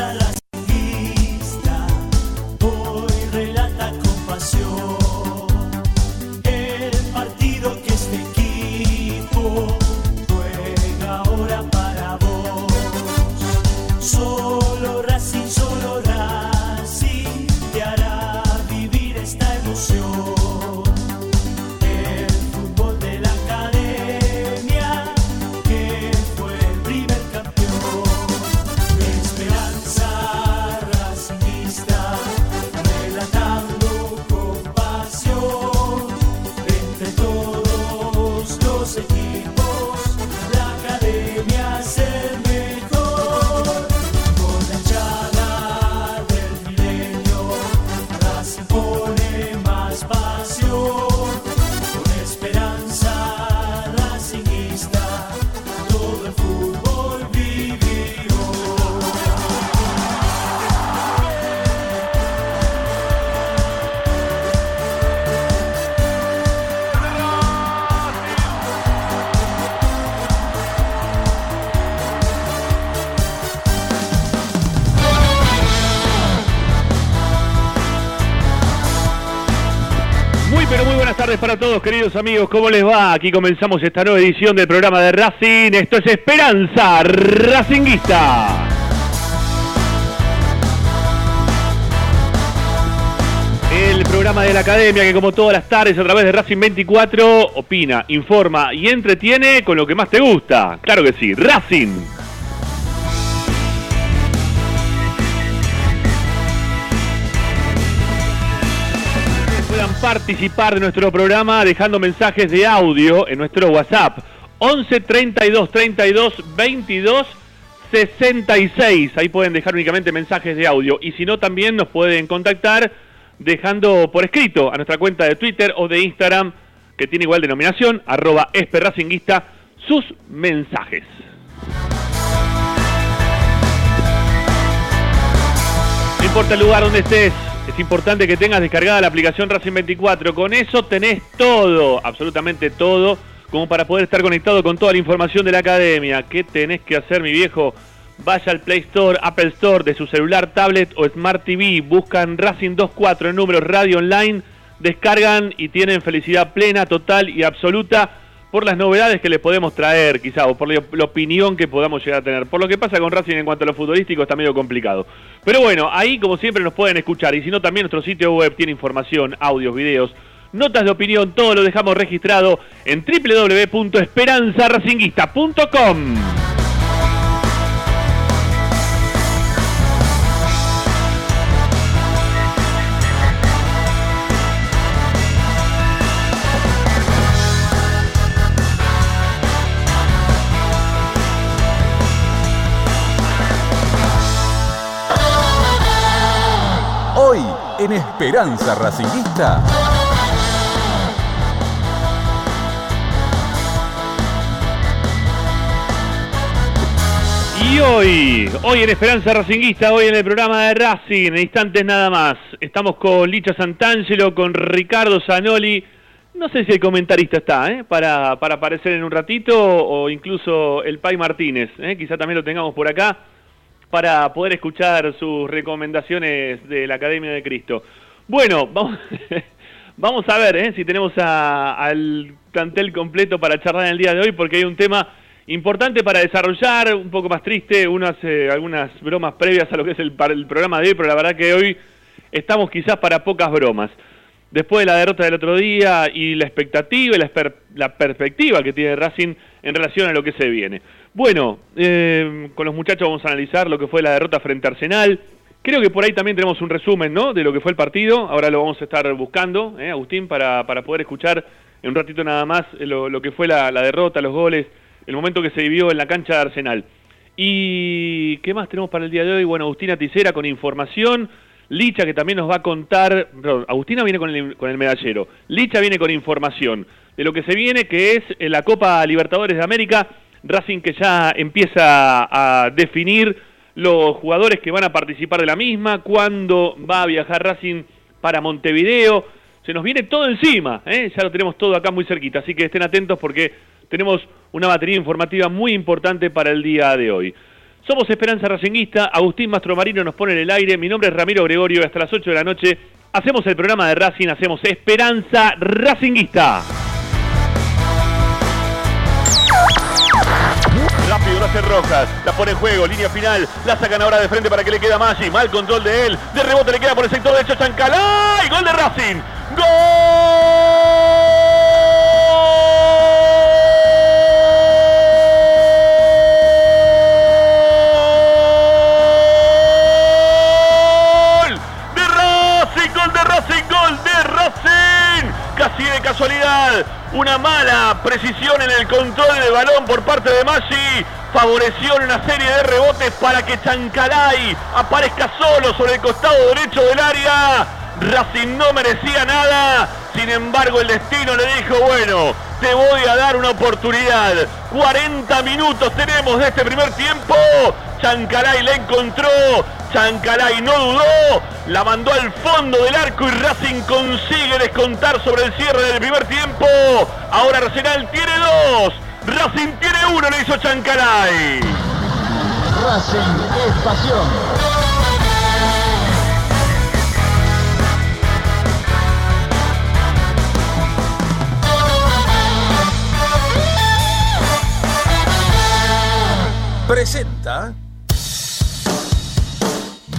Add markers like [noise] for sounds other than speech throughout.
a tardes para todos queridos amigos, ¿cómo les va? Aquí comenzamos esta nueva edición del programa de Racing, esto es Esperanza Racinguista. El programa de la academia que como todas las tardes a través de Racing 24 opina, informa y entretiene con lo que más te gusta. Claro que sí, Racing. Participar de nuestro programa dejando mensajes de audio en nuestro WhatsApp 11 32 32 22 66. Ahí pueden dejar únicamente mensajes de audio y si no también nos pueden contactar dejando por escrito a nuestra cuenta de Twitter o de Instagram que tiene igual denominación arroba esperracinguista sus mensajes. No importa el lugar donde estés, es importante que tengas descargada la aplicación Racing 24. Con eso tenés todo, absolutamente todo, como para poder estar conectado con toda la información de la academia. ¿Qué tenés que hacer, mi viejo? Vaya al Play Store, Apple Store de su celular, tablet o Smart TV. Buscan Racing 24 en números radio online, descargan y tienen felicidad plena, total y absoluta por las novedades que les podemos traer, quizá, o por la, opinión que podamos llegar a tener. Por lo que pasa con Racing en cuanto a lo futbolístico está medio complicado. Pero bueno, ahí como siempre nos pueden escuchar y si no también nuestro sitio web tiene información, audios, videos, notas de opinión, todo lo dejamos registrado en www.esperanzaracinguista.com. en Esperanza Racinguista. Y hoy, hoy en Esperanza Racinguista, hoy en el programa de Racing, en instantes nada más, estamos con Licha Santangelo, con Ricardo Zanoli, no sé si el comentarista está, ¿eh? para, para aparecer en un ratito, o incluso el Pai Martínez, ¿eh? quizá también lo tengamos por acá, para poder escuchar sus recomendaciones de la Academia de Cristo. Bueno, [laughs] vamos, a ver ¿eh? si tenemos a- al plantel completo para charlar en el día de hoy, porque hay un tema importante para desarrollar, un poco más triste, unas, eh, algunas bromas previas a lo que es el, el programa de hoy, pero la verdad que hoy estamos quizás para pocas bromas. Después de la derrota del otro día y la expectativa y la, la perspectiva que tiene Racing en relación a lo que se viene. Bueno, eh, con los muchachos vamos a analizar lo que fue la derrota frente a Arsenal. Creo que por ahí también tenemos un resumen ¿no? de lo que fue el partido. Ahora lo vamos a estar buscando, ¿eh, Agustín, para, para poder escuchar en un ratito nada más lo, lo que fue la, la derrota, los goles, el momento que se vivió en la cancha de Arsenal. ¿Y qué más tenemos para el día de hoy? Bueno, Agustina Ticera con información. Licha que también nos va a contar, perdón, Agustina viene con el, con el medallero, Licha viene con información de lo que se viene, que es eh, la Copa Libertadores de América, Racing que ya empieza a definir los jugadores que van a participar de la misma, cuándo va a viajar Racing para Montevideo, se nos viene todo encima, ¿eh? ya lo tenemos todo acá muy cerquita, así que estén atentos porque tenemos una batería informativa muy importante para el día de hoy. Somos Esperanza Racinguista, Agustín Mastromarino nos pone en el aire, mi nombre es Ramiro Gregorio, hasta las 8 de la noche hacemos el programa de Racing, hacemos Esperanza Racinguista. Rápido lo hace Rojas, la pone en juego, línea final, la sacan ahora de frente para que le queda Maggi, mal control de él, de rebote le queda por el sector derecho Chancalá y gol de Racing. ¡Gol! ¡Gol de Racing! ¡Gol de Racing! Casi de casualidad, una mala precisión en el control del balón por parte de Maggi favoreció en una serie de rebotes para que Chancalay aparezca solo sobre el costado derecho del área. Racing no merecía nada, sin embargo el destino le dijo, bueno, te voy a dar una oportunidad. 40 minutos tenemos de este primer tiempo. Chancalay la encontró. Chancalay no dudó. La mandó al fondo del arco y Racing consigue descontar sobre el cierre del primer tiempo. Ahora Arsenal tiene dos. Racing tiene uno, le hizo Chancalay. Racing es pasión. presenta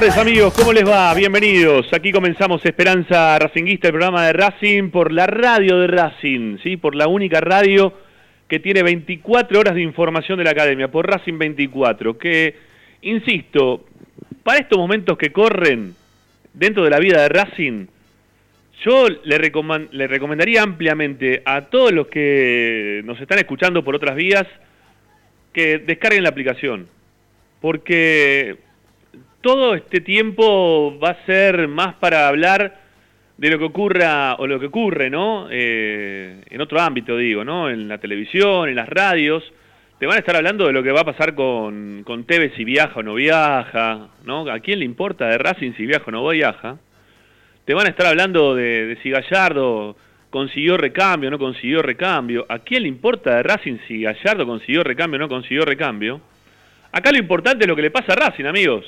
Tardes amigos, ¿cómo les va? Bienvenidos. Aquí comenzamos Esperanza Racinguista, el programa de Racing por la radio de Racing, ¿sí? Por la única radio que tiene 24 horas de información de la academia, por Racing 24, que, insisto, para estos momentos que corren dentro de la vida de Racing, yo le recomendaría ampliamente a todos los que nos están escuchando por otras vías que descarguen la aplicación, porque todo este tiempo va a ser más para hablar de lo que ocurra o lo que ocurre, ¿no? Eh, en otro ámbito, digo, ¿no? En la televisión, en las radios. Te van a estar hablando de lo que va a pasar con, con si viaja o no viaja, ¿no? ¿A quién le importa de Racing si viaja o no viaja? Te van a estar hablando de, de si Gallardo consiguió recambio o no consiguió recambio. ¿A quién le importa de Racing si Gallardo consiguió recambio o no consiguió recambio? Acá lo importante es lo que le pasa a Racing, amigos.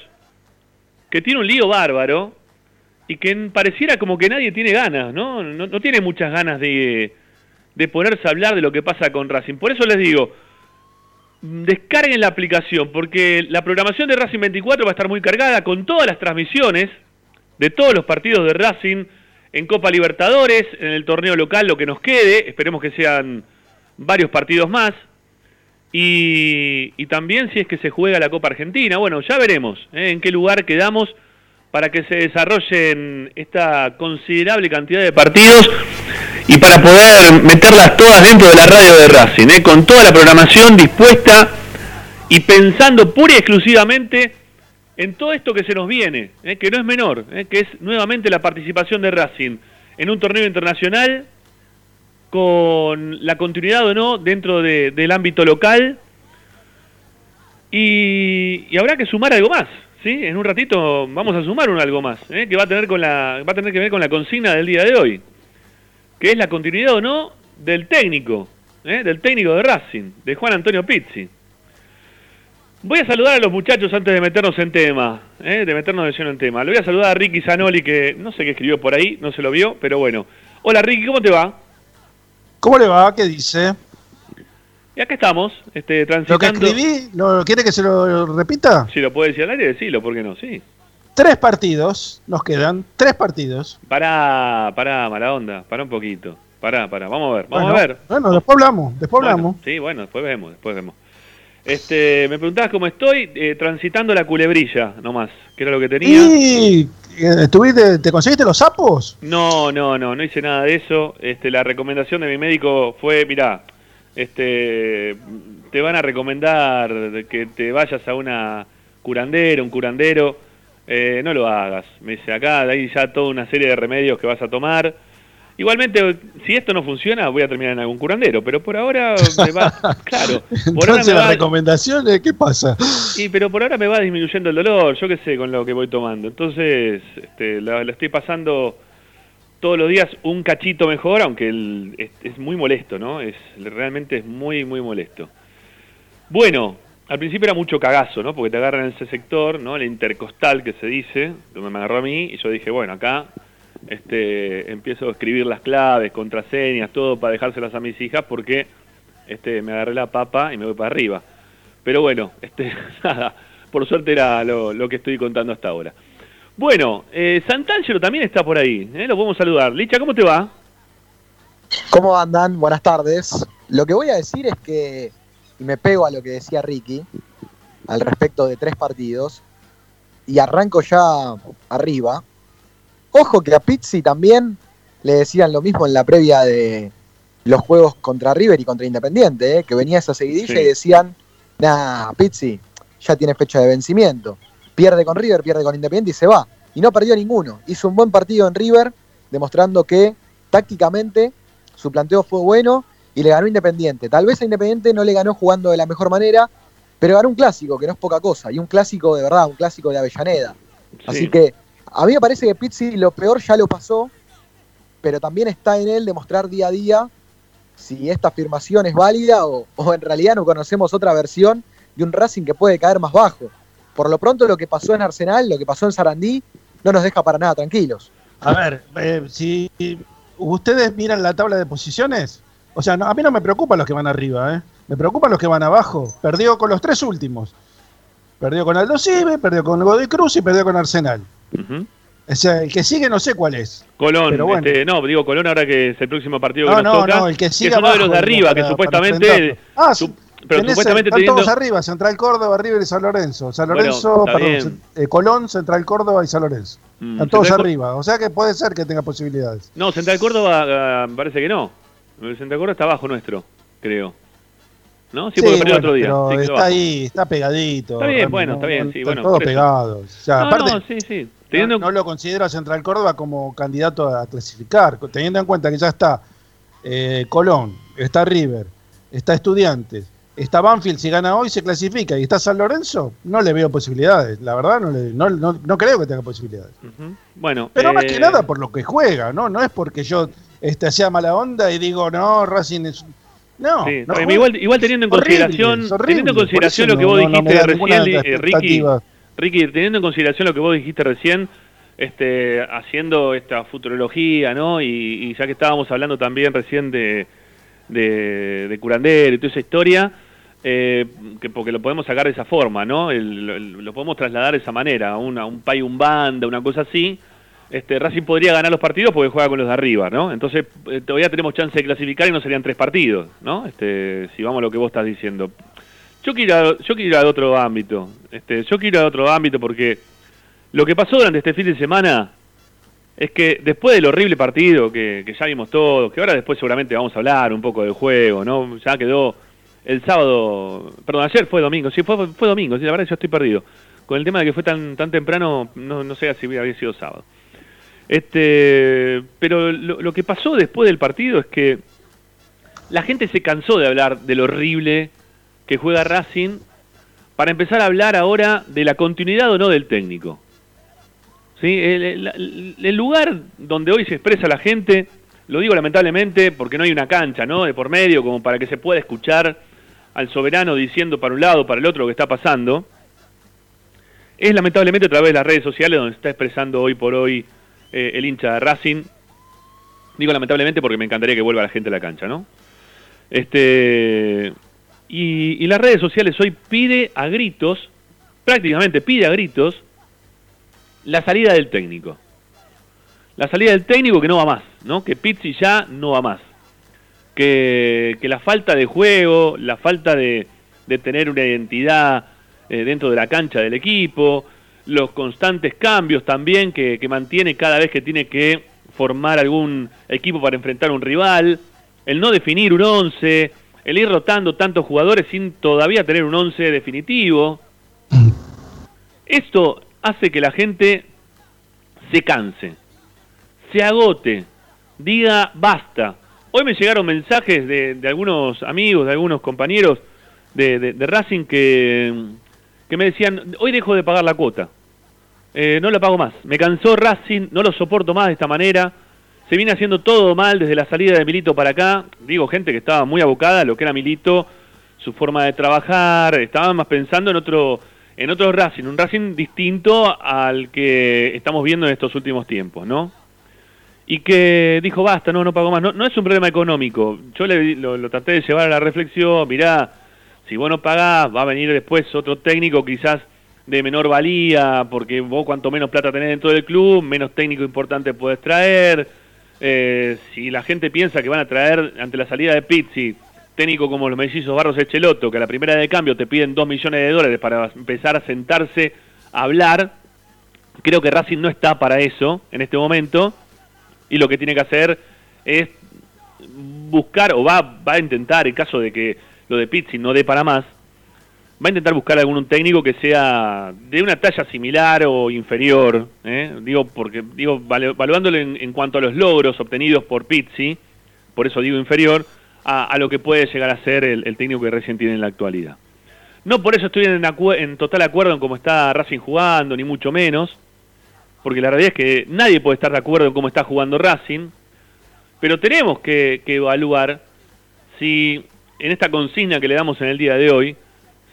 Que tiene un lío bárbaro y que pareciera como que nadie tiene ganas, ¿no? No, tiene muchas ganas de, de ponerse a hablar de lo que pasa con Racing. Por eso les digo, descarguen la aplicación, porque la programación de Racing 24 va a estar muy cargada con todas las transmisiones de todos los partidos de Racing en Copa Libertadores, en el torneo local, lo que nos quede, esperemos que sean varios partidos más. Y, y también si es que se juega la Copa Argentina, bueno, ya veremos ¿eh? en qué lugar quedamos para que se desarrollen esta considerable cantidad de partidos y para poder meterlas todas dentro de la radio de Racing, ¿eh? con toda la programación dispuesta y pensando pura y exclusivamente en todo esto que se nos viene, ¿eh? que no es menor, ¿eh? que es nuevamente la participación de Racing en un torneo internacional con la continuidad o no dentro de- del ámbito local y, y habrá que sumar algo más, ¿sí? En un ratito vamos a sumar un algo más, ¿eh? que va a tener con la va a tener que ver con la consigna del día de hoy, que es la continuidad o no del técnico, ¿eh? del técnico de Racing, de Juan Antonio Pizzi. Voy a saludar a los muchachos antes de meternos en tema, ¿eh? de meternos de lleno en tema. Le voy a saludar a Ricky Zanoli, que no sé qué escribió por ahí, no se lo vio, pero bueno. Hola Ricky, ¿cómo te va? ¿Cómo le va? ¿Qué dice? Y acá estamos, este, Lo que transitando... escribí, ¿lo, ¿quiere que se lo repita? Si lo puede decir al aire, decilo, ¿por qué no? Sí. Tres partidos, nos quedan tres partidos. Pará, pará, mala onda, pará un poquito. Pará, pará, vamos a ver, vamos bueno, a ver. Bueno, después hablamos, después Bueno, hablamos. Sí, bueno, después vemos, después vemos. Este, me preguntabas cómo estoy, eh, transitando la culebrilla, nomás, que era lo que tenía. ¿Y estuviste- te conseguiste los sapos? No, no, no, no hice nada de eso. Este, la recomendación de mi médico fue, mirá, este, te van a recomendar que te vayas a una curandera, un curandero, eh, no lo hagas. Me dice, acá hay ya toda una serie de remedios que vas a tomar. Igualmente, si esto no funciona, voy a terminar en algún curandero, pero por ahora me va, [laughs] claro, por ahora Entonces me la va, recomendación es, ¿qué pasa? Sí, pero por ahora me va disminuyendo el dolor, yo qué sé, con lo que voy tomando. Entonces, este, la, la estoy pasando todos los días un cachito mejor, aunque el- es, es muy molesto, ¿no? Es Realmente es muy, muy molesto. Bueno, al principio era mucho cagazo, ¿no? Porque te agarran en ese sector, ¿no? El intercostal que se dice, donde me agarró a mí, y yo dije, bueno, acá este, empiezo a escribir las claves, contraseñas, todo para dejárselas a mis hijas porque este, me agarré la papa y me voy para arriba. Pero bueno, [laughs] este, nada, por suerte era lo, que estoy contando hasta ahora. Bueno, eh, también está por ahí, ¿eh? lo podemos saludar. Licha, ¿cómo te va? ¿Cómo andan? Buenas tardes. Lo que voy a decir es que, y me pego a lo que decía Ricky, al respecto de tres partidos, y arranco ya arriba. Ojo que a Pizzi también le decían lo mismo en la previa de los juegos contra River y contra Independiente, ¿eh? que venía esa seguidilla Sí. y decían, nah, Pizzi ya tiene fecha de vencimiento. Pierde con River, pierde con Independiente y se va. Y no perdió ninguno. Hizo un buen partido en River, demostrando que tácticamente su planteo fue bueno y le ganó Independiente. Tal vez a Independiente no le ganó jugando de la mejor manera, pero ganó un clásico, que no es poca cosa, y un clásico de verdad, un clásico de Avellaneda. Así Sí. que a mí me parece que Pizzi lo peor ya lo pasó, pero también está en él demostrar día a día si esta afirmación es válida o, en realidad no conocemos otra versión de un Racing que puede caer más bajo. Por lo pronto lo que pasó en Arsenal, lo que pasó en Sarandí, no nos deja para nada tranquilos. A ver, eh, si ustedes miran la tabla de posiciones, o sea, no- a mí no me preocupan los que van arriba, ¿eh? me preocupan los que van abajo. Perdió con los tres últimos. Perdió con Aldo Cibe, perdió con Godoy Cruz y perdió con Arsenal. Ujú. O sea, el que sigue no sé cuál es. Colón, Pero bueno. este, no, digo Colón ahora que es el próximo partido que No, nos no, toca. no, el que sigue es uno de los de arriba, para- que supuestamente... Ah, su- pero tenés- supuestamente están teniendo... todos arriba, Central Córdoba, River y San Lorenzo. San Lorenzo, perdón, eh, Colón, Central Córdoba y San Lorenzo. Mm, Están todos Central arriba. O sea que puede ser que tenga posibilidades. No, Central Córdoba ah, parece que no. El Central Córdoba está abajo nuestro, creo. ¿No? Sí, porque perdió bueno, otro día. pero sí, está ahí, está pegadito. Está bien, Rami, bueno, está bien, sí, están bueno, todos por eso. pegados. O sea, No, aparte, no, sí, sí. Teniendo... no, lo considero a Central Córdoba como candidato a clasificar, teniendo en cuenta que ya está eh, Colón, está River, está Estudiantes, está Banfield, si gana hoy se clasifica, y está San Lorenzo, no le veo posibilidades, la verdad no, le- no, no- no creo que tenga posibilidades. Bueno, Pero más eh, que nada por lo que juega, ¿no? No es porque yo este, sea mala onda y digo, no, Racing es... No, Sí, no igual, igual teniendo en horrible, consideración, horrible, teniendo en consideración lo que no- vos dijiste recién, eh, Ricky. Ricky, teniendo en consideración lo que vos dijiste recién, este, haciendo esta futurología, ¿no? Y, y ya que estábamos hablando también recién de, de, de Curandero y toda esa historia, eh, que porque lo podemos sacar de esa forma, ¿no? El- el- lo podemos trasladar de esa manera, a una, un pay, un banda, una cosa así. Este, Racing podría ganar los partidos porque juega con los de arriba, ¿no? Entonces eh, todavía tenemos chance de clasificar y no serían tres partidos, ¿no? Este, si vamos a lo que vos estás diciendo. Yo quiero, yo quiero ir a otro ámbito. Este, yo quiero ir a otro ámbito porque lo que pasó durante este fin de semana es que después del horrible partido que, que ya vimos todos, que ahora después seguramente vamos a hablar un poco del juego, ¿no? Ya quedó el sábado, perdón, ayer fue domingo, sí, fue, fue domingo, sí, la verdad yo estoy perdido. Con el tema de que fue tan, tan temprano, no, no sé si había sido sábado. Este, pero lo, que pasó después del partido es que la gente se cansó de hablar de lo horrible que juega Racing para empezar a hablar ahora de la continuidad o no del técnico. ¿Sí? El lugar donde hoy se expresa la gente, lo digo lamentablemente porque no hay una cancha ¿no? de por medio como para que se pueda escuchar al soberano diciendo para un lado, para el otro lo que está pasando, es lamentablemente a través de las redes sociales donde se está expresando hoy por hoy eh, el hincha de Racing. Digo lamentablemente porque me encantaría que vuelva la gente a la cancha, ¿no? Este, y, las redes sociales hoy pide a gritos, prácticamente pide a gritos, la salida del técnico. La salida del técnico que no va más, ¿no? Que Pizzi ya no va más. Que, que la falta de juego, la falta de, de tener una identidad eh, dentro de la cancha del equipo, los constantes cambios también que, mantiene cada vez que tiene que formar algún equipo para enfrentar a un rival, el no definir un 11, el ir rotando tantos jugadores sin todavía tener un 11 definitivo. Esto hace que la gente se canse, se agote, diga basta. Hoy me llegaron mensajes de, algunos amigos, de algunos compañeros de, de- de Racing que, que me decían, hoy dejo de pagar la cuota. Eh, no la pago más. Me cansó Racing, no lo soporto más de esta manera. Se viene haciendo todo mal desde la salida de Milito para acá. Digo, gente que estaba muy abocada a lo que era Milito, su forma de trabajar, estaba más pensando en otro, en otro Racing, un Racing distinto al que estamos viendo en estos últimos tiempos, ¿no? Y que dijo, basta, no, no pago más. No, no es un problema económico. Yo le, lo, lo traté de llevar a la reflexión, mirá, si vos no pagás, va a venir después otro técnico quizás de menor valía, porque vos cuanto menos plata tenés dentro del club, menos técnico importante podés traer. Eh, si la gente piensa que van a traer ante la salida de Pizzi técnico como los mellizos Barros Echeloto, que a la primera de cambio te piden 2 millones de dólares para empezar a sentarse a hablar, creo que Racing no está para eso en este momento y lo que tiene que hacer es buscar o va, va a intentar, en caso de que lo de Pizzi no dé para más, va a intentar buscar algún técnico que sea de una talla similar o inferior, ¿eh? digo porque digo valu- evaluándolo en, cuanto a los logros obtenidos por Pizzi, por eso digo inferior, a, lo que puede llegar a ser el, técnico que recién tiene en la actualidad. No por eso estoy en, total acuerdo en cómo está Racing jugando, ni mucho menos, porque la realidad es que nadie puede estar de acuerdo en cómo está jugando Racing, pero tenemos que evaluar si en esta consigna que le damos en el día de hoy,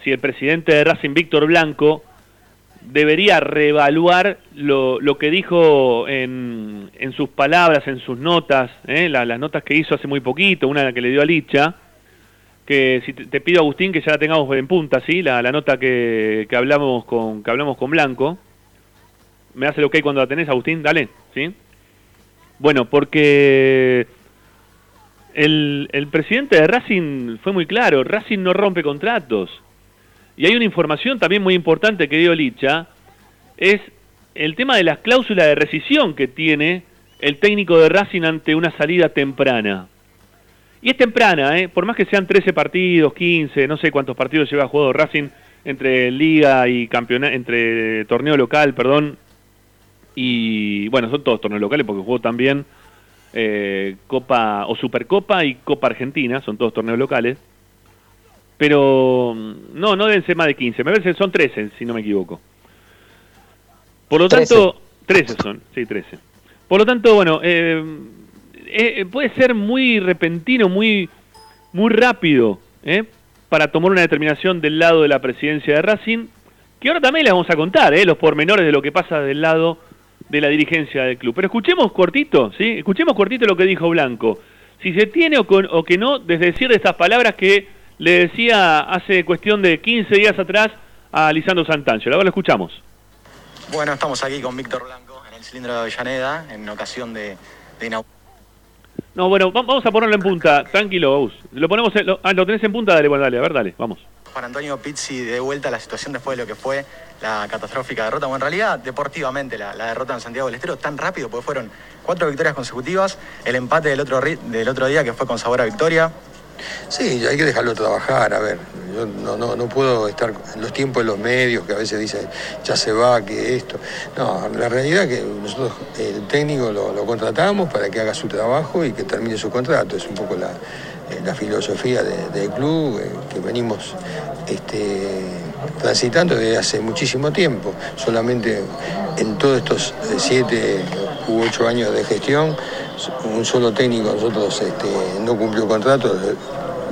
si el presidente de Racing, Víctor Blanco, debería reevaluar lo, lo que dijo en, en sus palabras, en sus notas, ¿eh? La- las notas que hizo hace muy poquito, una que le dio a Licha, que si te, pido Agustín que ya la tengamos en punta, ¿sí? La, la nota que, que hablamos con que hablamos con Blanco. ¿Me hace el ok cuando la tenés, Agustín? Dale, ¿sí? Bueno, porque el, el presidente de Racing fue muy claro, Racing no rompe contratos. Y hay una información también muy importante que dio Licha, es el tema de las cláusulas de rescisión que tiene el técnico de Racing ante una salida temprana. Y es temprana, ¿eh? por más que sean 13 partidos, 15, no sé cuántos partidos lleva jugado Racing entre liga y campeonato, entre torneo local, perdón, y bueno, son todos torneos locales porque jugó también eh, Copa o Supercopa y Copa Argentina, son todos torneos locales. Pero mm, no, no deben ser más de 15, me parece que son 13, si no me equivoco. Por lo 13. tanto, 13 son, sí, 13. Por lo tanto, bueno, eh, eh, puede ser muy repentino, muy, muy rápido, ¿eh? para tomar una determinación del lado de la presidencia de Racing, que ahora también le vamos a contar, ¿eh? los pormenores de lo que pasa del lado de la dirigencia del club. Pero escuchemos cortito, ¿sí? Escuchemos cortito lo que dijo Blanco. Si se tiene o, con- o que no, desde decir estas palabras que le decía hace cuestión de 15 días atrás a Lisandro Santangelo. Ahora lo escuchamos. Bueno, estamos aquí con Víctor Blanco en el cilindro de Avellaneda en ocasión de, de inaugurar. No, bueno, va- vamos a ponerlo en punta. Tranquilo, Gus. Lo ponemos en- lo, ah, lo tenés en punta, dale, bueno, dale, a ver, dale, vamos. Juan Antonio Pizzi de vuelta a la situación después de lo que fue la catastrófica derrota. Bueno, en realidad, deportivamente, la, la derrota en Santiago del Estero tan rápido, porque fueron cuatro victorias consecutivas, el empate del otro, del otro día que fue con sabor a victoria. Sí, hay que dejarlo trabajar, a ver, yo no, no, no puedo estar en los tiempos de los medios que a veces dicen ya se va, que esto. No, la realidad es que nosotros el técnico lo, lo contratamos para que haga su trabajo y que termine su contrato. Es un poco la, la filosofía de- del club eh, que venimos este, transitando desde hace muchísimo tiempo. Solamente en todos estos eh, siete u ocho años de gestión, un solo técnico nosotros este, no cumplió contrato, de-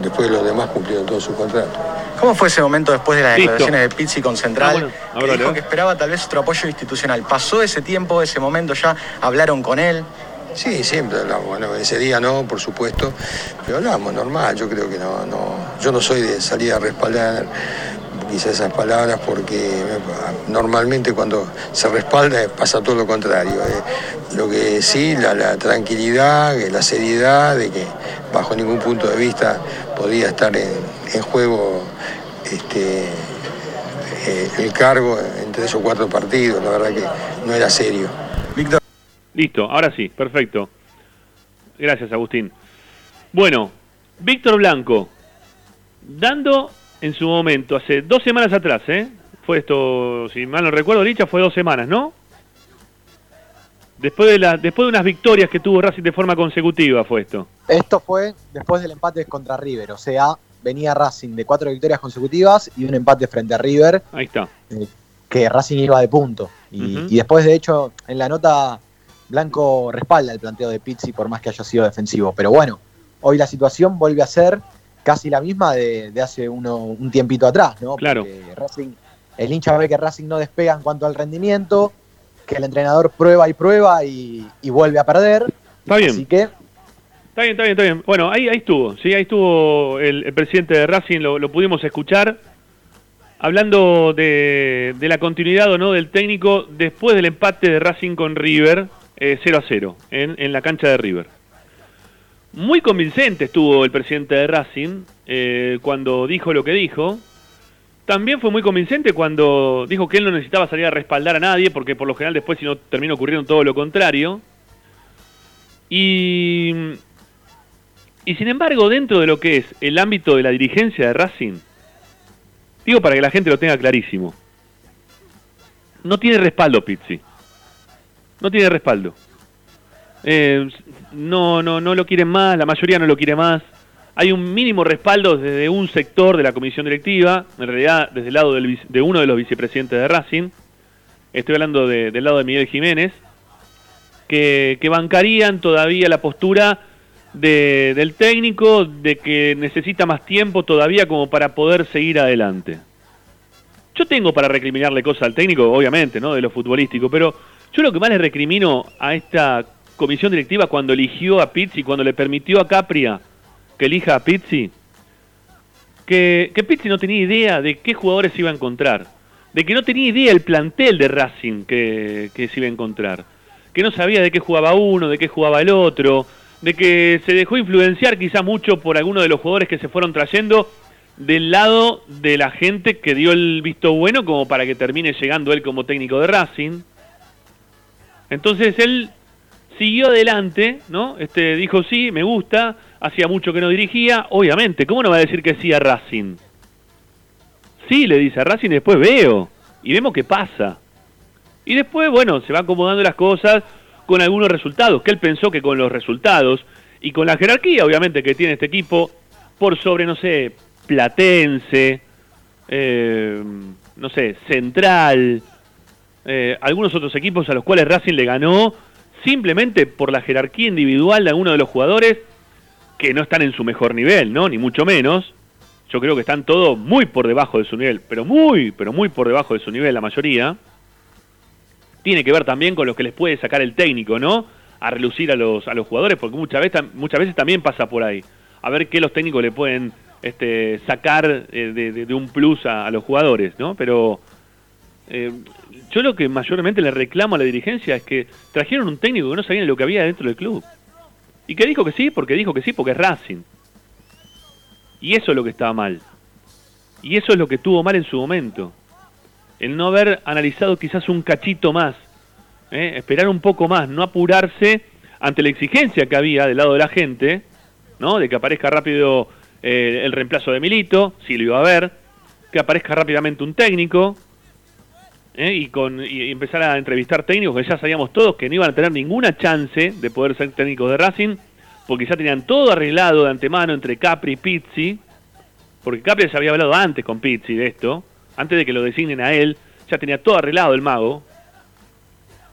después los demás cumplieron todos sus contratos. ¿Cómo fue ese momento después de las Listo. declaraciones de Pizzi con Central? Ah, bueno, ahora que dijo ¿eh? que esperaba tal vez otro apoyo institucional. ¿Pasó ese tiempo, ese momento ya? ¿Hablaron con él? Sí, siempre hablamos. Bueno, ese día no, por supuesto, pero hablamos normal. Yo creo que no, no. Yo no soy de salir a respaldar quizás esas palabras porque me- normalmente cuando se respalda pasa todo lo contrario. eh. Lo que sí, la, tranquilidad, eh, la seriedad de que bajo ningún punto de vista podía estar en, en juego este, eh, el cargo en tres o cuatro partidos. La verdad que no era serio. Listo, ahora sí, perfecto. Gracias, Agustín. Bueno, Víctor Blanco, dando en su momento, hace dos semanas atrás, ¿eh? Fue esto, si mal no recuerdo, Licha, fue dos semanas, ¿no? Después de, la, después de unas victorias que tuvo Racing de forma consecutiva fue esto. Esto fue después del empate contra River, o sea, venía Racing de cuatro victorias consecutivas y un empate frente a River, Ahí está. que Racing iba de punto. Y después, de hecho, en la nota, Blanco respalda el planteo de Pizzi por más que haya sido defensivo. Pero bueno, hoy la situación vuelve a ser casi la misma de, de hace uno, un tiempito atrás, ¿no? Claro. Porque Racing, el hincha ve que Racing no despega en cuanto al rendimiento, que el entrenador prueba y prueba y, y vuelve a perder. Está bien. Así que Está bien, está bien, está bien. Bueno, ahí, ahí estuvo, sí, ahí estuvo el, el presidente de Racing, lo, lo pudimos escuchar, hablando de, de la continuidad o no del técnico después del empate de Racing con River, eh, 0 a 0, en, en la cancha de River. Muy convincente estuvo el presidente de Racing eh, cuando dijo lo que dijo. También fue muy convincente cuando dijo que él no necesitaba salir a respaldar a nadie, porque por lo general después si no termina ocurriendo todo lo contrario. Y, y sin embargo, dentro de lo que es el ámbito de la dirigencia de Racing, digo para que la gente lo tenga clarísimo, no tiene respaldo Pizzi. No tiene respaldo. Eh, no, no, no lo quieren más, la mayoría no lo quiere más. Hay un mínimo respaldo desde un sector de la comisión directiva, en realidad desde el lado del de uno de los vicepresidentes de Racing. Estoy hablando de- del lado de Miguel Jiménez, que, que bancarían todavía la postura de- del técnico de que necesita más tiempo todavía como para poder seguir adelante. Yo tengo para recriminarle cosas al técnico, obviamente, ¿no? De lo futbolístico, pero yo lo que más le recrimino a esta comisión directiva cuando eligió a Pizzi, cuando le permitió a Capria que elija a Pizzi, que, que Pizzi no tenía idea de qué jugadores iba a encontrar, de que no tenía idea el plantel de Racing que, se iba a encontrar, que no sabía de qué jugaba uno, de qué jugaba el otro, de que se dejó influenciar quizá mucho por algunos de los jugadores que se fueron trayendo del lado de la gente que dio el visto bueno como para que termine llegando él como técnico de Racing. Entonces él siguió adelante, ¿no? Este dijo sí, me gusta, hacía mucho que no dirigía, obviamente, ¿cómo no va a decir que sí a Racing? Sí, le dice a Racing y después veo y vemos qué pasa. Y después, bueno, se va acomodando las cosas con algunos resultados, que él pensó que con los resultados y con la jerarquía, obviamente, que tiene este equipo, por sobre, no sé, Platense, eh, no sé, Central, eh, algunos otros equipos a los cuales Racing le ganó simplemente por la jerarquía individual de algunos de los jugadores que no están en su mejor nivel, ¿no? Ni mucho menos. Yo creo que están todos muy por debajo de su nivel, pero muy, pero muy por debajo de su nivel la mayoría. Tiene que ver también con lo que les puede sacar el técnico, ¿no? A relucir a los, a los jugadores, porque muchas veces, muchas veces también pasa por ahí. A ver qué los técnicos le pueden este, sacar eh, de, de- un plus a, a los jugadores, ¿no? Pero eh, yo lo que mayormente le reclamo a la dirigencia es que trajeron un técnico que no sabía lo que había dentro del club. Y que dijo que sí, porque dijo que sí, porque es Racing. Y eso es lo que estaba mal. Y eso es lo que estuvo mal en su momento. El no haber analizado quizás un cachito más. ¿eh? Esperar un poco más, no apurarse ante la exigencia que había del lado de la gente, ¿no? De que aparezca rápido eh, el reemplazo de Milito, si lo iba a ver, que aparezca rápidamente un técnico, ¿eh? y, con, y empezar a entrevistar técnicos que ya sabíamos todos que no iban a tener ninguna chance de poder ser técnicos de Racing, porque ya tenían todo arreglado de antemano entre Capri y Pizzi, porque Capri ya había hablado antes con Pizzi de esto, antes de que lo designen a él, ya tenía todo arreglado el mago.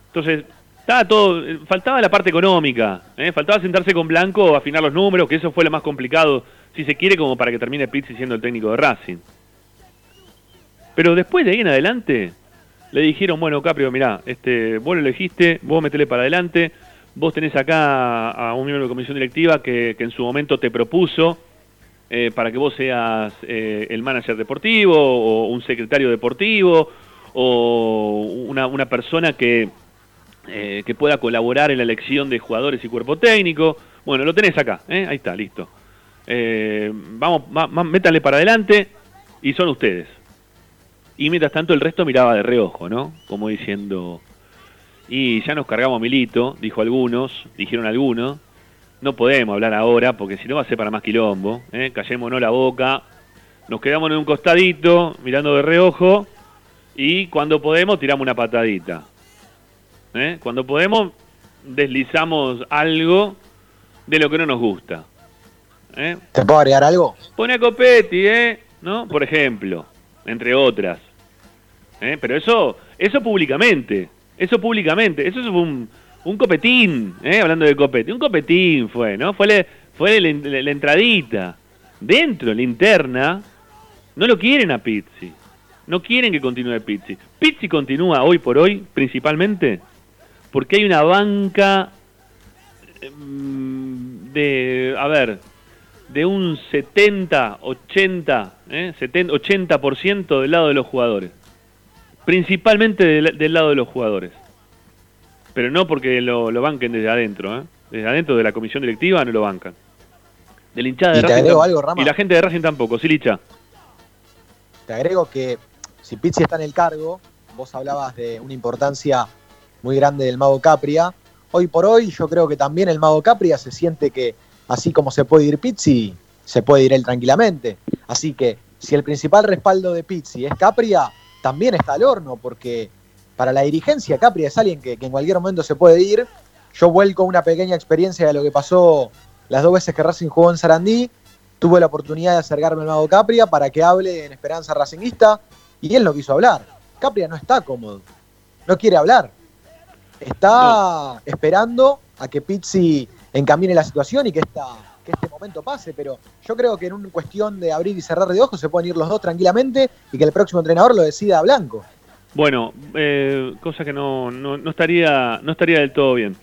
Entonces, estaba todo, faltaba la parte económica, ¿eh? faltaba sentarse con Blanco, afinar los números, que eso fue lo más complicado, si se quiere, como para que termine Pizzi siendo el técnico de Racing. Pero después de ahí en adelante, le dijeron, bueno, Caprio, mirá, este, vos lo elegiste, vos metele para adelante, vos tenés acá a un miembro de la comisión directiva que, en su momento te propuso eh, para que vos seas eh, el manager deportivo o un secretario deportivo o una, una persona que, eh, que pueda colaborar en la elección de jugadores y cuerpo técnico. Bueno, lo tenés acá, ¿eh? ahí está, listo. Eh, vamos, va- métanle para adelante y son ustedes. Y mientras tanto el resto miraba de reojo, ¿no? Como diciendo, y ya nos cargamos a Milito, dijo algunos, dijeron algunos, no podemos hablar ahora porque si no va a ser para más quilombo, ¿eh? callémonos la boca, nos quedamos en un costadito, mirando de reojo, y cuando podemos tiramos una patadita. ¿eh? Cuando podemos deslizamos algo de lo que no nos gusta. ¿eh? ¿Te puedo agregar algo? Pone a Copetti, ¿eh? ¿No? Por ejemplo, entre otras. ¿Eh? Pero eso, eso públicamente, eso públicamente, eso fue un, un copetín, ¿eh? Hablando de Copetti, un copetín fue, ¿no? Fue, le- fue la, entradita. dentro, en la interna, no lo quieren a Pizzi. No quieren que continúe Pizzi. Pizzi continúa hoy por hoy, principalmente, porque hay una banca em, de, a ver, de un 70, 80, ¿eh? 70, 80% del lado de los jugadores. Principalmente del, del lado de los jugadores. Pero no porque lo, lo banquen desde adentro, ¿eh? Desde adentro de la comisión directiva no lo bancan. De la hinchada de Racing algo, Rama. Y la gente de Racing tampoco, sí, Licha. Te agrego que si Pizzi está en el cargo, vos hablabas de una importancia muy grande del Mago Capria. Hoy por hoy yo creo que también el Mago Capria se siente que así como se puede ir Pizzi, se puede ir él tranquilamente. Así que si el principal respaldo de Pizzi es Capria, también está al horno, porque para la dirigencia Capria es alguien que, que en cualquier momento se puede ir. Yo vuelco una pequeña experiencia de lo que pasó las dos veces que Racing jugó en Sarandí. Tuve la oportunidad de acercarme al Mago Capria para que hable en Esperanza Racingista y él no quiso hablar. Capria no está cómodo, no quiere hablar. Está esperando a que Pizzi encamine la situación y que, esta, que este momento pase, pero yo creo que en una cuestión de abrir y cerrar de ojos se pueden ir los dos tranquilamente y que el próximo entrenador lo decida a Blanco. Bueno, eh, cosa que no, no, no estaría, no estaría del todo bien.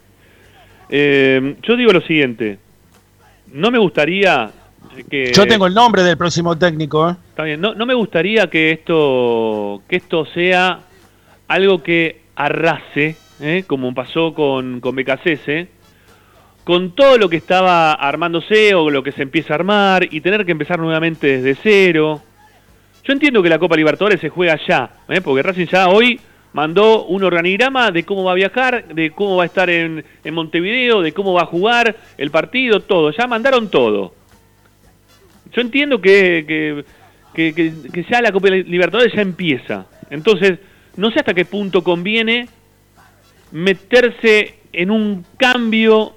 Eh, yo digo lo siguiente. No me gustaría que... Yo tengo el nombre del próximo técnico. ¿eh? Está bien, no, no me gustaría que esto, que esto sea algo que arrase, ¿eh? como pasó con, con BKCS, con todo lo que estaba armándose o lo que se empieza a armar y tener que empezar nuevamente desde cero. Yo entiendo que la Copa Libertadores se juega ya, ¿eh? porque Racing ya hoy mandó un organigrama de cómo va a viajar, de cómo va a estar en, Montevideo, de cómo va a jugar el partido, todo. Ya mandaron todo. Yo entiendo que, que, que- que ya la Copa Libertadores ya empieza. Entonces, no sé hasta qué punto conviene meterse en un cambio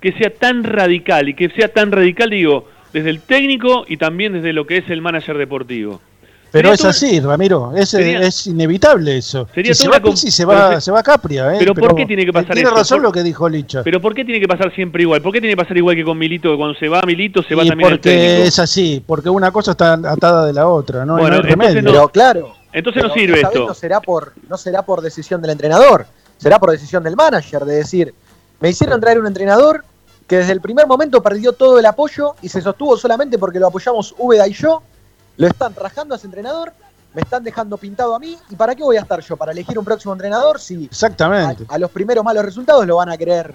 que sea tan radical y que sea tan radical, digo, desde el técnico y también desde lo que es el manager deportivo. Pero es así, Ramiro, es, Sería- es inevitable eso. Sería si se va Pizzi, se pero va, se va Capria. ¿eh? pero ¿por qué tiene que pasar Tiene razón Por- lo que dijo Licha. Pero ¿por qué tiene que pasar siempre igual? ¿Por qué tiene que pasar igual que con Milito? Que cuando se va Milito se va Y también el porque técnico. es así, porque una cosa está atada de la otra, no, Bueno, no hay entonces remedio. no- Pero claro, Entonces no pero sirve esto. No será, por, no será por decisión del entrenador, será por decisión del manager, de decir, me hicieron traer un entrenador que desde el primer momento perdió todo el apoyo y se sostuvo solamente porque lo apoyamos Úbeda y yo, lo están rajando a ese entrenador, me están dejando pintado a mí, ¿y para qué voy a estar yo? ¿Para elegir un próximo entrenador si a, Exactamente. a los primeros malos resultados lo van a querer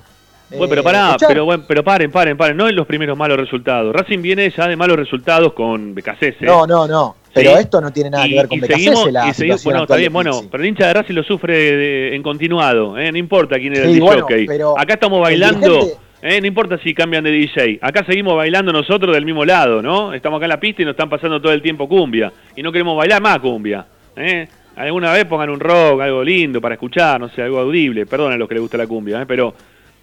Bueno, pero eh, pará, pero, bueno, pero paren, paren, paren. No en los primeros malos resultados. Racing viene ya de malos resultados con BKC. No, no, no, pero Sí. esto no tiene nada y, que ver con seguimos, la y seguimos- bueno, está bien, bueno, pero el hincha de Racing lo sufre de- en continuado, ¿eh? no importa quién era Sí, el bueno, DJ. pero Acá estamos bailando, ¿eh? no importa si cambian de DJ. Acá seguimos bailando nosotros del mismo lado, ¿no? Estamos acá en la pista y nos están pasando todo el tiempo cumbia. Y no queremos bailar más cumbia. ¿eh? Alguna vez pongan un rock, algo lindo para escuchar, no sé, algo audible. Perdón a los que les gusta la cumbia, ¿eh? pero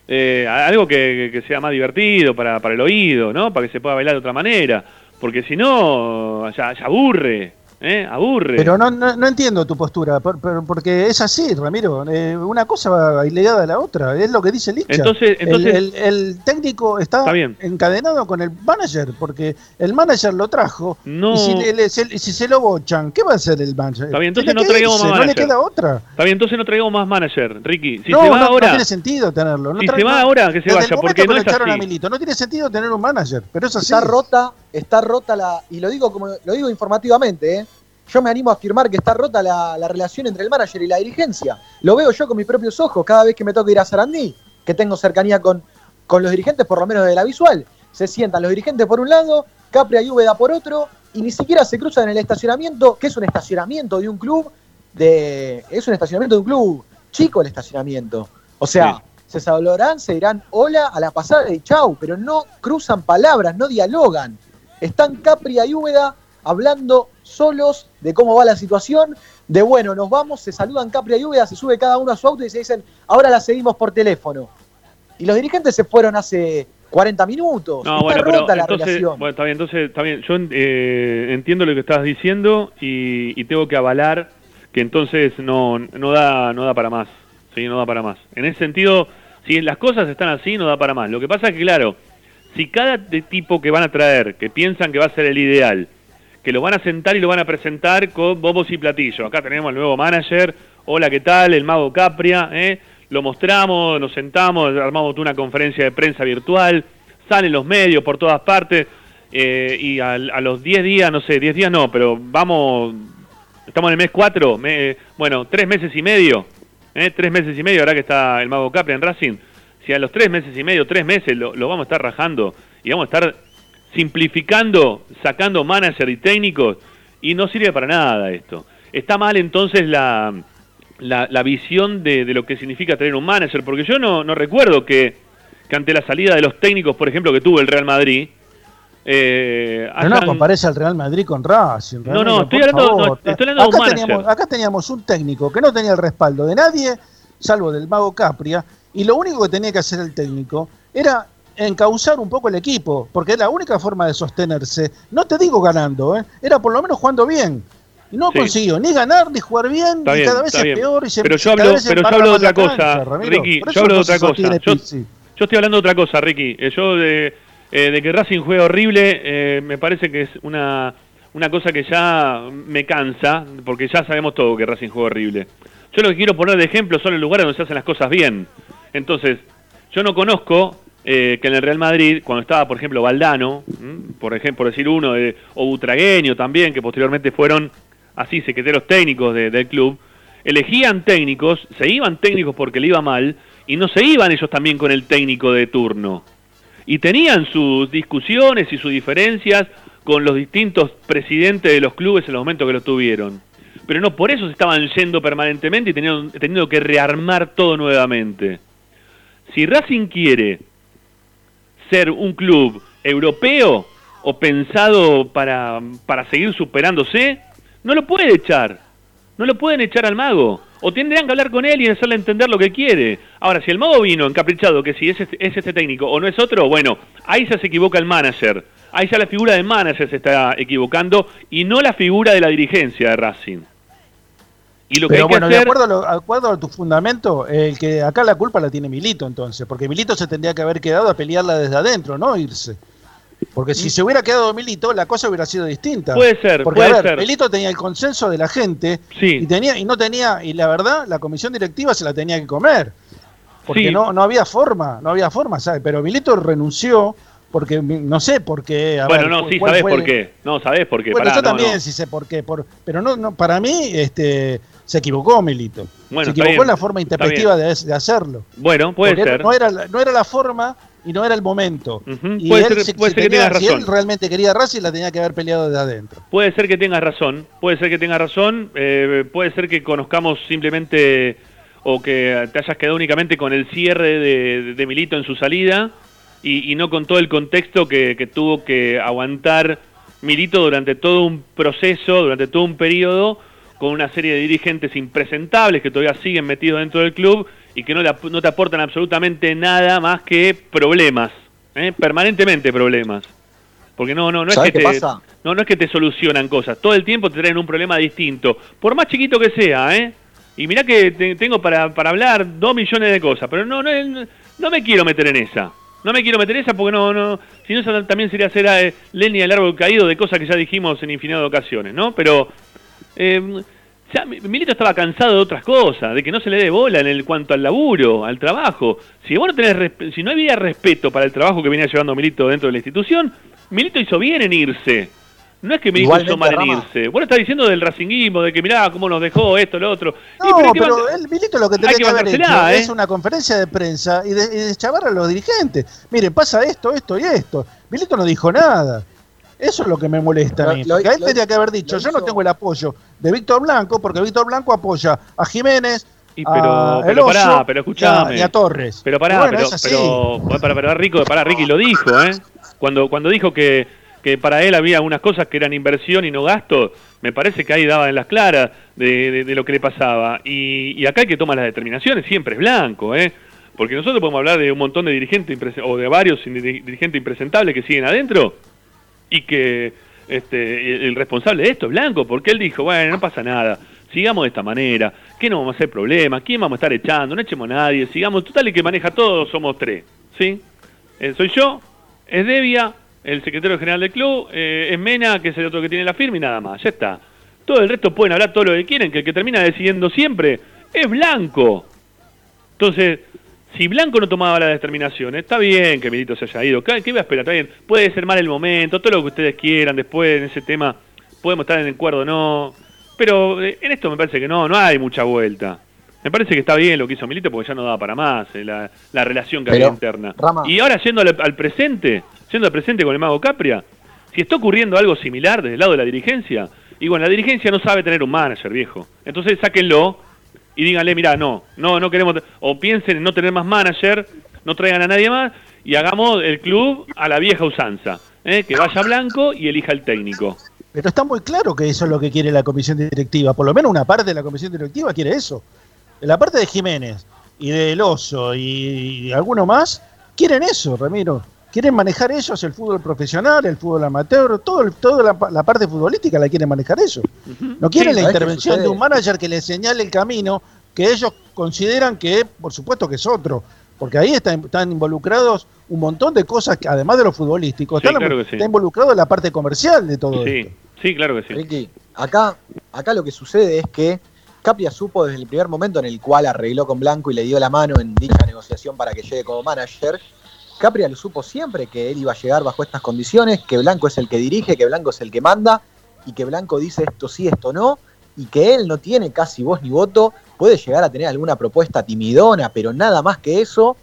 eh, algo que, que sea más divertido para, para el oído, ¿no? Para que se pueda bailar de otra manera. Porque si no, ya, ya aburre, ¿eh? Aburre. Pero no, no, no entiendo tu postura, por- por- porque es así, Ramiro. eh, una cosa va ligada a la otra, es lo que dice Licha. Entonces- El- entonces- el, el técnico está, Está bien. encadenado con el manager, porque el manager lo trajo. No. Y si, le- le- se, si se lo bochan, ¿qué va a hacer el manager? Está bien, entonces no traigamos irse, más No le manager. queda otra. Está bien, entonces no traigamos más manager, Ricky. Si no, se va no, no ahora, tiene sentido tenerlo. No Si trae- se va no- ahora, que se desde vaya, porque que no es echaron así. a Milito, no tiene sentido tener un manager, pero es así. Está rota, está rota la. Y lo digo como lo digo informativamente, ¿eh? Yo me animo a afirmar que está rota la, la relación entre el manager y la dirigencia. Lo veo yo con mis propios ojos cada vez que me toca ir a Sarandí, que tengo cercanía con, con los dirigentes, por lo menos de la visual. Se sientan los dirigentes por un lado, Capria y Úbeda por otro, y ni siquiera se cruzan en el estacionamiento, que es un estacionamiento de un club, de, es un estacionamiento de un club chico el estacionamiento. O sea, Sí. se saludarán, se dirán hola a la pasada y chau, pero no cruzan palabras, no dialogan. Están Capria y Úbeda hablando solos de cómo va la situación, de bueno, nos vamos, se saludan Capria y Úbeda, se sube cada uno a su auto y se dicen, ahora la seguimos por teléfono. Y los dirigentes se fueron hace 40 minutos. No, Está bueno, pero la entonces, relación. bueno, está bien, entonces, está bien. Yo eh, entiendo lo que estás diciendo y, y tengo que avalar que entonces no, no da, no da para más, sí, no da para más. En ese sentido, si las cosas están así, no da para más. Lo que pasa es que, claro, si cada tipo que van a traer, que piensan que va a ser el ideal, que lo van a sentar y lo van a presentar con bobos y platillos. Acá tenemos al nuevo manager, hola, ¿qué tal? El mago Capria, ¿eh? lo mostramos, nos sentamos, armamos una conferencia de prensa virtual, salen los medios por todas partes, eh, y a, a los 10 días, no sé, 10 días no, pero vamos, estamos en el mes 4, me- bueno, 3 meses y medio, ¿eh? 3 meses y medio, ahora que está el mago Capria en Racing, si a los 3 meses y medio, 3 meses lo, lo vamos a estar rajando y vamos a estar simplificando, sacando manager y técnicos, y no sirve para nada esto. Está mal entonces la, la, la visión de, de lo que significa tener un manager, porque yo no, no recuerdo que, que ante la salida de los técnicos, por ejemplo, que tuvo el Real Madrid, eh, no hayan- comparece al Real Madrid con Racing. No, no, realmente, estoy hablando- no, estoy hablando de un manager. teníamos, acá teníamos un técnico que no tenía el respaldo de nadie, salvo del mago Capria, y lo único que tenía que hacer el técnico era encauzar un poco el equipo, porque es la única forma de sostenerse. No te digo ganando, ¿eh? era por lo menos jugando bien. Y no Sí. consiguió ni ganar ni jugar bien, Está y bien, cada vez es bien. peor y se pero yo hablo, pero yo hablo de otra cosa, cancha, Ramiro. Ricky. Yo hablo de no otra cosa. Yo, estoy hablando de otra cosa, Ricky. Eh, Yo de, eh, de que Racing juega horrible, eh, me parece que es una, una cosa que ya me cansa, porque ya sabemos todo que Racing juega horrible. Yo lo que quiero poner de ejemplo son los lugares donde se hacen las cosas bien. Entonces, yo no conozco eh, que en el Real Madrid, cuando estaba, por ejemplo, Valdano, por ejemplo, decir uno, o Butragueño también, que posteriormente fueron así secretarios técnicos de- del club, elegían técnicos, se iban técnicos porque le iba mal, y no se iban ellos también con el técnico de turno. Y tenían sus discusiones y sus diferencias con los distintos presidentes de los clubes en los momentos que lo tuvieron. Pero no por eso se estaban yendo permanentemente y tenían, teniendo que rearmar todo nuevamente. Si Racing quiere ser un club europeo o pensado para, para seguir superándose, no lo puede echar. No lo pueden echar al mago. O tendrían que hablar con él y hacerle entender lo que quiere. Ahora, si el mago vino encaprichado que si es este, es este técnico o no es otro, bueno, ahí ya se equivoca el manager. Ahí ya la figura del manager se está equivocando y no la figura de la dirigencia de Racing. Y lo que Pero hay que bueno, de acuerdo, a lo- de acuerdo a tu fundamento, el que acá la culpa la tiene Milito entonces, porque Milito se tendría que haber quedado a pelearla desde adentro, no irse. Porque si se hubiera quedado Milito, la cosa hubiera sido distinta. Mm. Puede ser, Porque puede a ver, ser. Milito tenía el consenso de la gente Sí. y tenía y no tenía y la verdad la comisión directiva se la tenía que comer. Porque Sí. no no había forma, no había forma, ¿sabes? Pero Milito renunció porque no sé por qué. a Bueno, ver, no, sí, sabés por qué. No, sabés por qué. Bueno, Pará, yo no, también no. sí sé por qué, por, pero no, no, para mí este, se equivocó Milito. Bueno, se equivocó en la forma intempestiva de, de hacerlo. Bueno, puede Porque ser. No era, la- no era la forma y no era el momento. Y puede él, ser- si, puede si ser que si él realmente quería Racing, la tenía que haber peleado desde adentro. Puede ser que tengas razón, puede ser que tengas razón, eh, puede ser que conozcamos simplemente o que te hayas quedado únicamente con el cierre de, de Milito en su salida y, y no con todo el contexto que, que tuvo que aguantar Milito durante todo un proceso, durante todo un periodo, con una serie de dirigentes impresentables que todavía siguen metidos dentro del club y que no, le ap- no te aportan absolutamente nada más que problemas, ¿eh? permanentemente problemas. Porque no, no, no es ¿Sabés que te, pasa? no, no es que te solucionan cosas, todo el tiempo te traen un problema distinto, por más chiquito que sea, ¿eh? Y mirá que te- tengo para, para hablar dos millones de cosas, pero no, no, no me quiero meter en esa. No me quiero meter en esa porque no, no, si no también sería hacer eh, leña del árbol caído de cosas que ya dijimos en infinidad de ocasiones, ¿no? Pero eh, Mi- Milito estaba cansado de otras cosas, de que no se le dé bola en el cuanto al laburo, al trabajo. Si vos no tenés si no había respeto para el trabajo que venía llevando Milito dentro de la institución, Milito hizo bien en irse. No es que Milito Igualmente, hizo mal en irse. Vos lo estás diciendo del racinguismo, de que mirá cómo nos dejó esto, lo otro. No, pero el Milito lo que tenía que que, haber hecho bancársela, ¿eh? es una conferencia de prensa y, de, y deschavar a los dirigentes. Miren, pasa esto, esto y esto. Milito no dijo nada. Eso es lo que me molesta a mí. Lo- lo- porque él lo- tenía que haber dicho, yo no tengo el apoyo de Víctor Blanco, porque Víctor Blanco apoya a Jiménez, Y pero, a pero pará, pero y a- escuchame. y a Torres. Pero pará, bueno, pero, pero, para, para, Rico, pará, Ricky lo dijo, ¿eh? Cuando, cuando dijo que, que para él había algunas cosas que eran inversión y no gasto, me parece que ahí daba en las claras de, de- de lo que le pasaba. Y, y acá el que toma las determinaciones siempre es blanco, ¿eh? Porque nosotros podemos hablar de un montón de dirigentes o de varios dirigentes impresentables que siguen adentro y que este, el, responsable de esto es Blanco, porque él dijo, bueno, no pasa nada, sigamos de esta manera, que no vamos a hacer problemas, quién vamos a estar echando, no echemos a nadie, sigamos, total el que maneja todo somos tres, ¿sí? Eh, soy yo, es Devia, el secretario general del club, eh, es Mena, que es el otro que tiene la firma y nada más, ya está. Todo el resto pueden hablar todo lo que quieren, que el que termina decidiendo siempre es Blanco. Entonces, si Blanco no tomaba la determinación, está bien que Milito se haya ido. ¿Qué iba a esperar? Está bien. Puede ser mal el momento, todo lo que ustedes quieran. Después, en ese tema, podemos estar en acuerdo o no. Pero eh, en esto me parece que no, no hay mucha vuelta. Me parece que está bien lo que hizo Milito porque ya no daba para más eh, la, la relación que Pero, había interna. Rama. Y ahora yendo al, al presente, yendo al presente con el Mago Capria, si está ocurriendo algo similar desde el lado de la dirigencia, y bueno, la dirigencia no sabe tener un manager, viejo. Entonces sáquenlo y díganle, mira, no, no, no queremos, o piensen en no tener más manager, no traigan a nadie más, y hagamos el club a la vieja usanza, ¿eh? que vaya Blanco y elija el técnico. Pero está muy claro que eso es lo que quiere la comisión directiva. Por lo menos una parte de la comisión directiva quiere eso. La parte de Jiménez y del Oso y, y alguno más quieren eso, Ramiro. Quieren manejar ellos el fútbol profesional, el fútbol amateur, todo, el- toda la, pa- la parte futbolística la quieren manejar ellos. No quieren Sí, la ¿sabés qué intervención de un manager que les señale el camino que ellos consideran que, por supuesto, que es otro. Porque ahí están, están involucrados un montón de cosas, que, además de lo futbolístico, Sí, están- claro que sí. está involucrado la parte comercial de todo Sí, esto. sí, claro que sí. Ricky, acá, acá lo que sucede es que Capria supo desde el primer momento en el cual arregló con Blanco y le dio la mano en dicha negociación para que llegue como manager. Capria lo supo siempre que él iba a llegar bajo estas condiciones, que Blanco es el que dirige, que Blanco es el que manda y que Blanco dice esto sí, esto no, y que él no tiene casi voz ni voto, puede llegar a tener alguna propuesta timidona, pero nada más que eso,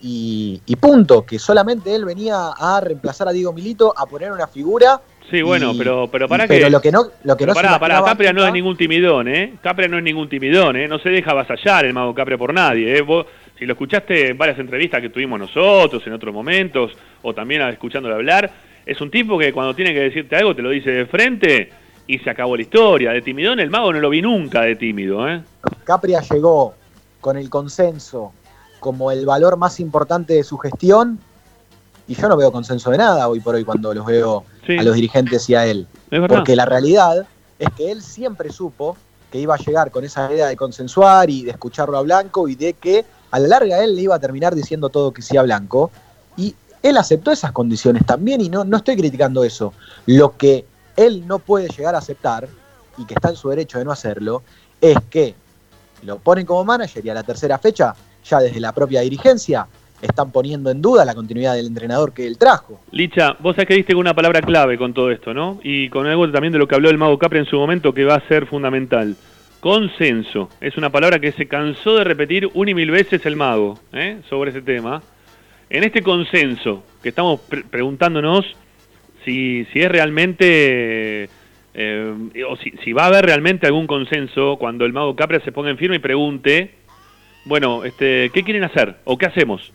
y, y punto, que solamente él venía a reemplazar a Diego Milito, a poner una figura. Sí, bueno, y- pero, pero para pero que... lo que no, lo que no pará, imaginaba Capria no es ningún timidón, ¿eh? Capria no es ningún timidón, ¿eh? No se deja avasallar el mago Capria por nadie, ¿eh? Vos, si lo escuchaste en varias entrevistas que tuvimos nosotros, en otros momentos, o también escuchándolo hablar, es un tipo que cuando tiene que decirte algo te lo dice de frente y se acabó la historia. De timidón el mago no lo vi nunca de tímido, ¿eh? Capria llegó con el consenso como el valor más importante de su gestión y yo no veo consenso de nada hoy por hoy cuando los veo Sí. a los dirigentes y a él. Porque la realidad es que él siempre supo que iba a llegar con esa idea de consensuar y de escucharlo a Blanco y de que a la larga él le iba a terminar diciendo todo que sí a Blanco. Y él aceptó esas condiciones también y no, no estoy criticando eso. Lo que él no puede llegar a aceptar, y que está en su derecho de no hacerlo, es que lo ponen como manager y a la tercera fecha, ya desde la propia dirigencia, están poniendo en duda la continuidad del entrenador que él trajo. Licha, vos sabés que diste una palabra clave con todo esto, ¿no? Y con algo también de lo que habló el mago Capria en su momento que va a ser fundamental. Consenso. Es una palabra que se cansó de repetir una y mil veces el mago ¿eh? sobre ese tema. En este consenso que estamos pre- preguntándonos si, si es realmente... eh, o si, si va a haber realmente algún consenso cuando el mago Capria se ponga en firme y pregunte, bueno, este, ¿qué quieren hacer? ¿O qué hacemos?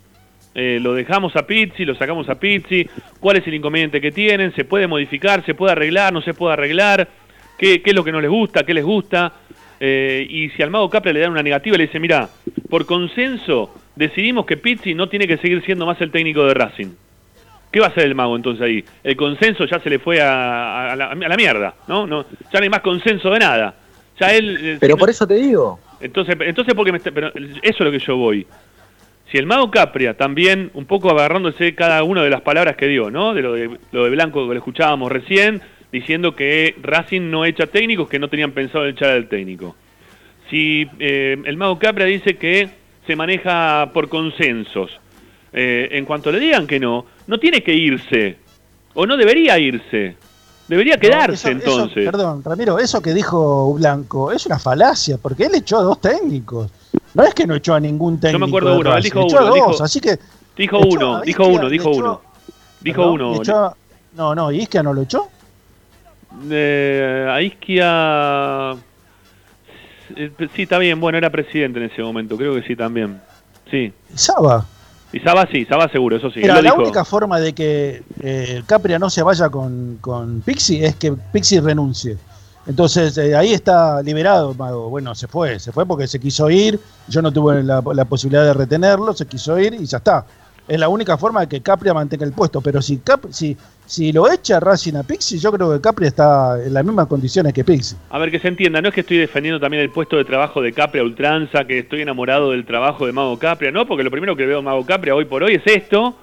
Eh, lo dejamos a Pizzi, lo sacamos a Pizzi, cuál es el inconveniente que tienen, se puede modificar, se puede arreglar, no se puede arreglar, qué, qué es lo que no les gusta, qué les gusta, Eh, y si al mago Capria le dan una negativa, le dice, mira, por consenso decidimos que Pizzi no tiene que seguir siendo más el técnico de Racing. ¿Qué va a hacer el mago entonces ahí? El consenso ya se le fue a, a la, a la mierda, ¿no? ¿no? Ya no hay más consenso de nada. Ya él... eh, Pero por eso te digo, entonces, entonces porque me está- pero eso es lo que yo voy. Si el mago Capria también, un poco agarrándose cada una de las palabras que dio, ¿no? De lo de, lo de Blanco que lo escuchábamos recién, diciendo que Racing no echa técnicos que no tenían pensado echar al técnico. Si eh, el mago Capria dice que se maneja por consensos, eh, en cuanto le digan que no, no tiene que irse, o no debería irse, debería quedarse eso- entonces. perdón, Ramiro, eso que dijo Blanco es una falacia, porque él echó a dos técnicos. No es que no echó a ningún técnico. Yo me acuerdo de uno, él dijo echó a uno, dos, dijo- así que. Dijo uno, dijo uno, dijo uno. Dijo uno. echó a- no, no, ¿y Isquia no lo echó? Eh, a Isquia... Sí, está bien, bueno, era presidente en ese momento, creo que sí también. Sí. Saba. Y Saba sí, Saba seguro, eso sí. Mira, la dijo. única forma de que eh, Capria no se vaya con, con Pixie es que Pixie renuncie. Entonces eh, ahí está liberado, Mago. Bueno, se fue, se fue porque se quiso ir. Yo no tuve la, la posibilidad de retenerlo, se quiso ir y ya está. Es la única forma de que Capria mantenga el puesto. Pero si, Cap, si, si lo echa Racing a Pixie, yo creo que Capria está en las mismas condiciones que Pixie. A ver, que se entienda, no es que estoy defendiendo también el puesto de trabajo de Capria a ultranza, que estoy enamorado del trabajo de Mago Capria, no, porque lo primero que veo Mago Capria hoy por hoy es esto,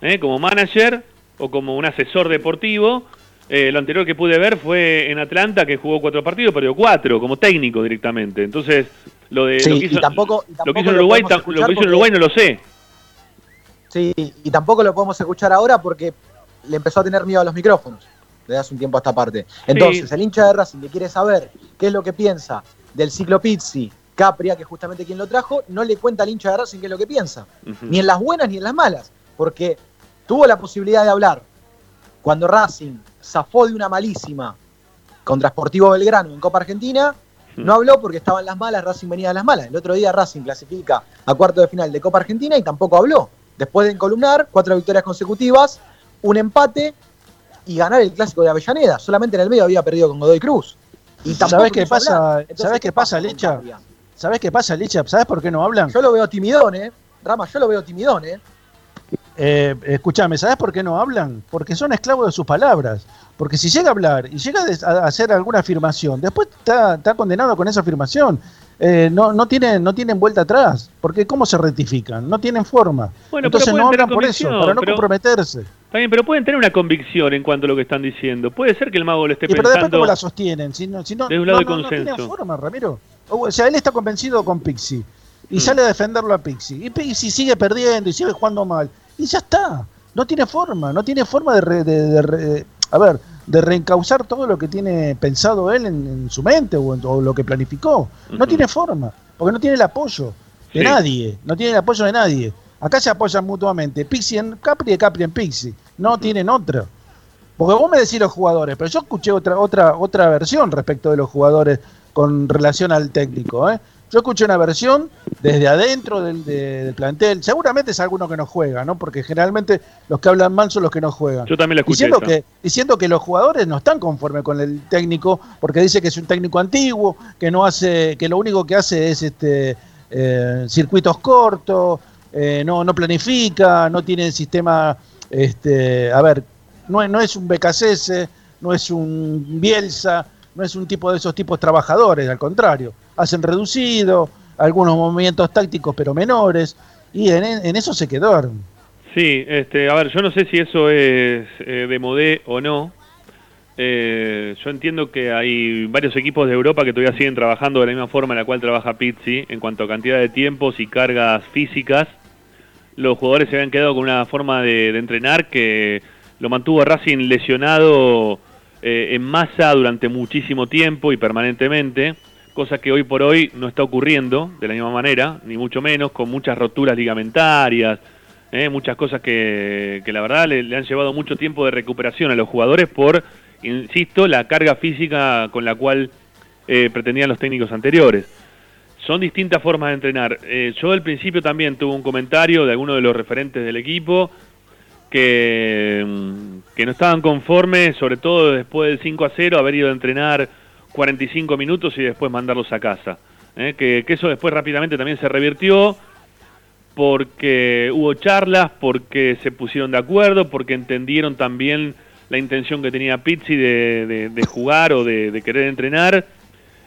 ¿eh? como manager, o como un asesor deportivo. Eh, lo anterior que pude ver fue en Atlanta, que jugó cuatro partidos, perdió cuatro, como técnico directamente. Entonces, lo de Sí, lo que y hizo, tampoco- y lo tampoco que hizo en lo Uruguay, lo escuchar que hizo en Uruguay no lo sé. Sí, y tampoco lo podemos escuchar ahora porque le empezó a tener miedo a los micrófonos desde hace un tiempo a esta parte. Entonces, el hincha de Racing que quiere saber qué es lo que piensa del ciclo Pizzi, Capria, que es justamente quien lo trajo, no le cuenta al hincha de Racing qué es lo que piensa. Ni en las buenas ni en las malas. Porque tuvo la posibilidad de hablar cuando Racing zafó de una malísima contra Sportivo Belgrano en Copa Argentina. No habló porque estaban las malas, Racing venía de las malas. El otro día Racing clasifica a cuarto de final de Copa Argentina y tampoco habló. Después de encolumnar, cuatro victorias consecutivas, un empate y ganar el clásico de Avellaneda. Solamente en el medio había perdido con Godoy Cruz. Y ¿Sabés qué pasa? Entonces, ¿Sabés qué pasa, Licha? ¿Sabés qué pasa, Licha? ¿Sabés por qué no hablan? Yo lo veo timidón, ¿eh? Rama, yo lo veo timidón, ¿eh? Eh, escúchame, ¿sabes por qué no hablan? Porque son esclavos de sus palabras. Porque si llega a hablar y llega a hacer alguna afirmación, después está, está condenado con esa afirmación. Eh, no, no, tienen, no tienen vuelta atrás. Porque ¿cómo se rectifican? No tienen forma. Bueno, Entonces no hablan por eso, para no pero- comprometerse. Está bien, pero pueden tener una convicción en cuanto a lo que están diciendo. Puede ser que el mago lo esté Y pero después cómo la sostienen, si no, si no, de un lado no, de no, no tienen forma, Ramiro. O sea, él está convencido con Pixie y Mm. sale a defenderlo a Pixie. Y Pixie sigue perdiendo y sigue jugando mal. Y ya está. No tiene forma, no tiene forma de, re- de- de re- a ver, de reencauzar todo lo que tiene pensado él en, en su mente o, en- o lo que planificó. No tiene forma, porque no tiene el apoyo de Sí. nadie, no tiene el apoyo de nadie. Acá se apoyan mutuamente, Pixie en Capri y Capri en Pixie. No tienen otra. Porque vos me decís los jugadores, pero yo escuché otra, otra, otra versión respecto de los jugadores con relación al técnico. ¿eh? Yo escuché una versión desde adentro del, de- del plantel. Seguramente es alguno que no juega, ¿no? Porque generalmente los que hablan mal son los que no juegan. Yo también lo escuché. Diciendo esa. que, diciendo que los jugadores no están conformes con el técnico, porque dice que es un técnico antiguo, que no hace, que lo único que hace es este eh, circuitos cortos, eh, no, no planifica, no tiene sistema, este, a ver, no, es- no es un BKCS, no es un Bielsa, no es un tipo de esos tipos trabajadores, al contrario, hacen reducido, algunos movimientos tácticos pero menores, y en, eso se quedaron. Sí, este, a ver, yo no sé si eso es eh, de modé o no. Eh, yo entiendo que hay varios equipos de Europa que todavía siguen trabajando de la misma forma en la cual trabaja Pizzi en cuanto a cantidad de tiempos y cargas físicas. Los jugadores se habían quedado con una forma de, entrenar que lo mantuvo Racing lesionado eh, en masa durante muchísimo tiempo y permanentemente, cosa que hoy por hoy no está ocurriendo de la misma manera, ni mucho menos, con muchas roturas ligamentarias, eh, muchas cosas que, que la verdad le, han llevado mucho tiempo de recuperación a los jugadores por, insisto, la carga física con la cual eh, pretendían los técnicos anteriores. Son distintas formas de entrenar. Eh, yo al principio también tuve un comentario de alguno de los referentes del equipo que, mm, que no estaban conformes, sobre todo después del 5 a 0, haber ido a entrenar 45 minutos y después mandarlos a casa. Eh, que, eso después rápidamente también se revirtió porque hubo charlas, porque se pusieron de acuerdo, porque entendieron también la intención que tenía Pizzi de, de- de jugar o de, de querer entrenar.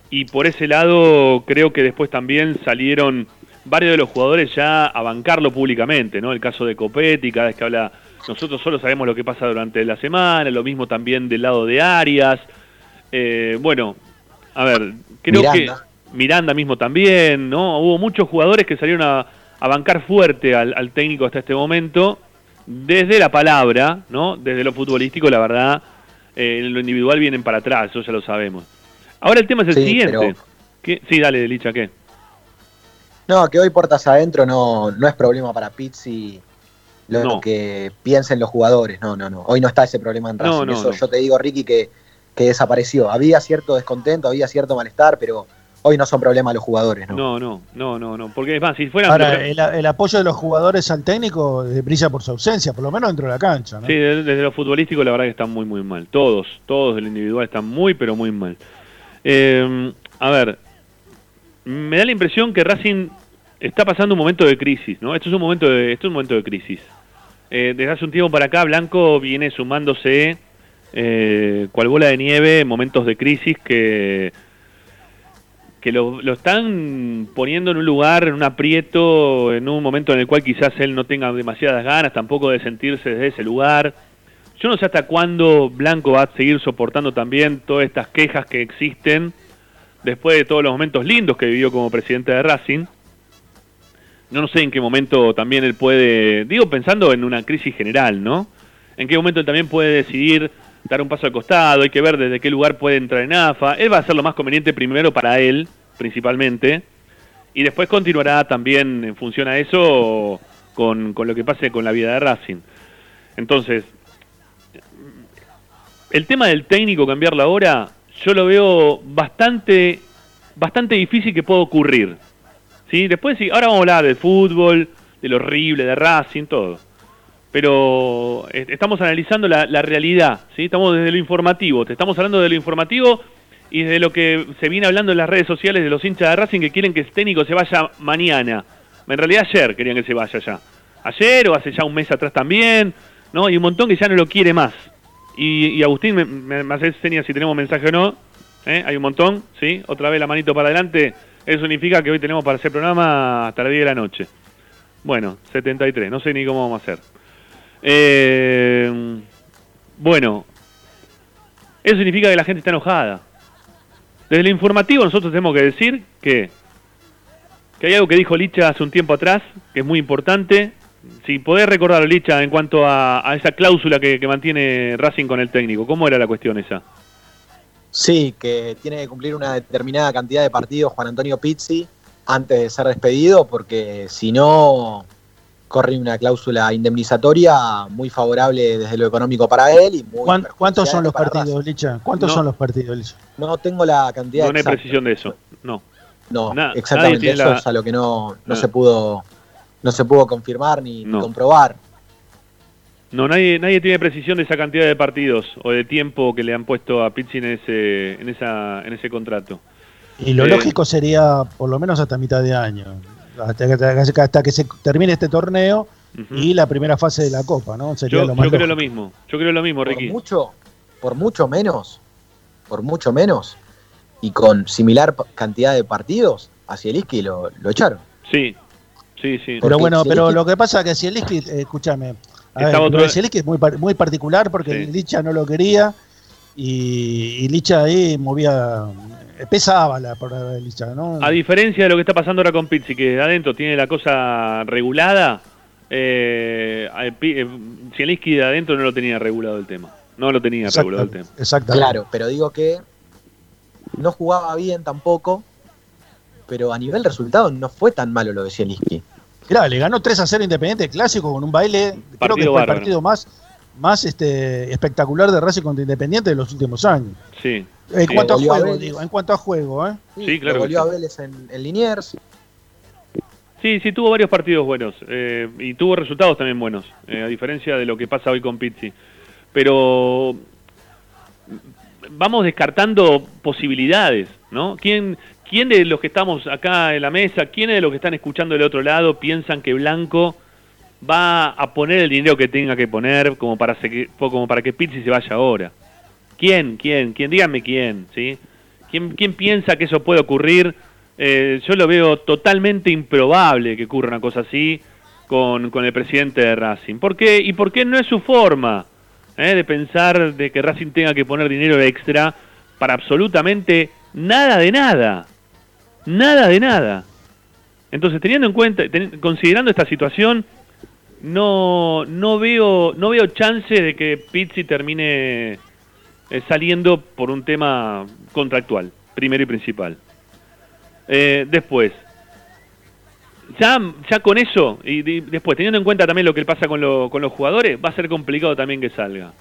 Y por ese lado creo que después también salieron varios de los jugadores ya a bancarlo públicamente, ¿no? El caso de Copetti, cada vez que habla, nosotros solo sabemos lo que pasa durante la semana, lo mismo también del lado de Arias. Eh, bueno, a ver, creo Miranda. que Miranda mismo también, ¿no? Hubo muchos jugadores que salieron a, a bancar fuerte al, al técnico hasta este momento, desde la palabra, ¿no? Desde lo futbolístico, la verdad, eh, en lo individual vienen para atrás, eso ya lo sabemos. Ahora el tema es el Sí, siguiente. pero- ¿Qué? Sí, dale, Licha, ¿qué? No, que hoy puertas adentro no, no es problema para Pizzi lo No. que piensen los jugadores. No, no, no. Hoy no está ese problema en Racing. no, Eso no. yo te digo, Ricky, que, que desapareció. Había cierto descontento, había cierto malestar, pero hoy no son problemas los jugadores, ¿no? No, no, no, no, no. Porque es más, si fueran. Ahora, el, el apoyo de los jugadores al técnico brilla por su ausencia, por lo menos dentro de la cancha. ¿no? Sí, desde, desde lo futbolístico la verdad que están muy, muy mal. Todos, todos del individual están muy, pero muy mal. Eh, a ver, me da la impresión que Racing está pasando un momento de crisis, ¿no? Esto es un momento de, esto es un momento de crisis. Eh, desde hace un tiempo para acá, Blanco viene sumándose eh, cual bola de nieve en momentos de crisis que que lo, lo están poniendo en un lugar, en un aprieto, en un momento en el cual quizás él no tenga demasiadas ganas tampoco de sentirse desde ese lugar. Yo no sé hasta cuándo Blanco va a seguir soportando también todas estas quejas que existen después de todos los momentos lindos que vivió como presidente de Racing. No, sé en qué momento también él puede, digo pensando en una crisis general, ¿no? En qué momento él también puede decidir dar un paso al costado, hay que ver desde qué lugar puede entrar en AFA. Él va a hacer lo más conveniente primero para él, principalmente, y después continuará también en función a eso con, con lo que pase con la vida de Racing. Entonces, el tema del técnico cambiarlo ahora, yo lo veo bastante, bastante difícil que pueda ocurrir. ¿Sí? Después sí, ahora vamos a hablar del fútbol, de lo horrible, de Racing, todo. Pero eh, estamos analizando la, realidad, ¿sí? Estamos desde lo informativo, te estamos hablando de lo informativo y de lo que se viene hablando en las redes sociales de los hinchas de Racing que quieren que el técnico se vaya mañana. En realidad ayer querían que se vaya ya. Ayer o hace ya un mes atrás también, ¿no? Y un montón que ya no lo quiere más. Y, y Agustín, me, me, me hace señas si tenemos mensaje o no. ¿eh? Hay un montón, ¿sí? Otra vez la manito para adelante. Eso significa que hoy tenemos para hacer programa hasta las 10 de la noche. Bueno, 73, no sé ni cómo vamos a hacer. Eh, bueno, eso significa que la gente está enojada. Desde el informativo nosotros tenemos que decir que, que hay algo que dijo Licha hace un tiempo atrás, que es muy importante. Si podés recordarlo, Licha, en cuanto a, a esa cláusula que, que mantiene Racing con el técnico, ¿cómo era la cuestión esa? Sí, que tiene que cumplir una determinada cantidad de partidos Juan Antonio Pizzi antes de ser despedido, porque si no corre una cláusula indemnizatoria muy favorable desde lo económico para él. Y muy ¿Cuán- ¿Cuántos son los partidos. Licha? ¿Cuántos No. son los partidos, Licha? No tengo la cantidad No, no hay precisión de eso. No. No, Na- exactamente. Eso la- es a lo que no, no se pudo no se pudo confirmar ni, comprobar. No, nadie, nadie tiene precisión de esa cantidad de partidos o de tiempo que le han puesto a Pizzi en ese, en esa, en ese contrato. Y lo Eh, lógico sería por lo menos hasta mitad de año. Hasta que, hasta que se termine este torneo y la primera fase de la Copa, ¿no? Sería Yo, lo más yo creo lo mismo. Yo creo lo mismo, Por Ricky. mucho, por mucho menos, por mucho menos, y con similar cantidad de partidos, a Zielinski lo, lo echaron. Sí, sí, sí. Pero Porque bueno, pero lo que pasa es que Zielinski, eh, escúchame, a ver, otro- Zielinski es muy, muy particular porque Sí. Licha no lo quería y, y Licha ahí movía, pesaba la palabra de Licha, ¿no? A diferencia de lo que está pasando ahora con Pizzi, que de adentro tiene la cosa regulada, eh, eh, Zielinski de adentro no lo tenía regulado el tema. No lo tenía regulado el tema. Exactamente. Claro, pero digo que no jugaba bien tampoco, pero a nivel resultado no fue tan malo lo de Zielinski. Mirá, le ganó 3 a 0 Independiente clásico con un baile, creo que fue el partido más, más este, espectacular de Racing contra Independiente de los últimos años. Sí, En Sí. cuanto a juego, digo, en cuanto a juego, ¿eh? Sí, claro volvió sí. a Vélez en, en Liniers. Sí, sí, tuvo varios partidos buenos eh, y tuvo resultados también buenos, eh, a diferencia de lo que pasa hoy con Pizzi. Pero vamos descartando posibilidades, ¿no? ¿Quién, ¿Quién de los que estamos acá en la mesa, quiénes de los que están escuchando del otro lado piensan que Blanco va a poner el dinero que tenga que poner como para, se- como para que Pizzi se vaya ahora? ¿Quién? ¿Quién? ¿Quién? Díganme quién, ¿sí? ¿Quién, quién piensa que eso puede ocurrir? Eh, yo lo veo totalmente improbable que ocurra una cosa así con, con el presidente de Racing. ¿Por qué? ¿Y por qué no es su forma eh, de pensar de que Racing tenga que poner dinero extra para absolutamente nada de nada? Nada de nada. Entonces, teniendo en cuenta, teni- considerando esta situación, no, no veo, no veo chance de que Pizzi termine eh, saliendo por un tema contractual, primero y principal. Eh, después, ya, ya con eso, y después, teniendo en cuenta también lo que pasa con, lo- con los jugadores, va a ser complicado también que salga.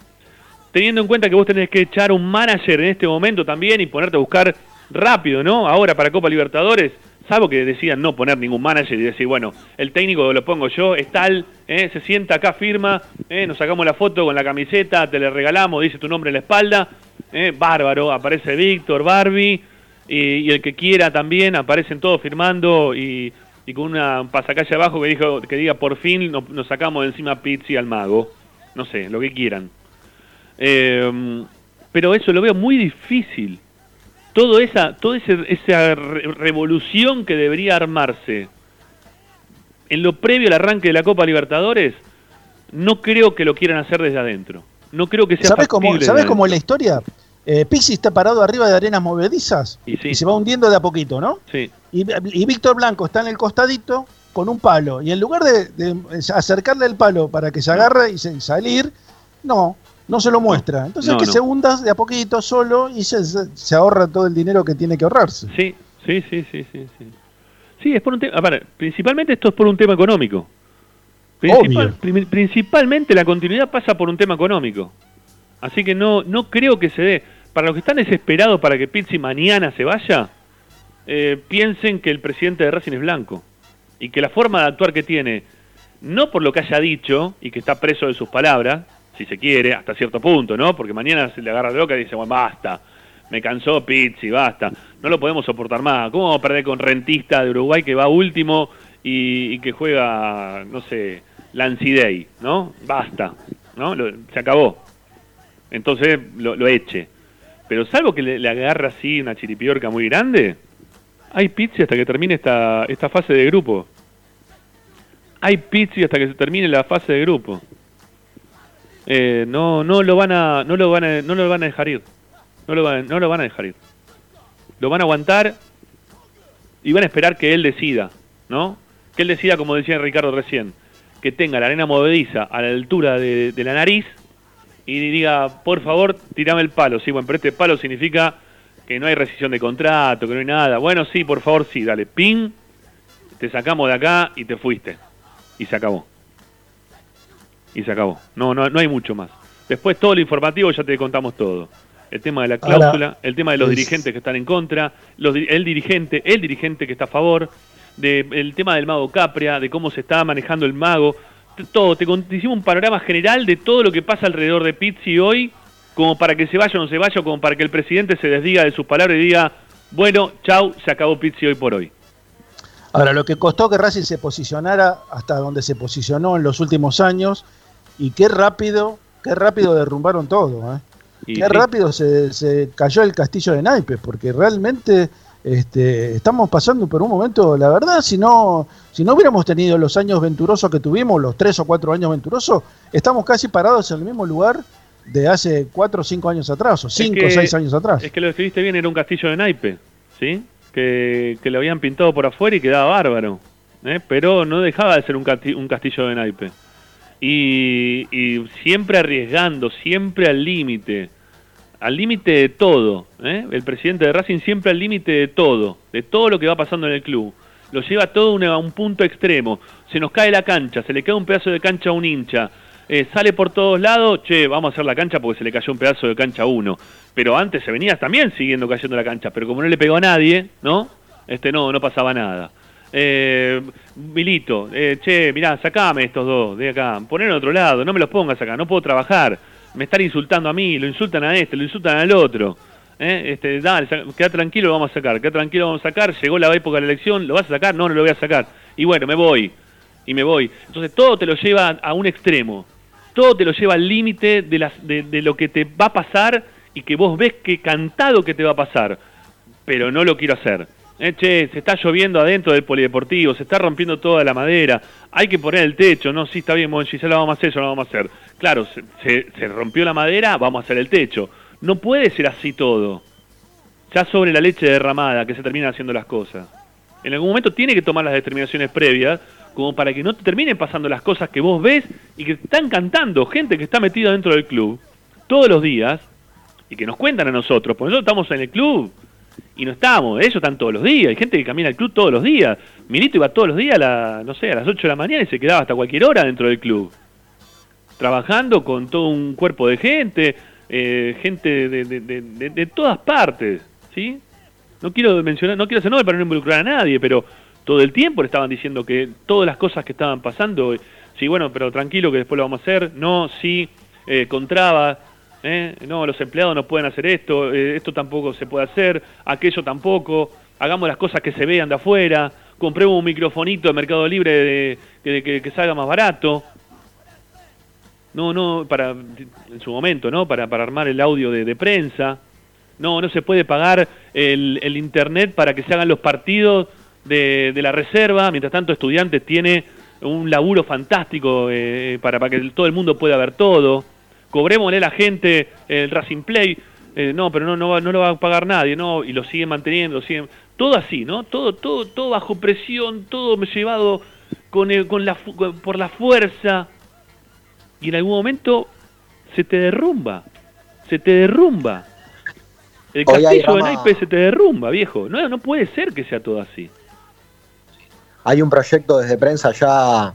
Teniendo en cuenta que vos tenés que echar un manager en este momento también y ponerte a buscar rápido, ¿no? Ahora para Copa Libertadores, salvo que decidan no poner ningún manager y decir, bueno, el técnico lo pongo yo, es tal, ¿eh? se sienta acá, firma, ¿eh? nos sacamos la foto con la camiseta, te le regalamos, dice tu nombre en la espalda, ¿eh? bárbaro, aparece Víctor, Barbie, y, el que quiera también, aparecen todos firmando y, y con una pasacalle abajo que, dijo, que diga por fin nos, nos sacamos de encima a Pizzi al mago, no sé, lo que quieran. Eh, pero eso lo veo muy difícil. Todo esa, toda ese- esa re- revolución que debería armarse en lo previo al arranque de la Copa Libertadores, no creo que lo quieran hacer desde adentro. no creo que sea ¿Sabes cómo. ¿sabés cómo es la historia? Eh, está parado arriba de arenas movedizas Y sí. y se va hundiendo de a poquito, ¿no? Sí, Y, y Víctor Blanco está en el costadito con un palo. Y en lugar de, de acercarle el palo para que se agarre y, se- salir, no, no se lo muestra. Entonces No, que no. se hunda de a poquito solo y se, se- ahorra todo el dinero que tiene que ahorrarse. sí, sí, sí, sí, sí. Sí, Sí, es por un tema... Principalmente esto es por un tema económico. Principal- Obvio. principalmente la continuidad pasa por un tema económico. Así que no, no creo que se dé. Para los que están desesperados para que Pizzi mañana se vaya, eh, piensen que el presidente de Racing es blanco. Y que la forma de actuar que tiene, no por lo que haya dicho y que está preso de sus palabras, si se quiere, hasta cierto punto, ¿no? Porque mañana se le agarra de loca y dice, bueno, basta, me cansó Pizzi, basta, no lo podemos soportar más. ¿Cómo vamos a perder con Rentista de Uruguay que va último y, que juega, no sé, Lancidei, ¿no? Basta, ¿no? Lo- se acabó. Entonces lo, lo eche. Pero salvo que le, le agarra así una chiripiorca muy grande, hay pizzi hasta que termine esta, esta fase de grupo. Hay pizzi hasta que se termine la fase de grupo. Eh, no, no lo van a, no lo van a, no lo van a dejar ir. No lo van, no lo van a dejar ir. Lo van a aguantar y van a esperar que él decida, ¿no? Que él decida, como decía Ricardo recién, que tenga la arena movediza a la altura de, de la nariz y diga, por favor, tirame el palo. Sí, bueno, pero este palo significa que no hay rescisión de contrato, que no hay nada. Bueno, sí, por favor, sí, dale, pin, te sacamos de acá y te fuiste. Y se acabó. Y se acabó. No, no, no hay mucho más. Después todo lo informativo ya te contamos todo. El tema de la Ahora, cláusula, el tema de los es- dirigentes que están en contra, los, el dirigente, el dirigente que está a favor, de, el tema del mago Capria, de cómo se está manejando el mago, todo, te, te hicimos un panorama general de todo lo que pasa alrededor de Pizzi hoy, como para que se vaya o no se vaya, como para que el presidente se desdiga de sus palabras y diga, bueno, chau, se acabó Pizzi hoy por hoy. Ahora, lo que costó que Racing se posicionara hasta donde se posicionó en los últimos años y qué rápido, qué rápido derrumbaron todo, ¿eh? Y qué rápido se, se cayó el castillo de naipes, porque realmente este, estamos pasando por un momento, la verdad, si no, si no hubiéramos tenido los años venturosos que tuvimos, los tres o cuatro años venturosos, estamos casi parados en el mismo lugar de hace cuatro o cinco años atrás, o cinco o seis años atrás. Es que lo describiste bien, era un castillo de naipe, ¿sí? Que, que lo habían pintado por afuera y quedaba bárbaro, ¿eh? pero no dejaba de ser un, castillo de naipe. Y, y siempre arriesgando, siempre al límite, al límite de todo. ¿eh? El presidente de Racing siempre al límite de todo, de todo lo que va pasando en el club. Lo lleva todo a un punto extremo. Se nos cae la cancha, se le cae un pedazo de cancha a un hincha. eh, sale por todos lados, che, vamos a hacer la cancha porque se le cayó un pedazo de cancha a uno. Pero antes se venía también siguiendo cayendo la cancha, pero como no le pegó a nadie, ¿no? Este no, no pasaba nada. Eh, Milito, eh, che, mirá, sacame estos dos de acá, poner en otro lado, no me los pongas acá, no puedo trabajar. Me están insultando a mí, lo insultan a este, lo insultan al otro. ¿eh? Este, dale, queda tranquilo, lo vamos a sacar, queda tranquilo, lo vamos a sacar. Llegó la época de la elección, ¿lo vas a sacar? No, no lo voy a sacar. Y bueno, me voy, y me voy. Entonces todo te lo lleva a un extremo, todo te lo lleva al límite de, de, de lo que te va a pasar y que vos ves que cantado que te va a pasar, pero no lo quiero hacer. Eh, che, se está lloviendo adentro del polideportivo, se está rompiendo toda la madera, hay que poner el techo, no, sí, está bien, Monchi, ya lo vamos a hacer, ya lo vamos a hacer. Claro, se, se- se rompió la madera, vamos a hacer el techo. No puede ser así todo. Ya sobre la leche derramada que se terminan haciendo las cosas. En algún momento tiene que tomar las determinaciones previas como para que no te terminen pasando las cosas que vos ves y que están cantando gente que está metida dentro del club todos los días y que nos cuentan a nosotros, porque nosotros estamos en el club y no estamos, ellos están todos los días, hay gente que camina al club todos los días. Milito iba todos los días a la, no sé, a las 8 de la mañana y se quedaba hasta cualquier hora dentro del club. Trabajando con todo un cuerpo de gente, eh, gente de, de- de- todas partes, ¿sí? No quiero mencionar, no quiero hacer nombre para no involucrar a nadie, pero todo el tiempo le estaban diciendo que todas las cosas que estaban pasando, sí, bueno, pero tranquilo que después lo vamos a hacer, no, sí, eh, con trabas, ¿eh? no, los empleados no pueden hacer esto, eh, esto tampoco se puede hacer, aquello tampoco, hagamos las cosas que se vean de afuera, compremos un microfonito de Mercado Libre de- que, que- salga más barato. No, no, para, en su momento, ¿no? Para, para armar el audio de, de prensa. No, no se puede pagar el, el internet para que se hagan los partidos de, de la reserva. Mientras tanto, Estudiantes tiene un laburo fantástico eh, para, para que todo el mundo pueda ver todo. Cobrémosle a la gente el Racing Play, eh, no, pero no, no, no lo va a pagar nadie, no, y lo siguen manteniendo, lo siguen, todo así, ¿no? Todo, todo, todo bajo presión, todo llevado con el- con la, con- por la fuerza, y en algún momento se te derrumba, se te derrumba. El castillo de naipes se te derrumba, viejo. No, no puede ser que sea todo así. Hay un proyecto desde prensa ya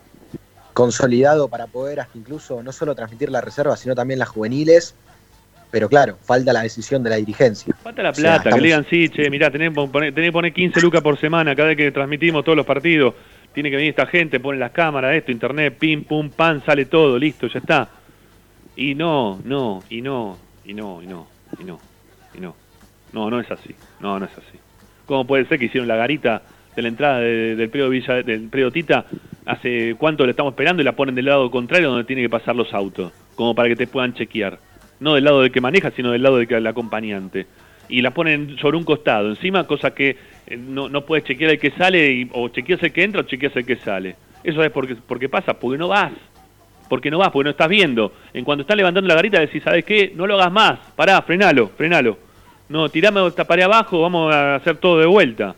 consolidado para poder hasta incluso no solo transmitir la reserva, sino también las juveniles. Pero claro, falta la decisión de la dirigencia. Falta la O sea, plata, que estamos- le digan, sí, che, mirá, tenés, que poner- tenés que poner 15 lucas por semana cada vez que transmitimos todos los partidos. Tiene que venir esta gente, ponen las cámaras, esto, internet, pim, pum, pan, sale todo, listo, ya está. Y no, no, y no, y no, y no, y no, y no. No, no es así, no, no es así. ¿Cómo puede ser que hicieron la garita de la entrada de- del predio Villa, del Tita? Hace cuánto le estamos esperando y la ponen del lado contrario donde tiene que pasar los autos, como para que te puedan chequear. No del lado del que maneja, sino del lado del, que- del acompañante. Y la ponen sobre un costado, encima, cosa que eh, no, no puedes chequear el que sale, y- o chequeas el que entra o chequeas el que sale. Eso es porque, porque pasa, porque no vas. Porque no vas, porque no estás viendo. En cuanto están levantando la garita, decís, ¿sabes qué? No lo hagas más. Pará, frenalo, frenalo. No, tirame esta pared abajo, vamos a hacer todo de vuelta.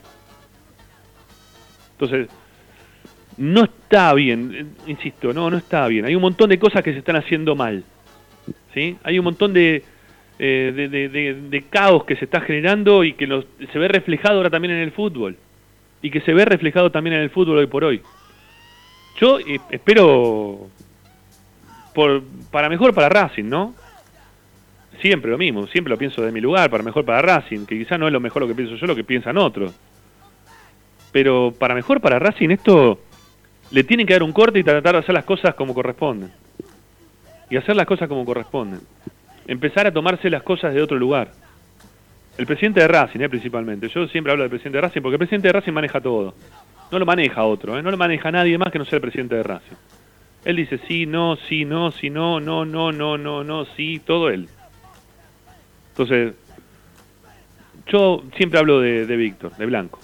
Entonces, no está bien, insisto, no, no está bien. Hay un montón de cosas que se están haciendo mal. ¿Sí? Hay un montón de, eh, de, caos que se está generando y que se ve reflejado ahora también en el fútbol. Y que se ve reflejado también en el fútbol hoy por hoy. Yo eh, espero por, para mejor para Racing, ¿no? Siempre lo mismo, siempre lo pienso de mi lugar, para mejor para Racing, que quizás no es lo mejor lo que pienso yo, lo que piensan otros. Pero para mejor para Racing esto le tienen que dar un corte y tratar de hacer las cosas como corresponden. Y hacer las cosas como corresponden. Empezar a tomarse las cosas de otro lugar. El presidente de Racing, eh, principalmente. Yo siempre hablo del presidente de Racing porque el presidente de Racing maneja todo. No lo maneja otro, eh, no lo maneja nadie más que no sea el presidente de Racing. Él dice sí, no, sí, no, sí, no, no, no, no, no, no, sí, todo él. Entonces, yo siempre hablo de, de Víctor, de Blanco.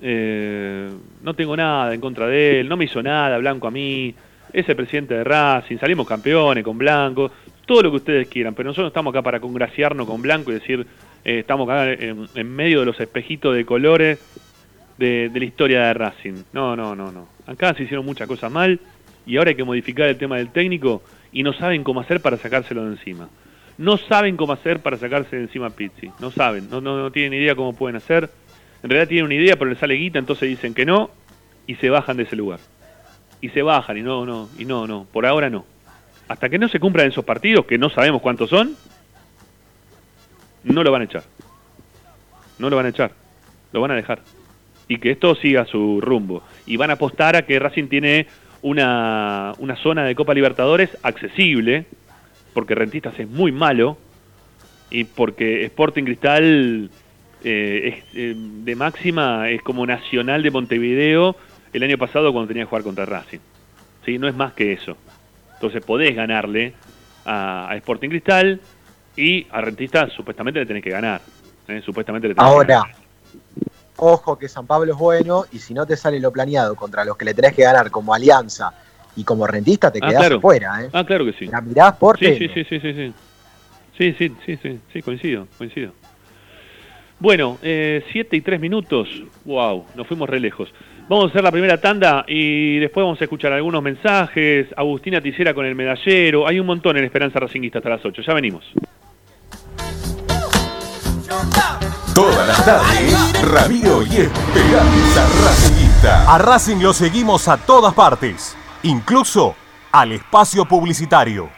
Eh, no tengo nada en contra de él, no me hizo nada Blanco a mí, es el presidente de Racing, salimos campeones con Blanco, todo lo que ustedes quieran, pero nosotros no estamos acá para congraciarnos con Blanco y decir, eh, estamos acá en, medio de los espejitos de colores de, de la historia de Racing. No, no, no, no. Acá se hicieron muchas cosas mal y ahora hay que modificar el tema del técnico y no saben cómo hacer para sacárselo de encima. No saben cómo hacer para sacarse de encima Pizzi. No saben, no, no, no tienen idea cómo pueden hacer. En realidad tienen una idea, pero les sale guita, entonces dicen que no y se bajan de ese lugar. Y se bajan y no, no, y no, no, por ahora no. Hasta que no se cumplan esos partidos, que no sabemos cuántos son, no lo van a echar. No lo van a echar. Lo van a dejar. Y que esto siga su rumbo. Y van a apostar a que Racing tiene una, una zona de Copa Libertadores accesible, porque Rentistas es muy malo, y porque Sporting Cristal eh, es, eh, de máxima es como Nacional de Montevideo el año pasado cuando tenía que jugar contra Racing. ¿Sí? No es más que eso. Entonces podés ganarle a, a Sporting Cristal y a Rentistas supuestamente le tenés que ganar. ¿eh? Supuestamente le tenés que Ahora, ganar. ojo que San Pablo es bueno y si no te sale lo planeado contra los que le tenés que ganar como alianza y como rentista, te Ah, quedás claro. fuera. ¿eh? Ah, claro que sí. La mirás por sí, sí, sí, sí, sí. Sí, sí, sí, sí, sí, coincido, coincido. Bueno, eh, siete y tres minutos. Wow, nos fuimos re lejos. Vamos a hacer la primera tanda y después vamos a escuchar algunos mensajes. Agustina Ticera con el medallero. Hay un montón en Esperanza Racinguista hasta las 8. Ya venimos. Todas las tardes, Ramiro y Esperanza Racingista. A Racing lo seguimos a todas partes, incluso al espacio publicitario.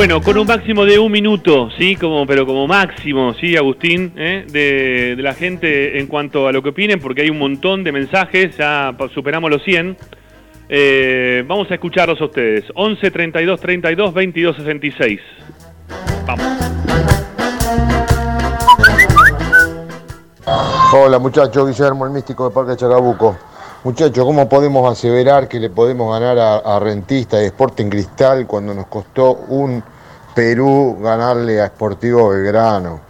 Bueno, con un máximo de un minuto, sí, como, pero como máximo, sí, Agustín, ¿eh? de, la gente en cuanto a lo que opinen, porque hay un montón de mensajes, ya superamos los 100. Eh, vamos a escucharlos a ustedes. 11 32 32 22 66. Vamos. Hola muchachos, Guillermo, el místico de Parque Chacabuco. Muchachos, ¿cómo podemos aseverar que le podemos ganar a, a Rentista y Sporting Cristal cuando nos costó un Perú ganarle a Sportivo Belgrano?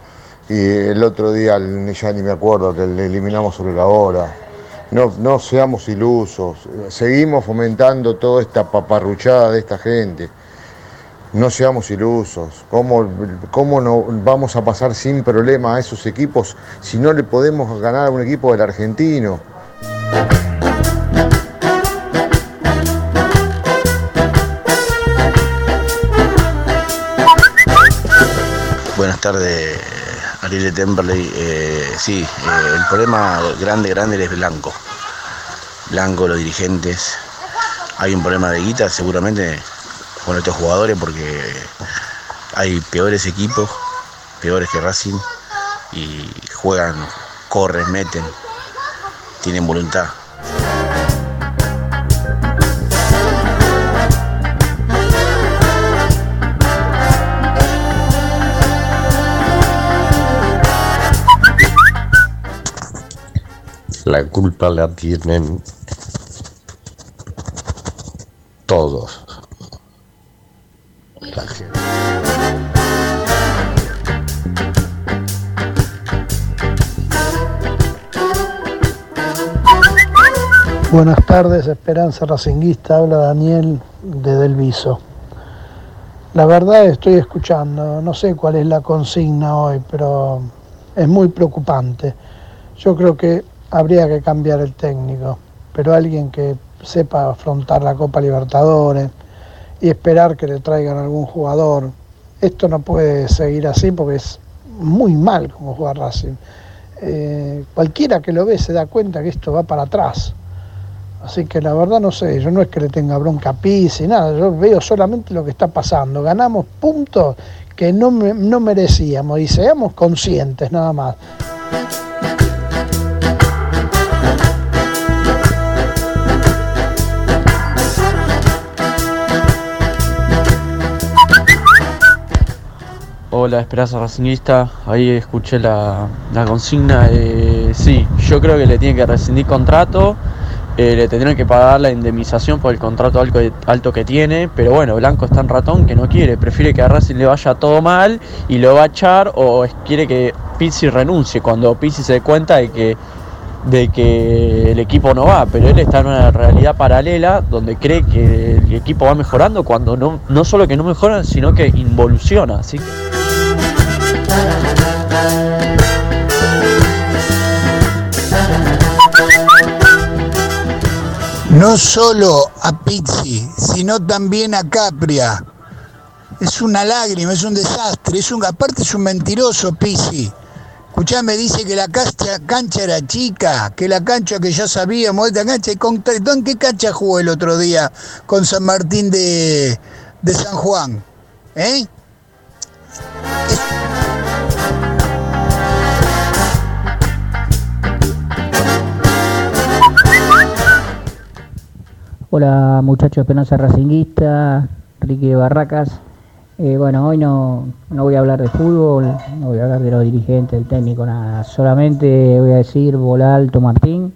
Y el otro día, ya ni me acuerdo, que le eliminamos sobre la hora. No, no seamos ilusos, seguimos fomentando toda esta paparruchada de esta gente. No seamos ilusos. ¿Cómo, ¿Cómo no vamos a pasar sin problema a esos equipos si no le podemos ganar a un equipo del argentino? Tardes, Ariel Temperley. Eh, sí, eh, el problema grande, grande es Blanco. Blanco, los dirigentes. Hay un problema de guita seguramente con estos jugadores porque hay peores equipos, peores que Racing, y juegan, corren, meten, tienen voluntad. La culpa la tienen todos. Buenas tardes, Esperanza Racinguista, habla Daniel de Del Viso. La verdad estoy escuchando, no sé cuál es la consigna hoy, pero es muy preocupante. Yo creo que habría que cambiar el técnico, pero alguien que sepa afrontar la Copa Libertadores y esperar que le traigan algún jugador. Esto no puede seguir así porque es muy mal como juega Racing. Eh, cualquiera que lo ve se da cuenta que esto va para atrás. Así que la verdad no sé, yo no es que le tenga bronca a Pizzi, nada, yo veo solamente lo que está pasando. Ganamos puntos que no, no merecíamos y seamos conscientes nada más. Hola, Esperanza Racingista. Ahí escuché la, la consigna. Eh, sí, yo creo que le tiene que rescindir contrato. eh, le tendrían que pagar la indemnización por el contrato alto, alto que tiene. Pero bueno, Blanco es tan ratón que no quiere. Prefiere que a Racing le vaya todo mal y lo va a echar. O quiere que Pizzi renuncie cuando Pizzi se dé cuenta de que, de que el equipo no va. Pero él está en una realidad paralela donde cree que el equipo va mejorando cuando no, no solo que no mejora, sino que involuciona. Así. No solo a Pizzi, sino también a Capria. Es una lágrima, es un desastre, es un, aparte es un mentiroso Pizzi. Escuchame, dice que la cancha, cancha era chica, que la cancha que ya sabíamos, esta cancha, y con- ¿en qué cancha jugó el otro día con San Martín de, de San Juan? ¿Eh? Hola muchachos Esperanza Racinguista, Ricky de Barracas. Eh, bueno, hoy no, no voy a hablar de fútbol, no voy a hablar de los dirigentes, del técnico, nada. Solamente voy a decir bola alto Martín.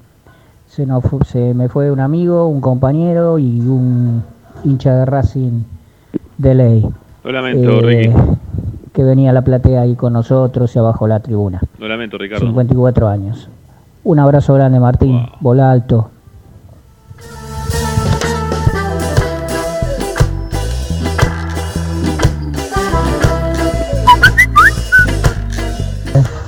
Se, nos se me fue un amigo, un compañero y un hincha de Racing de ley. Lo lamento, Eh, Ricky. Que venía a la platea ahí con nosotros y abajo la tribuna. Lo lamento, Ricardo. 54 años. Un abrazo grande Martín, bola alto.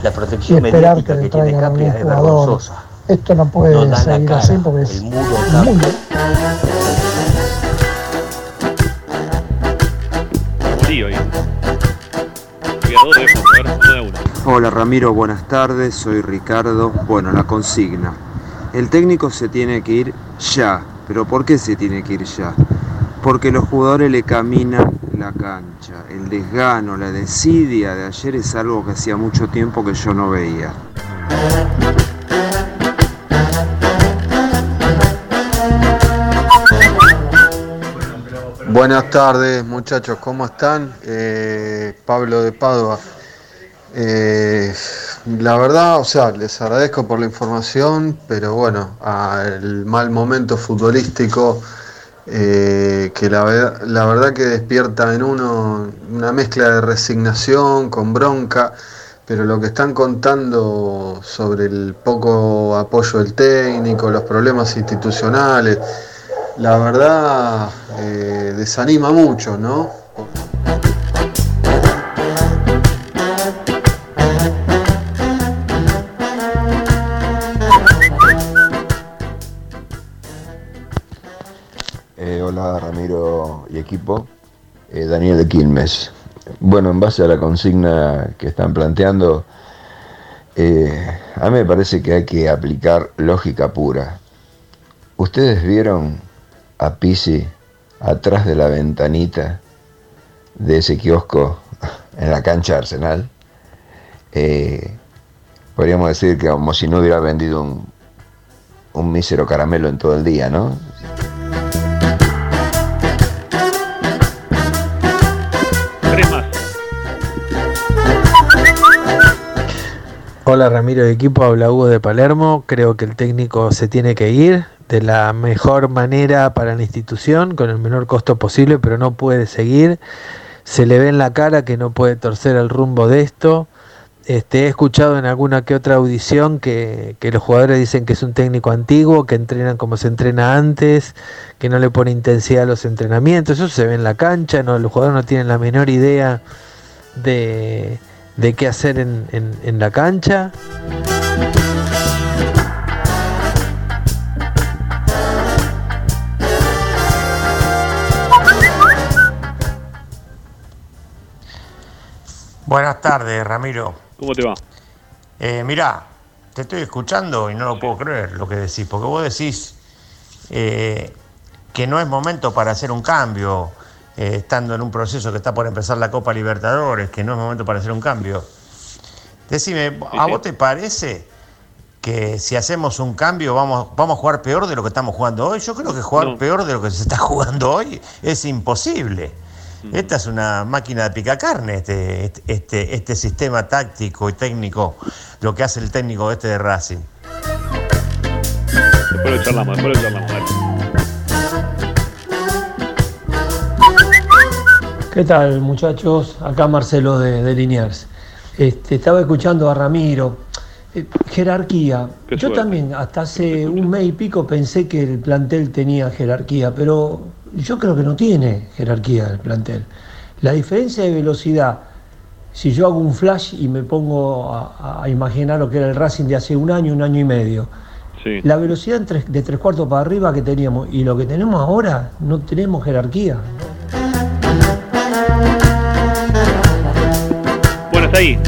La protección esperar mediática que que tiene un es vergonzosa. Esto no puede No seguir cara, así porque es el muro uno. Hola Ramiro, buenas tardes, soy Ricardo. Bueno, la consigna. El técnico se tiene que ir ya, pero ¿por qué se tiene que ir ya? Porque los jugadores le caminan la cancha. El desgano, la desidia de ayer es algo que hacía mucho tiempo que yo no veía. Buenas tardes muchachos, ¿cómo están? Eh, Pablo de Padua. Eh, la verdad, o sea, les agradezco por la información, pero bueno, al mal momento futbolístico eh, que la, ver- la verdad que despierta en uno una mezcla de resignación con bronca, pero lo que están contando sobre el poco apoyo del técnico, los problemas institucionales, la verdad eh, desanima mucho, ¿no? Equipo, Eh, Daniel de Quilmes. Bueno, en base a la consigna que están planteando, eh, a mí me parece que hay que aplicar lógica pura. ¿Ustedes vieron a Pisi atrás de la ventanita de ese kiosco [laughs] en la cancha Arsenal? Eh, podríamos decir que como si no hubiera vendido un, un mísero caramelo en todo el día, ¿no? Hola Ramiro de equipo, habla Hugo de Palermo. Creo que el técnico se tiene que ir de la mejor manera para la institución, con el menor costo posible, pero no puede seguir. Se le ve en la cara que no puede torcer el rumbo de esto. Este, he escuchado en alguna que otra audición que, que los jugadores dicen que es un técnico antiguo, que entrenan como se entrena antes, que no le pone intensidad a los entrenamientos. Eso se ve en la cancha, no, los jugadores no tienen la menor idea de, de qué hacer en, en- en la cancha. Buenas tardes, Ramiro. ¿Cómo te va? Eh, mirá, te estoy escuchando y no lo puedo creer lo que decís, porque vos decís eh, que no es momento para hacer un cambio, eh, estando en un proceso que está por empezar la Copa Libertadores, que no es momento para hacer un cambio. Decime, ¿a vos te parece que si hacemos un cambio vamos, vamos a jugar peor de lo que estamos jugando hoy? Yo creo que jugar No. peor de lo que se está [laughs] jugando hoy es imposible. Mm. Esta es una máquina de picacarne, este, este, este, este sistema táctico y técnico, lo que hace el técnico este de Racing. Después lo charlamos, después lo charlamos. ¿Qué tal, muchachos? Acá Marcelo de, de Liniers. Este, estaba escuchando a Ramiro. Eh, jerarquía. Qué Yo suerte. también, hasta hace un mes y pico, pensé que el plantel tenía jerarquía, pero yo creo que no tiene jerarquía el plantel. La diferencia de velocidad, si yo hago un flash y me pongo a, a imaginar lo que era el Racing de hace un año, un año y medio, Sí. la velocidad de tres cuartos para arriba que teníamos y lo que tenemos ahora, no tenemos jerarquía. Está ahí.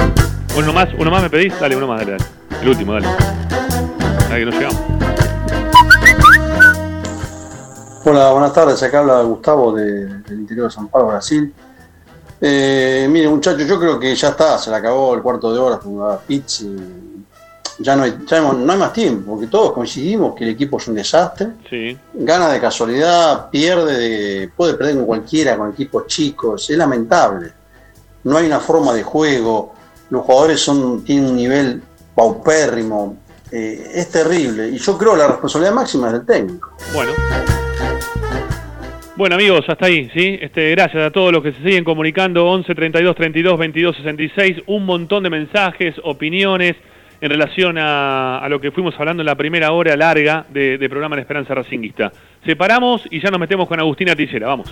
Uno más, uno más me pedís, dale, uno más, dale, dale. El último, dale. Ahí que no llegamos. Hola, buenas tardes. Acá habla Gustavo de- del interior de San Pablo, Brasil. Eh, mire, muchachos, yo creo que ya está, se le acabó el cuarto de hora con pizza. Ya, no hay, ya no hay más tiempo, porque todos coincidimos que el equipo es un desastre. Sí. Gana de casualidad, pierde, de- puede perder con cualquiera, con equipos chicos. Es lamentable. No hay una forma de juego. Los jugadores son, tienen un nivel paupérrimo. Eh, es terrible. Y yo creo la responsabilidad máxima es del técnico. Bueno. Bueno amigos, hasta ahí, ¿sí? Este, gracias a todos los que se siguen comunicando, 11 32 32 22 66, un montón de mensajes, opiniones en relación a, lo que fuimos hablando en la primera hora larga de, de programa La Esperanza Racinguista. Separamos y ya nos metemos con Agustina Tillera, vamos.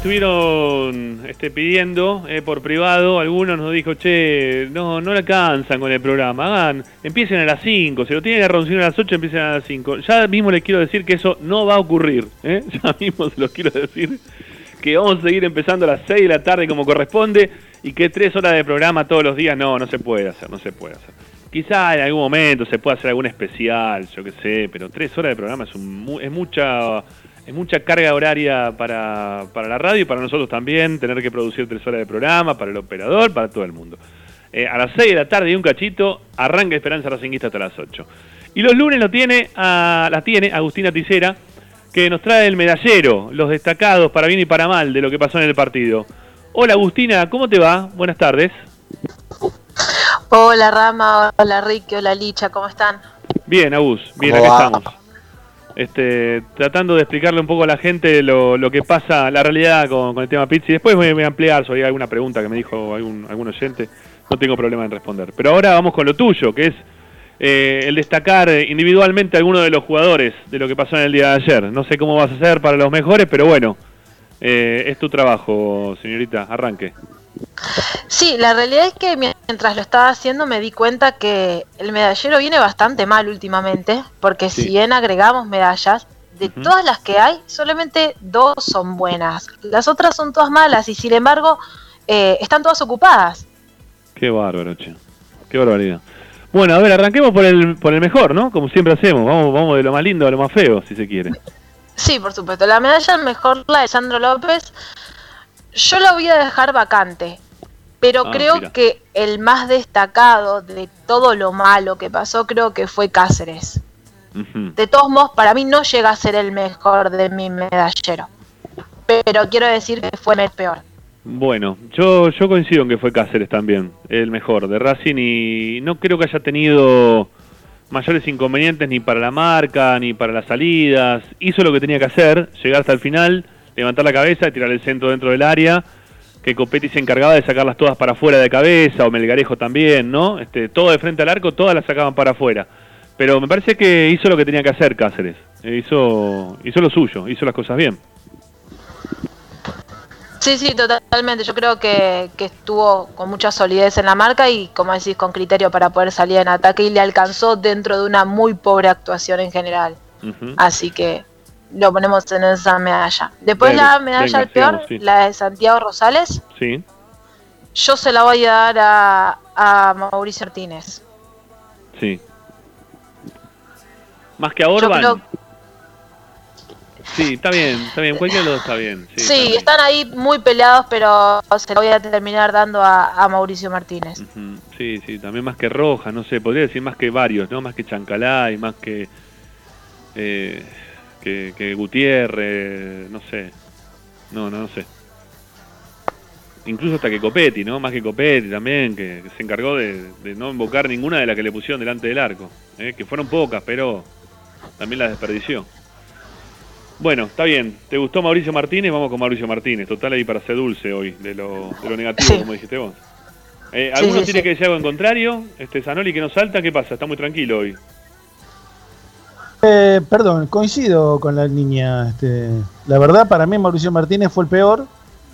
Estuvieron este, pidiendo eh, por privado, algunos nos dijo, che, no, no le alcanzan con el programa, hagan, empiecen a las 5, si lo tienen que arroncir a las 8, empiecen a las 5. Ya mismo les quiero decir que eso no va a ocurrir, ¿eh? [laughs] ya mismo se los quiero decir, que vamos a seguir empezando a las 6 de la tarde como corresponde y que tres horas de programa todos los días, no, no se puede hacer, no se puede hacer. Quizá en algún momento se pueda hacer algún especial, yo qué sé, pero tres horas de programa es, un es mucha mucha carga horaria para, para la radio y para nosotros también, tener que producir tres horas de programa, para el operador, para todo el mundo. Eh, a las 6 de la tarde y un cachito, arranca Esperanza Racinguista hasta las 8. Y los lunes lo tiene a, la tiene Agustina Ticera, que nos trae el medallero, los destacados para bien y para mal de lo que pasó en el partido. Hola Agustina, ¿cómo te va? Buenas tardes. Hola Rama, hola Ricky, hola Licha, ¿cómo están? Bien, Agus, bien, ¿Cómo acá va? estamos. Este, tratando de explicarle un poco a la gente lo, lo que pasa, la realidad con, el tema pizza. Y después voy, a ampliar si hay alguna pregunta que me dijo algún, algún oyente. No tengo problema en responder. Pero ahora vamos con lo tuyo, que es eh, el destacar individualmente a alguno de los jugadores de lo que pasó en el día de ayer. No sé cómo vas a hacer para los mejores, pero bueno, eh, es tu trabajo, señorita. Arranque. Sí, la realidad es que mientras lo estaba haciendo me di cuenta que el medallero viene bastante mal últimamente, porque Sí. si bien agregamos medallas, de todas las que hay, solamente dos son buenas. Las otras son todas malas y sin embargo eh, están todas ocupadas. Qué bárbaro, che. Qué barbaridad. Bueno, a ver, arranquemos por el, por el mejor, ¿no? Como siempre hacemos. Vamos, vamos de lo más lindo a lo más feo, si se quiere. Sí, por supuesto. La medalla mejor, la de Sandro López, yo la voy a dejar vacante. Pero Ah, creo mira. que el más destacado de todo lo malo que pasó creo que fue Cáceres. De todos modos, para mí no llega a ser el mejor de mi medallero. Pero quiero decir que fue el peor. Bueno, yo, yo coincido en que fue Cáceres también, el mejor de Racing y no creo que haya tenido mayores inconvenientes ni para la marca ni para las salidas. Hizo lo que tenía que hacer, llegar hasta el final, levantar la cabeza y tirar el centro dentro del área. Que Copetti se encargaba de sacarlas todas para afuera de cabeza, o Melgarejo también, ¿no? Este, todo de frente al arco, todas las sacaban para afuera. Pero me parece que hizo lo que tenía que hacer Cáceres. Hizo, hizo lo suyo, hizo las cosas bien. Sí, sí, totalmente. Yo creo que, que estuvo con mucha solidez en la marca y, como decís, con criterio para poder salir en ataque y le alcanzó dentro de una muy pobre actuación en general. Así que lo ponemos en esa medalla. Después Dale, la medalla al peor, sí. la de Santiago Rosales, Sí. yo se la voy a dar a, a Mauricio Martínez. Sí. Más que a Orban. creo- Sí, está bien, está bien. Cualquiera de los dos está bien. Sí, Sí, está bien. están ahí muy peleados, pero se la voy a terminar dando a, a Mauricio Martínez. Sí, sí, también más que Roja, no sé, podría decir más que varios, ¿no? Más que Chancalay, más que, eh, que, que Gutiérrez, no sé. No, no, no sé. Incluso hasta que Copetti, ¿no? Más que Copetti también, que, que se encargó de, de no invocar ninguna de las que le pusieron delante del arco. ¿eh? Que fueron pocas, pero también las desperdició. Bueno, está bien. ¿Te gustó Mauricio Martínez? Vamos con Mauricio Martínez. Total ahí para ser dulce hoy, de lo, de lo negativo, como dijiste vos. Eh, Sí, ¿Alguno sí, tiene que decir algo en contrario? Este Zanoli que no salta, ¿qué pasa? Está muy tranquilo hoy. Eh, perdón, coincido con la niña. Este, la verdad, para mí Mauricio Martínez fue el peor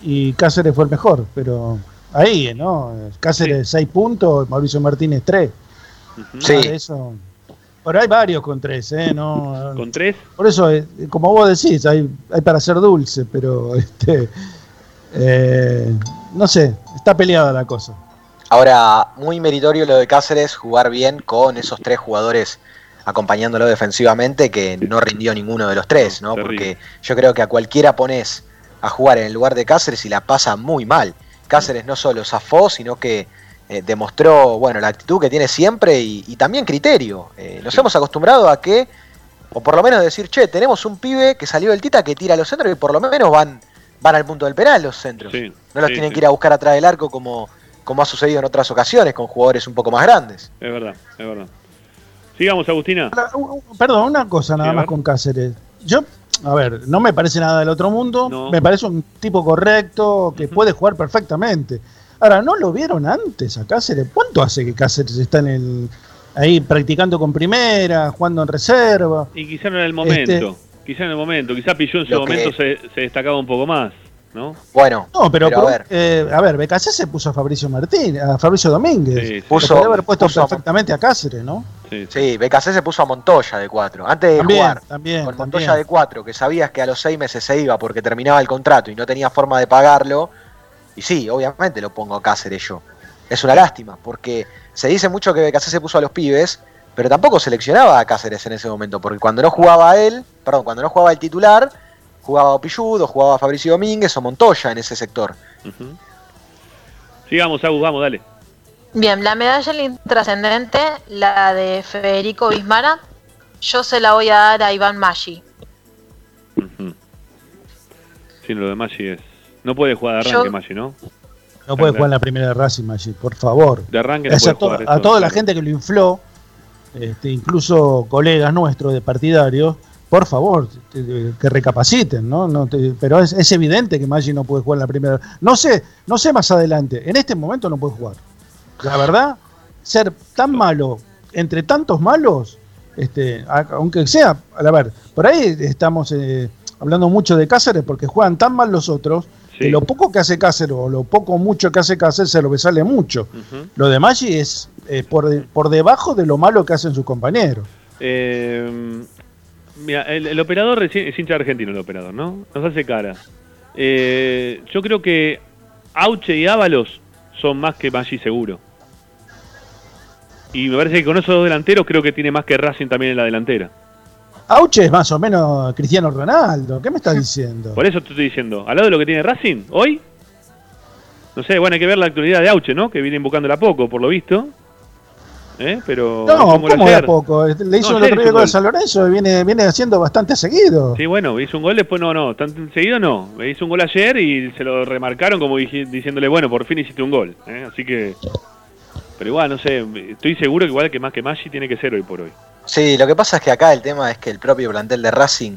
y Cáceres fue el mejor. Pero ahí, ¿no? Cáceres 6 puntos, Mauricio Martínez 3. Sí. Eso. Pero hay varios con 3, ¿eh? No, ¿Con tres? Por eso, eh, como vos decís, hay, hay para ser dulce, pero [laughs] este, eh, no sé, está peleada la cosa. Ahora, muy meritorio lo de Cáceres jugar bien con esos tres jugadores acompañándolo defensivamente, que no rindió ninguno de los tres, ¿no? Porque yo creo que a cualquiera pones a jugar en el lugar de Cáceres y la pasa muy mal. Cáceres no solo zafó, sino que eh, demostró, bueno, la actitud que tiene siempre y, y también criterio. Eh, nos hemos acostumbrado a que, o por lo menos decir, che, tenemos un pibe que salió del Tita que tira los centros y por lo menos van, van al punto del penal los centros. Sí, no los sí, tienen que ir a buscar atrás del arco como, como ha sucedido en otras ocasiones con jugadores un poco más grandes. Es verdad, es verdad. Sigamos, Agustina. Perdón, una cosa nada Sí, más con Cáceres. Yo, a ver, no me parece nada del otro mundo, No. me parece un tipo correcto que puede jugar perfectamente. Ahora, ¿no lo vieron antes a Cáceres? ¿Cuánto hace que Cáceres está en el ahí practicando con primera, jugando en reserva? Y quizá no era el momento. Este- Quizá en el momento. Quizá Pilló en su que- momento se, se destacaba un poco más, ¿no? Bueno, No, pero, Pero a ver. eh, a ver, BKC se puso a Fabricio Martín, a Fabricio Domínguez. Sí, sí. Puso- podría haber puesto puso perfectamente a Cáceres, ¿no? Sí, Sí, BKC se puso a Montoya de 4. Antes de También, jugar también, con también. Montoya de 4, que sabías que a los 6 meses se iba porque terminaba el contrato y no tenía forma de pagarlo. Y sí, obviamente lo pongo a Cáceres yo. Es una lástima, porque se dice mucho que BKC se puso a los pibes, pero tampoco seleccionaba a Cáceres en ese momento, porque cuando no jugaba él, perdón, cuando no jugaba el titular, jugaba a Pilludo, jugaba a Fabricio Domínguez o Montoya en ese sector. Ujú. Sigamos, Agus, vamos, dale. Bien, la medalla intrascendente, la de Federico Bismara, yo se la voy a dar a Iván Maggi. Sí, lo de Maggi es. No puede jugar de Yo- arranque, Maggi, ¿no? No puede jugar en la primera de Racing, Maggi, por favor. De arranque no Es puede a, to- jugar. a toda la gente que lo infló, este, incluso colegas nuestros de partidarios, por favor, que recapaciten, ¿no? no te- pero es, es evidente que Maggi no puede jugar en la primera. No sé, no sé más adelante. En este momento no puede jugar. La verdad, ser tan malo entre tantos malos, este, aunque sea, a ver, por ahí estamos eh, hablando mucho de Cáceres porque juegan tan mal los otros. Que lo poco que hace Cáceres o lo poco o mucho que hace Cáceres se lo que sale mucho. Lo de Maggi es eh, por, por debajo de lo malo que hacen sus compañeros. Eh, mira, el, el operador es, es hincha argentino, el operador, ¿no? Nos hace cara. Eh, yo creo que Auche y Ábalos son más que Maggi seguro. Y me parece que con esos dos delanteros creo que tiene más que Racing también en la delantera. Auche es más o menos Cristiano Ronaldo. ¿Qué me estás [laughs] diciendo? Por eso te estoy diciendo, al lado de lo que tiene Racing hoy, No sé, bueno, hay que ver la actualidad de Auche, ¿no? Que viene invocándola poco, por lo visto. ¿Eh? Pero No, gol ¿cómo de a poco? Este, Le hizo No, el otro día gol. San Lorenzo y viene, viene haciendo bastante seguido. Sí, bueno, hizo un gol, después no, no, tan seguido no. Hizo un gol ayer y se lo remarcaron como diciéndole, bueno, por fin hiciste un gol. ¿eh? Así que. Pero igual, no sé, estoy seguro que igual que más que Maggi tiene que ser hoy por hoy. Sí, lo que pasa es que acá el tema es que el propio plantel de Racing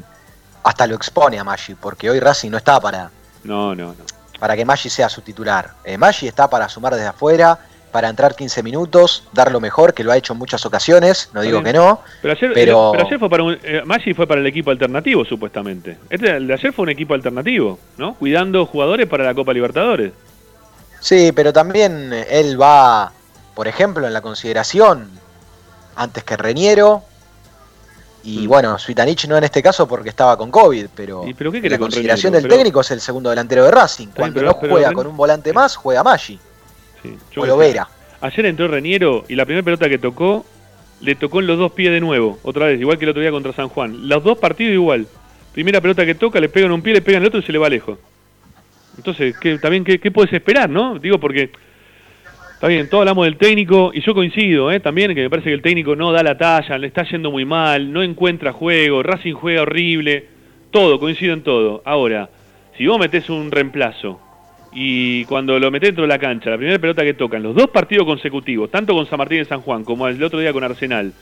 hasta lo expone a Maggi, porque hoy Racing no está para, No, no, no. para que Maggi sea su titular. Eh, Maggi está para sumar desde afuera, para entrar 15 minutos, dar lo mejor, que lo ha hecho en muchas ocasiones, no digo bien. que no. Pero ayer, Pero- pero ayer fue para un, eh, Maggi fue para el equipo alternativo, supuestamente. Este, el de ayer fue un equipo alternativo, ¿no? Cuidando jugadores para la Copa Libertadores. Sí, pero también eh, él va, por ejemplo, en la consideración antes que Reñero. Y bueno, Suitanich no en este caso porque estaba con COVID, pero, ¿Y pero qué la con consideración del Pero- técnico es el segundo delantero de Racing. Cuando pero- no juega con un volante más, juega Maggi. Yo O qué lo sé. Vera. Ayer entró Reñero y la primera pelota que tocó, le tocó en los dos pies de nuevo, otra vez, igual que el otro día contra San Juan. Los dos partidos igual. Primera pelota que toca, le pega en un pie, le pega en el otro y se le va lejos. Entonces, ¿qué, también, ¿qué, qué puedes esperar, no? Digo, porque está bien, todos hablamos del técnico y yo coincido, ¿eh? También que me parece que el técnico no da la talla, le está yendo muy mal, no encuentra juego, Racing juega horrible, todo, coincido en todo. Ahora, si vos metés un reemplazo y cuando lo metés dentro de la cancha, la primera pelota que tocan, los dos partidos consecutivos, tanto con San Martín y San Juan como el otro día con Arsenal,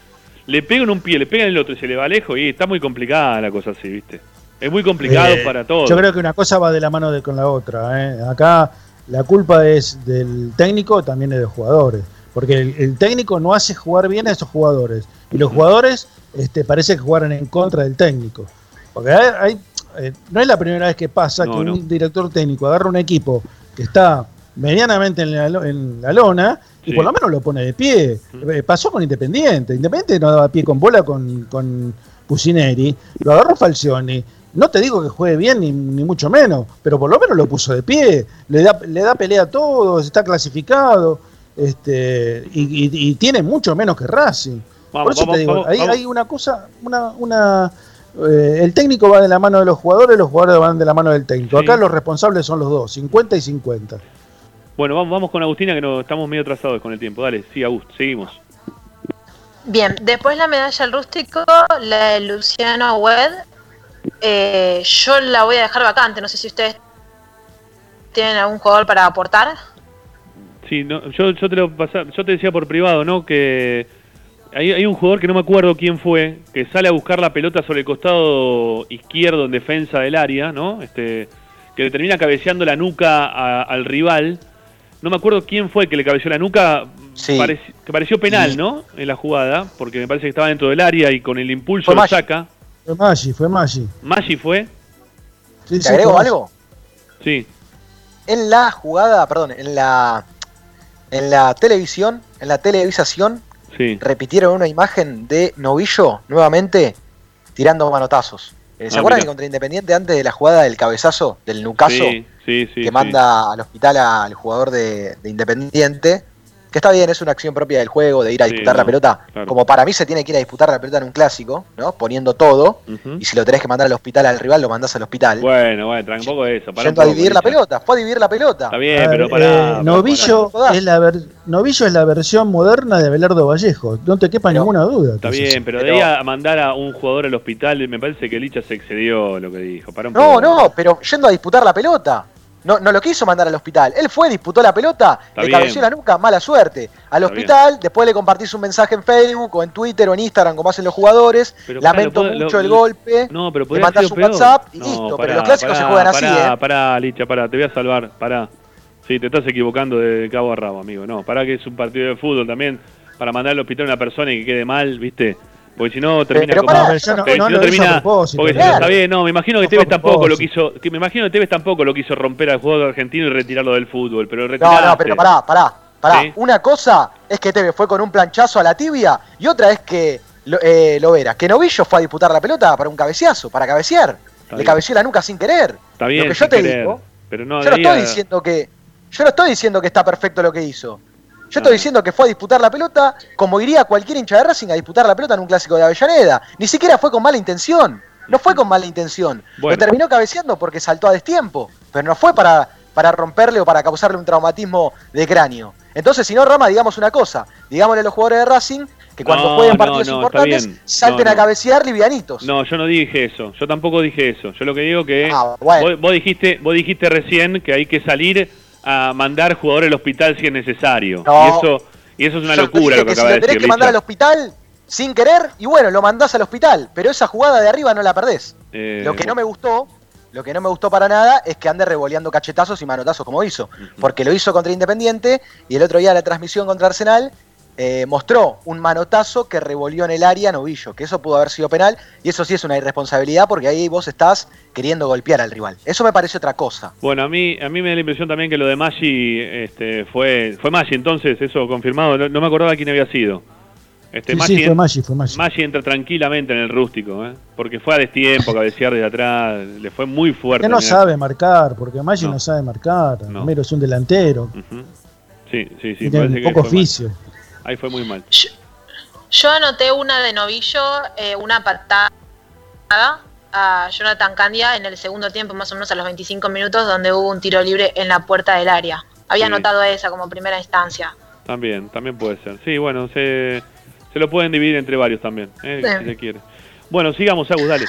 le pega en un pie, le pega en el otro y se le va lejos y está muy complicada la cosa así, ¿viste? Es muy complicado Eh, para todos. Yo creo que una cosa va de la mano de, con la otra. ¿eh? Acá la culpa es del técnico, también es de los jugadores. Porque el, el técnico no hace jugar bien a esos jugadores. Y los jugadores este, parece que jugaron en contra del técnico. Porque hay, hay- eh, no es la primera vez que pasa No, que no. un director técnico agarra un equipo que está medianamente en la, en la lona y Sí. por lo menos lo pone de pie. Eh, pasó con Independiente. Independiente no daba pie con bola con, con Pusineri. Lo agarró Falcioni. No te digo que juegue bien, ni, ni mucho menos, pero por lo menos lo puso de pie. Le da, le da pelea a todos, está clasificado. Este, y, y- y tiene mucho menos que Racing. por eso vamos, te digo, vamos, ahí vamos. hay una cosa, una, una eh, el técnico va de la mano de los jugadores, los jugadores van de la mano del técnico. Sí. Acá los responsables son los dos, 50 y 50. Bueno, vamos, vamos con Agustina que no, estamos medio atrasados con el tiempo. Dale, sí, Agust, seguimos. Bien, después la medalla al rústico, la de Luciano Wed. Eh, yo la voy a dejar vacante, no sé si ustedes tienen algún jugador para aportar. Sí, no, yo, yo, te lo pasa- yo te decía por privado, ¿no? Que hay, hay un jugador que no me acuerdo quién fue, que sale a buscar la pelota sobre el costado izquierdo en defensa del área, ¿no? Este, que le termina cabeceando la nuca a- al rival. No me acuerdo quién fue el que le cabeció la nuca, Sí. parec- que pareció penal, ¿no? En la jugada, porque me parece que estaba dentro del área y con el impulso Fue lo Maggi. saca. Fue Maggi, fue Maggi. Maggi fue, Sí, ¿Te sí, agrego fue algo? sí. En la jugada, perdón, en la en la televisión, en la televisación, Sí. repitieron una imagen de Novillo nuevamente tirando manotazos. ¿Se Ah, acuerdan que contra Independiente antes de la jugada del cabezazo, del Nucaso, Sí, sí, sí. que sí. manda al hospital al jugador de, de Independiente? Que está bien, es una acción propia del juego, de ir a Sí, disputar la no, pelota. claro. Como para mí se tiene que ir a disputar la pelota en un clásico, ¿no? Poniendo todo. Y si lo tenés que mandar al hospital al rival, lo mandás al hospital. Bueno, bueno, tampoco eso. Yendo a dividir la pelota, fue a dividir la pelota. Está bien, ver, pero pará. eh, Novillo, es la ver- Novillo es la versión moderna de Abelardo Vallejo, no te quepa Pero- ninguna duda. Está es bien, así. pero de ahí a mandar a un jugador al hospital, me parece que Licha se excedió lo que dijo. Para un No, poco. no, pero yendo a disputar la pelota. No, no lo quiso mandar al hospital. Él fue, disputó la pelota, Está le cabeció la nuca, mala suerte. Al Está hospital, después le compartís un mensaje en Facebook o en Twitter o en Instagram, como hacen los jugadores. Pero, Lamento mucho lo- el golpe. No, pero le mandás un peor. WhatsApp y No, listo. pará, pero los clásicos pará, se juegan así, pará, ¿eh? Pará, Licha, pará, te voy a salvar, pará. Sí, te estás equivocando de cabo a rabo, amigo. No, pará que es un partido de fútbol también para mandar al hospital a una persona y que quede mal, ¿viste? Porque si no termina pero como... no- porque no si lo no a termina... porque no claro. está bien, no, me imagino que No Tevez tampoco lo quiso... Que me imagino que Tevez tampoco lo quiso romper al jugador argentino y retirarlo del fútbol, pero No, no, pero pará, pará, pará. Sí. Una cosa es que Tevez fue con un planchazo a la tibia y otra es que lo, eh, Lovera, que Novillo fue a disputar la pelota para un cabeceazo, para cabecear. Está Le bien. cabeció la nuca sin querer. Está bien, lo que yo te querer, digo, pero no, yo no estoy diciendo que yo no estoy diciendo que está perfecto lo que hizo. Yo estoy diciendo que fue a disputar la pelota como iría cualquier hincha de Racing a disputar la pelota en un clásico de Avellaneda. Ni siquiera fue con mala intención. No fue con mala intención. Bueno. Lo terminó cabeceando porque saltó a destiempo. Pero no fue para, para romperle o para causarle un traumatismo de cráneo. Entonces, si no, Rama, digamos una cosa. Digámosle a los jugadores de Racing que cuando No, jueguen partidos no, importantes salten a cabecear livianitos. No, yo no dije eso. Yo tampoco dije eso. Yo lo que digo que Ah, bueno. vos, vos dijiste, vos dijiste recién que hay que salir a mandar jugadores al hospital si es necesario. No. Y eso y eso es una Yo locura lo que que si acaba lo de tenés decir. que mandar al hospital sin querer, y bueno, lo mandás al hospital. Pero esa jugada de arriba no la perdés. Eh, Lo que no me gustó, lo que no me gustó para nada es que ande revoleando cachetazos y manotazos como hizo. Porque lo hizo contra Independiente y el otro día la transmisión contra Arsenal eh, mostró un manotazo que revolvió en el área Novillo, que eso pudo haber sido penal y eso sí es una irresponsabilidad porque ahí vos estás queriendo golpear al rival. Eso me parece otra cosa. Bueno, a mí a mí me da la impresión también que lo de Maggi este, fue fue Maggi entonces, eso confirmado, no, no me acordaba quién había sido. Este, Sí, Maggi, sí, fue Maggi, fue Maggi. Maggi entra tranquilamente en el rústico, ¿eh? porque fue a destiempo, cabecear desde atrás, le fue muy fuerte. Que no sabe marcar, porque Maggi no, No. sabe marcar. No. Romero es un delantero. Sí, sí, sí. y tiene un que poco mal. Ahí fue muy mal. Yo anoté una de novillo, eh, una patada a Jonathan Candia en el segundo tiempo, más o menos a los 25 minutos, donde hubo un tiro libre en la puerta del área. Había Sí. anotado esa como primera instancia. También, también puede ser. Sí, bueno, se, se lo pueden dividir entre varios también, ¿eh? Sí. si se quiere. Bueno, sigamos, Agus, dale.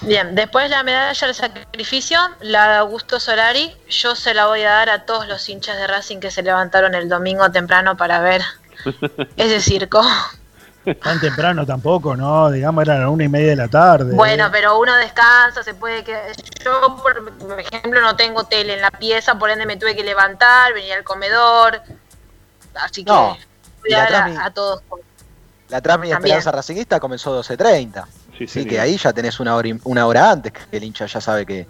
Bien, después la medalla del sacrificio, la de Augusto Solari, yo se la voy a dar a todos los hinchas de Racing que se levantaron el domingo temprano para ver ese circo. Tan temprano tampoco, ¿no? Digamos, eran las una y media de la tarde. Bueno, pero uno descansa, se puede que yo por, ejemplo no tengo tele en la pieza, por ende me tuve que levantar, venir al comedor, así que No, y a la dar Trami- a, a todos. La Trami También. Esperanza Racingista comenzó 12.30. Sí, Así señor. que ahí ya tenés una hora, y- una hora antes que el hincha ya sabe que.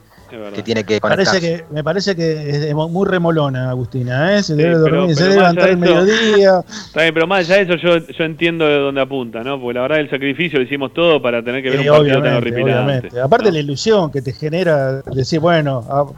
Que tiene que conectarse. parece que, me parece que es de- muy remolona, Agustina, ¿eh? Se debe pero- dormir, se pero debe más levantar eso- mediodía. [laughs] Está bien, pero más allá de eso, yo, yo entiendo de dónde apunta, ¿no? Porque la verdad, el sacrificio lo hicimos todo para tener que ver Eh, un partido tan horripilante. Aparte la ilusión que te genera decir, bueno,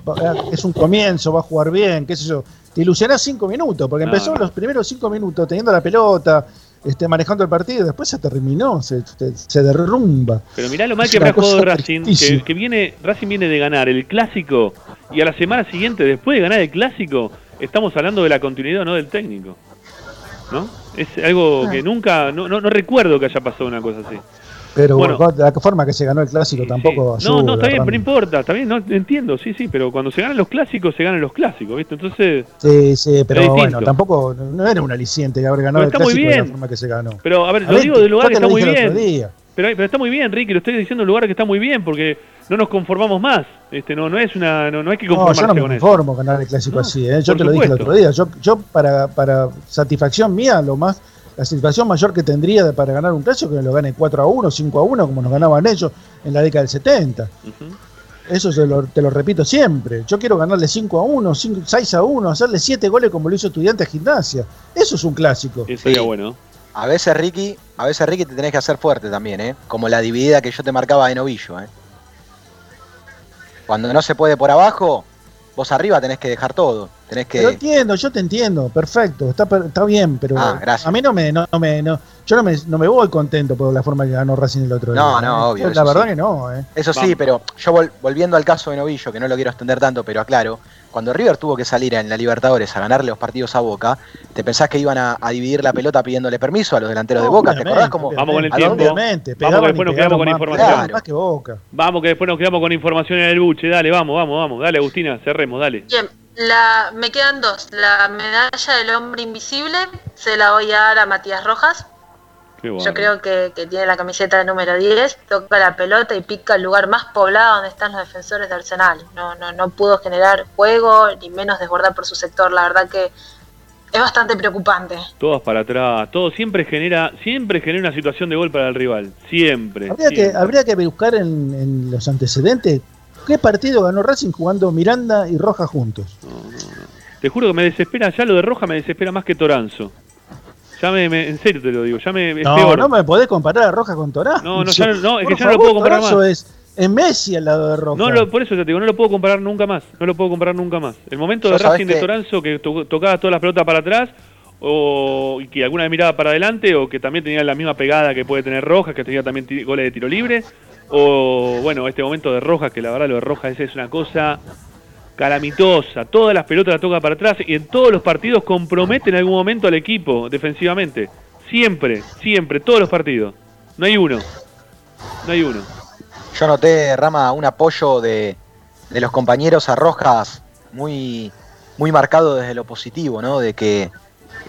es un comienzo, va a jugar bien, qué sé yo. Te ilusionás cinco minutos, porque No, empezó no. los primeros cinco minutos teniendo la pelota, este, manejando el partido, después se terminó, se, se- se derrumba. Pero mirá lo mal Es que una me ha jugado Racing, que, viene, Racing viene de ganar el clásico y a la semana siguiente, después de ganar el clásico, estamos hablando de la continuidad, no del técnico. ¿No? Es algo que nunca, no, no, no recuerdo que haya pasado una cosa así. Pero Bueno. con la forma que se ganó el clásico tampoco ayuda. No, no, está bien, pero no importa, está bien, no, entiendo, sí, sí, pero cuando se ganan los clásicos, se ganan los clásicos, ¿viste? Entonces, Sí, sí, pero bueno, tampoco no era un aliciente haber ganado Pero el está muy clásico de la forma que se ganó. pero a ver, A lo ver, digo del lugar que está muy bien. Pero, pero está muy bien, Ricky, lo estoy diciendo en lugar que está muy bien, porque no nos conformamos más. Este, no, no es una, no, no hay que No, conformarse yo no me eso. conformo ganar el clásico No, así, ¿eh? yo te lo dije el otro día. Yo, yo para, para satisfacción mía, lo más, la satisfacción mayor que tendría de- para ganar un clásico es que lo gane 4 a 1, 5 a 1, como nos ganaban ellos en la década del 70. Eso se lo- te lo repito siempre. Yo quiero ganarle 5 a 1, 5, 6 a 1, hacerle 7 goles como lo hizo Estudiante a Gimnasia. Eso es un clásico. Eso sería bueno. A veces, Ricky, a veces, Ricky, te tenés que hacer fuerte también, ¿eh? Como la dividida que yo te marcaba de novillo, ¿eh? Cuando no se puede por abajo, vos arriba tenés que dejar todo. Tenés que. Pero entiendo, yo te entiendo, perfecto, está, per- está bien, pero Ah, gracias. a mí no me, no, no me, no, yo no me, no me voy contento por la forma que ganó Racing el otro No, día. no, ¿eh? obvio, La verdad sí. que no, ¿eh? Eso sí, pero yo vol- volviendo al caso de Novillo, que no lo quiero extender tanto, pero aclaro, cuando River tuvo que salir en la Libertadores a ganarle los partidos a Boca, ¿te pensás que iban a, a dividir la pelota pidiéndole permiso a los delanteros de Boca? ¿Te acordás cómo? Vamos con el tiempo. Vamos que después nos quedamos con más- información. pegaban más que Boca. Vamos que después nos quedamos con información en el buche. Dale, vamos, vamos, vamos. Dale, Agustina, cerremos, dale. Bien, la, me quedan dos. La medalla del hombre invisible se la voy a dar a Matías Rojas. Qué bueno. Yo creo que, que tiene la camiseta de número 10, toca la pelota y pica el lugar más poblado donde están los defensores de Arsenal. No, no, no pudo generar juego, ni menos desbordar por su sector. La verdad que es bastante preocupante. Todas para atrás. Todo siempre genera, siempre genera una situación de gol para el rival. Siempre. Habría que, siempre. habría que buscar en, en los antecedentes qué partido ganó Racing jugando Miranda y Roja juntos. Te juro que me desespera, ya lo de Roja me desespera más que Toranzo. Ya me, me- en serio te lo digo, ya me es No, peor. no me podés comparar a Roja con Torá. No, no, ya no- es que ya no lo puedo comparar Torazo más. Es, es Messi al lado de Roja. No, lo- por eso te digo, no lo puedo comparar nunca más. No lo puedo comparar nunca más. El momento de Racing de que- Toranzo que to- tocaba todas las pelotas para atrás o y que alguna miraba para adelante o que también tenía la misma pegada que puede tener Rojas, que tenía también ti- goles de tiro libre o bueno, este momento de Rojas que la verdad lo de Rojas es, una cosa calamitosa, todas las pelotas las toca para atrás y en todos los partidos compromete en algún momento al equipo defensivamente. Siempre, siempre, todos los partidos. No hay uno. No hay uno. Yo noté, Rama, un apoyo de, de los compañeros a Rojas muy, muy marcado desde lo positivo, ¿no? De que,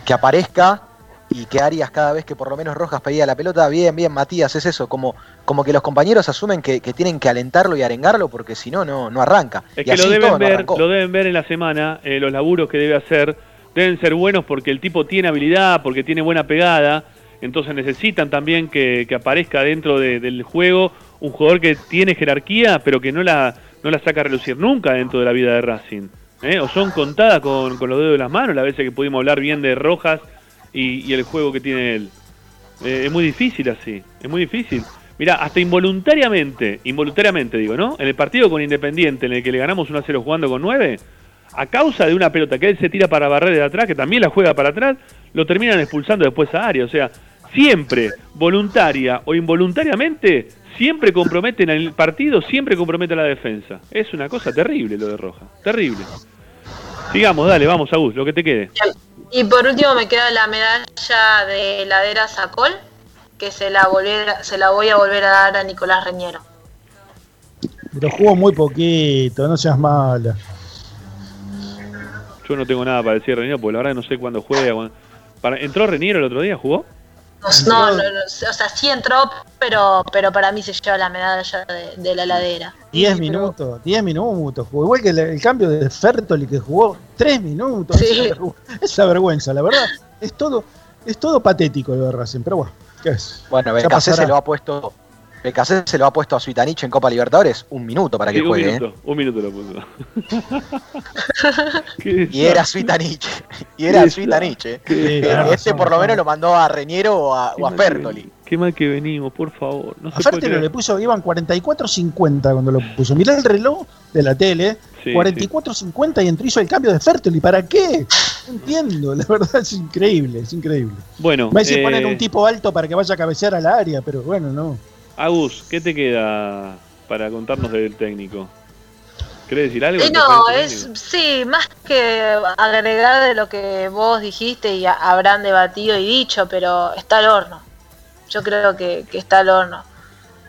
que aparezca y que Arias cada vez que por lo menos Rojas pedía la pelota, bien, bien, Matías, es eso, como, como que los compañeros asumen que, que tienen que alentarlo y arengarlo porque si no, no, no arranca. Es Y que lo deben, no ver, lo deben ver en la semana, eh, los laburos que debe hacer deben ser buenos porque el tipo tiene habilidad, porque tiene buena pegada, entonces necesitan también que, que aparezca dentro de- del juego un jugador que tiene jerarquía, pero que no la, no la saca a relucir nunca dentro de la vida de Racing. ¿eh? O son contadas con, con los dedos de las manos las veces que pudimos hablar bien de Rojas y, y el juego que tiene él. Eh, es muy difícil así, es muy difícil. Mira, hasta involuntariamente, involuntariamente digo, ¿no? En el partido con Independiente, en el que le ganamos 1 a 0 jugando con 9, a causa de una pelota que él se tira para barrer de atrás, que también la juega para atrás, lo terminan expulsando después a área. O sea, siempre, voluntaria o involuntariamente, siempre comprometen el partido, siempre comprometen la defensa. Es una cosa terrible lo de Roja, terrible. Sigamos, dale, vamos, Agus, lo que te quede. Y por último me queda la medalla de heladera Sacol, que se la, volver, se la voy a volver a dar a Nicolás Reñero. Pero jugó muy poquito, no seas mala. Yo no tengo nada para decir de Reniero, porque la verdad que no sé cuándo juega. ¿Entró Reniero el otro día? ¿Jugó? No, no, no, o sea, sí entró, pero, pero para mí se lleva la medalla de, de la heladera. 10 minutos, 10 minutos. Jugó igual que el, el cambio de Fertoli que jugó 3 minutos. Sí. Esa, vergü- esa vergüenza, la verdad. Es todo, es todo patético lo de Racing, pero bueno, ¿qué es? Bueno, BKC se lo ha puesto. BKC se lo ha puesto a Suitanich en Copa Libertadores un minuto para que Sí, un juegue. ¿eh? minuto, un minuto lo puso. [laughs] Y era Suitanich. Y era Suitanich. ¿eh? Este por lo menos lo mandó a Reñero o a, o a Fertoli. Qué mal que venimos, por favor. No A Fertoli le puso, iban 44.50 cuando lo puso. Mirá el reloj de la tele, Sí, 44.50 y entró hizo el cambio de Fertoli. ¿Para qué? No entiendo, la verdad es increíble, es increíble. Bueno, Me eh, poner un tipo alto para que vaya a cabecear al área, pero bueno, no. Agus, ¿qué te queda para contarnos del técnico? ¿Querés decir algo? ¿Te no, es sí, más que agregar de lo que vos dijiste y habrán debatido y dicho, pero está al horno. Yo creo que, que está al horno.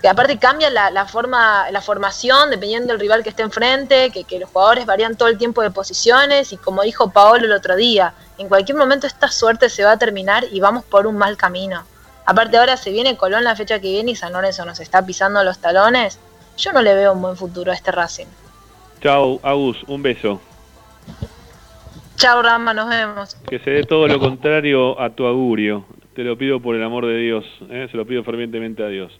Que aparte cambia la, la forma, la formación dependiendo del rival que esté enfrente, que, que los jugadores varían todo el tiempo de posiciones y como dijo Paolo el otro día, en cualquier momento esta suerte se va a terminar y vamos por un mal camino. Aparte ahora se viene Colón la fecha que viene y San Lorenzo nos está pisando los talones. Yo no le veo un buen futuro a este Racing. Chau, Agus, un beso. Chao Rama, nos vemos. Que se dé todo lo contrario a tu augurio. Te lo pido por el amor de Dios. ¿eh? Se lo pido fervientemente a Dios.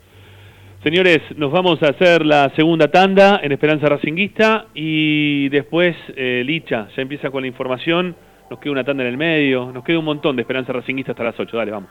Señores, nos vamos a hacer la segunda tanda en Esperanza Racinguista y después eh, Licha ya empieza con la información. Nos queda una tanda en el medio. Nos queda un montón de Esperanza Racinguista hasta las 8. Dale, vamos.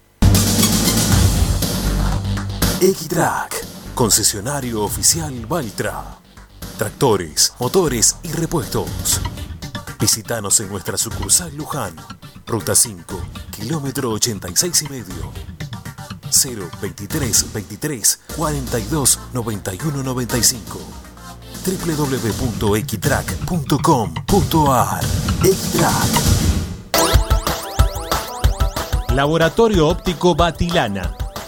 Equitrack, concesionario oficial Valtra. Tractores, motores y repuestos. Visítanos en nuestra sucursal Luján, Ruta 5, kilómetro 86 y medio. 023 23 42 91 95 www.equitrack.com.ar Equitrack Laboratorio Óptico Batilana.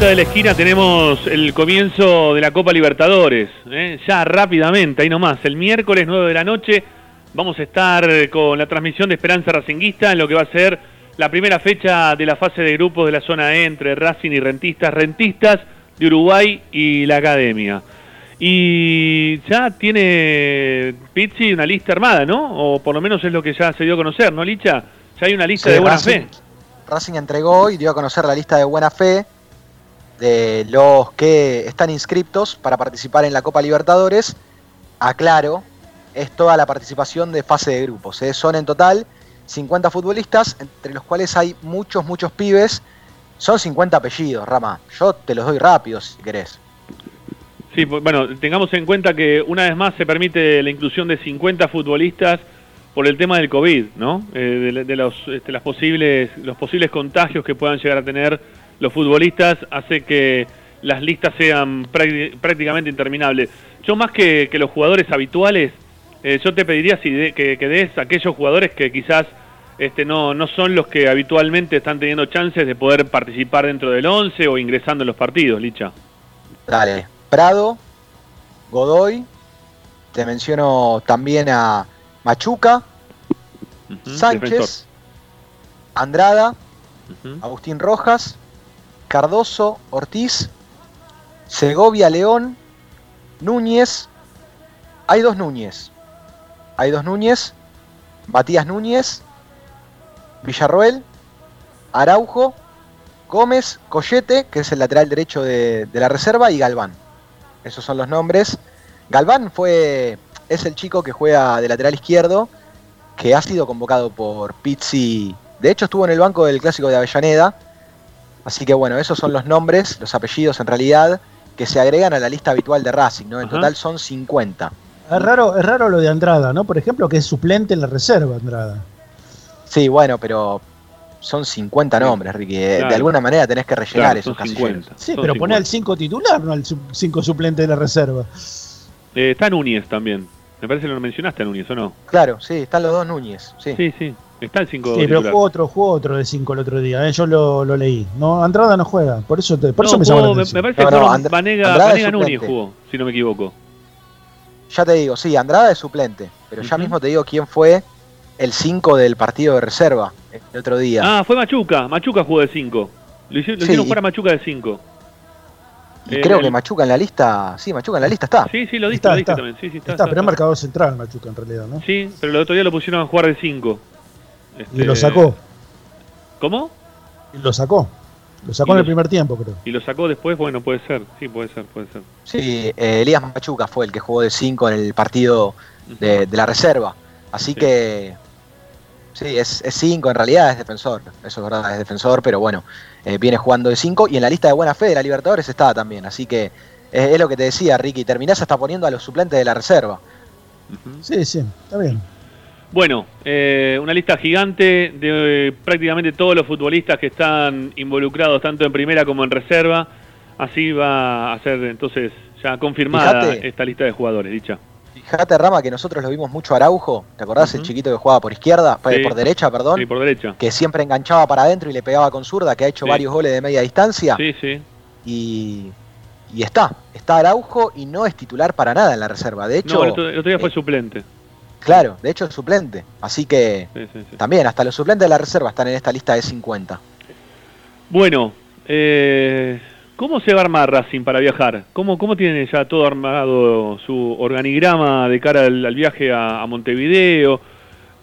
Vuelta de la esquina tenemos el comienzo de la Copa Libertadores. ¿eh? Ya rápidamente, ahí nomás. El miércoles 9 de la noche vamos a estar con la transmisión de Esperanza Racinguista en lo que va a ser la primera fecha de la fase de grupos de la zona E entre Racing y Rentistas. Rentistas de Uruguay y la Academia. Y ya tiene Pizzi una lista armada, ¿no? O por lo menos es lo que ya se dio a conocer, ¿no, Licha? Ya hay una lista Sí, de buena Racing, fe. Racing entregó y dio a conocer la lista de buena fe de los que están inscriptos para participar en la Copa Libertadores. Aclaro, es toda la participación de fase de grupos. ¿eh? Son en total 50 futbolistas, entre los cuales hay muchos, muchos pibes. Son 50 apellidos, Rama. Yo te los doy rápido si querés. Sí, bueno, tengamos en cuenta que una vez más se permite la inclusión de 50 futbolistas por el tema del COVID, ¿no? Eh, de, de los, este, las posibles, los posibles contagios que puedan llegar a tener los futbolistas hace que las listas sean prácti- prácticamente interminables. Yo más que, que los jugadores habituales, eh, yo te pediría si de- que, que des a aquellos jugadores que quizás este, no, no son los que habitualmente están teniendo chances de poder participar dentro del 11 o ingresando en los partidos, Licha. Dale. Prado, Godoy, te menciono también a Machuca, Sánchez, defensor. Andrada, Agustín Rojas, Cardoso, Ortiz, Segovia, León, Núñez. Hay dos Núñez. Hay dos Núñez. Matías Núñez, Villarroel, Araujo, Gómez, Collete, que es el lateral derecho de, de la reserva, y Galván. Esos son los nombres. Galván fue, es el chico que juega de lateral izquierdo, que ha sido convocado por Pizzi. De hecho, estuvo en el banco del clásico de Avellaneda. Así que bueno, esos son los nombres, los apellidos en realidad, que se agregan a la lista habitual de Racing, ¿no? En Ajá. total son 50. Es raro, es raro lo de Andrada, ¿no? Por ejemplo, que es suplente en la reserva, Andrada. Sí, bueno, pero son 50 nombres, Ricky. Claro. De alguna manera tenés que rellenar Claro, esos casilleros. 50. Sí, Son pero pone 50. al 5 titular, no al 5 suplente de la reserva. Eh, está Núñez también. Me parece que lo mencionaste a Núñez, ¿o no? Claro, sí, están los dos Núñez. Sí, sí. sí. Está el 5 Sí, pero jugó otro, jugó otro de 5 el otro día, ¿eh? yo lo, lo leí. No, Andrada no juega, por eso, te- por No, eso me llama la jugó, me, atención. me parece que jugó Vanega, Vanega Núñez jugó, si no me equivoco. Ya te digo, sí, Andrada es suplente, pero ya mismo te digo quién fue el 5 del partido de reserva el otro día. Ah, fue Machuca. Machuca jugó de 5. Lo hicieron, lo jugar a Machuca de 5. y eh, creo el- que Machuca en la lista, sí, Machuca en la lista está. Sí, sí, lo diste, Está, lo diste está. también. Sí, sí, está, Está, está, pero es está. marcador central Machuca en realidad, ¿no? Sí, pero el otro día lo pusieron a jugar de 5. Y lo sacó, ¿Cómo? y lo sacó. Lo sacó Y en el primer tiempo, creo. Y lo sacó después, bueno, puede ser. Sí, puede ser, puede ser. Sí, eh, Elías Machuca fue el que jugó de 5 en el partido de, de la reserva. Así que, sí, es 5, en realidad es defensor. Eso es verdad, es defensor, pero bueno, eh, viene jugando de 5 y en la lista de buena fe de la Libertadores está también. Así que es lo que te decía, Ricky, terminás hasta poniendo a los suplentes de la reserva. Sí, sí, está bien. Bueno, eh, una lista gigante de eh, prácticamente todos los futbolistas que están involucrados tanto en primera como en reserva. Así va a ser entonces ya confirmada esta lista de jugadores, dicha. Fíjate, Rama, que nosotros lo vimos mucho a Araujo. ¿Te acordás? El chiquito que jugaba por izquierda, eh, Sí. por derecha, perdón. Sí, por derecha. Que siempre enganchaba para adentro y le pegaba con zurda, que ha hecho Sí. varios goles de media distancia. Sí, sí. Y, y está, está Araujo y no es titular para nada en la reserva. De hecho, no, el otro, el otro día fue eh, suplente. Claro, de hecho es suplente. Así que Sí, sí, sí. también hasta los suplentes de la reserva están en esta lista de 50. Bueno, eh, ¿cómo se va a armar Racing para viajar? ¿Cómo, cómo tiene ya todo armado su organigrama de cara al, al viaje a, a Montevideo?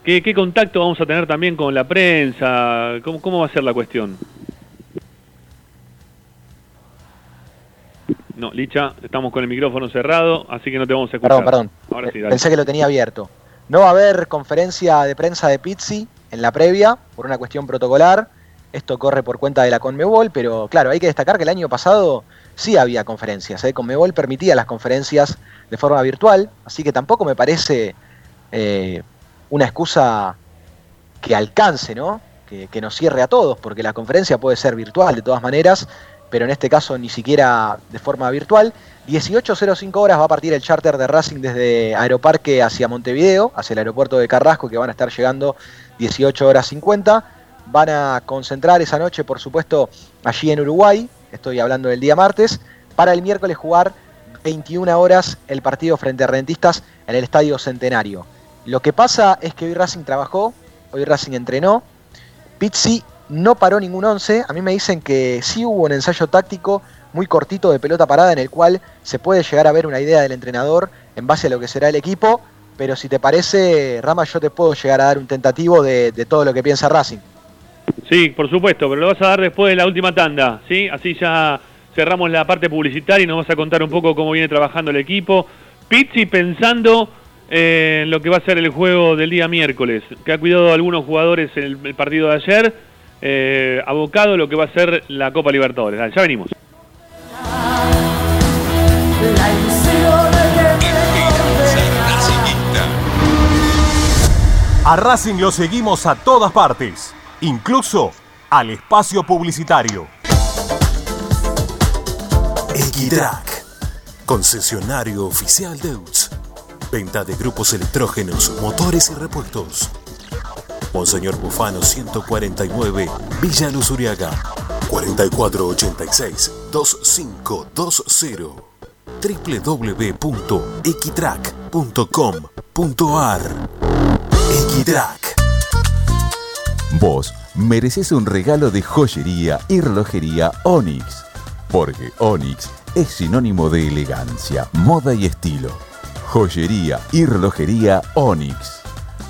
¿Qué, qué contacto vamos a tener también con la prensa? ¿Cómo, cómo va a ser la cuestión? No, Licha, estamos con el micrófono cerrado, así que no te vamos a escuchar. Perdón, perdón. Ahora sí, dale. Pensé que lo tenía abierto. No va a haber conferencia de prensa de Pizzi en la previa por una cuestión protocolar. Esto corre por cuenta de la Conmebol, pero claro, hay que destacar que el año pasado sí había conferencias. ¿eh? Conmebol permitía las conferencias de forma virtual, así que tampoco me parece eh, una excusa que alcance, ¿no? Que, que nos cierre a todos, porque la conferencia puede ser virtual de todas maneras, pero en este caso ni siquiera de forma virtual. 18.05 horas va a partir el charter de Racing desde Aeroparque hacia Montevideo, hacia el aeropuerto de Carrasco, que van a estar llegando 18 horas 50. Van a concentrar esa noche, por supuesto, allí en Uruguay, estoy hablando del día martes, para el miércoles jugar 21 horas el partido frente a Rentistas en el Estadio Centenario. Lo que pasa es que hoy Racing trabajó, hoy Racing entrenó, Pizzi no paró ningún 11. A mí me dicen que sí hubo un ensayo táctico muy cortito de pelota parada en el cual se puede llegar a ver una idea del entrenador en base a lo que será el equipo. Pero si te parece, Rama, yo te puedo llegar a dar un tentativo de, todo lo que piensa Racing. Sí, por supuesto, pero lo vas a dar después de la última tanda, ¿sí? Así ya cerramos la parte publicitaria y nos vas a contar un poco cómo viene trabajando el equipo. Pizzi pensando eh, en lo que va a ser el juego del día miércoles, que ha cuidado a algunos jugadores en el, partido de ayer, eh, abocado lo que va a ser la Copa Libertadores. Ya venimos. A Racing lo seguimos a todas partes, incluso al espacio publicitario. Equitrack, concesionario oficial de UTS. Venta de grupos electrógenos, motores y repuestos. Monseñor Bufano 149, Villa Luz Uriaga. 4486-2520 www.equitrack.com.ar Equitrack Vos mereces un regalo de joyería y relojería Onyx, porque Onyx es sinónimo de elegancia, moda y estilo. Joyería y relojería Onyx.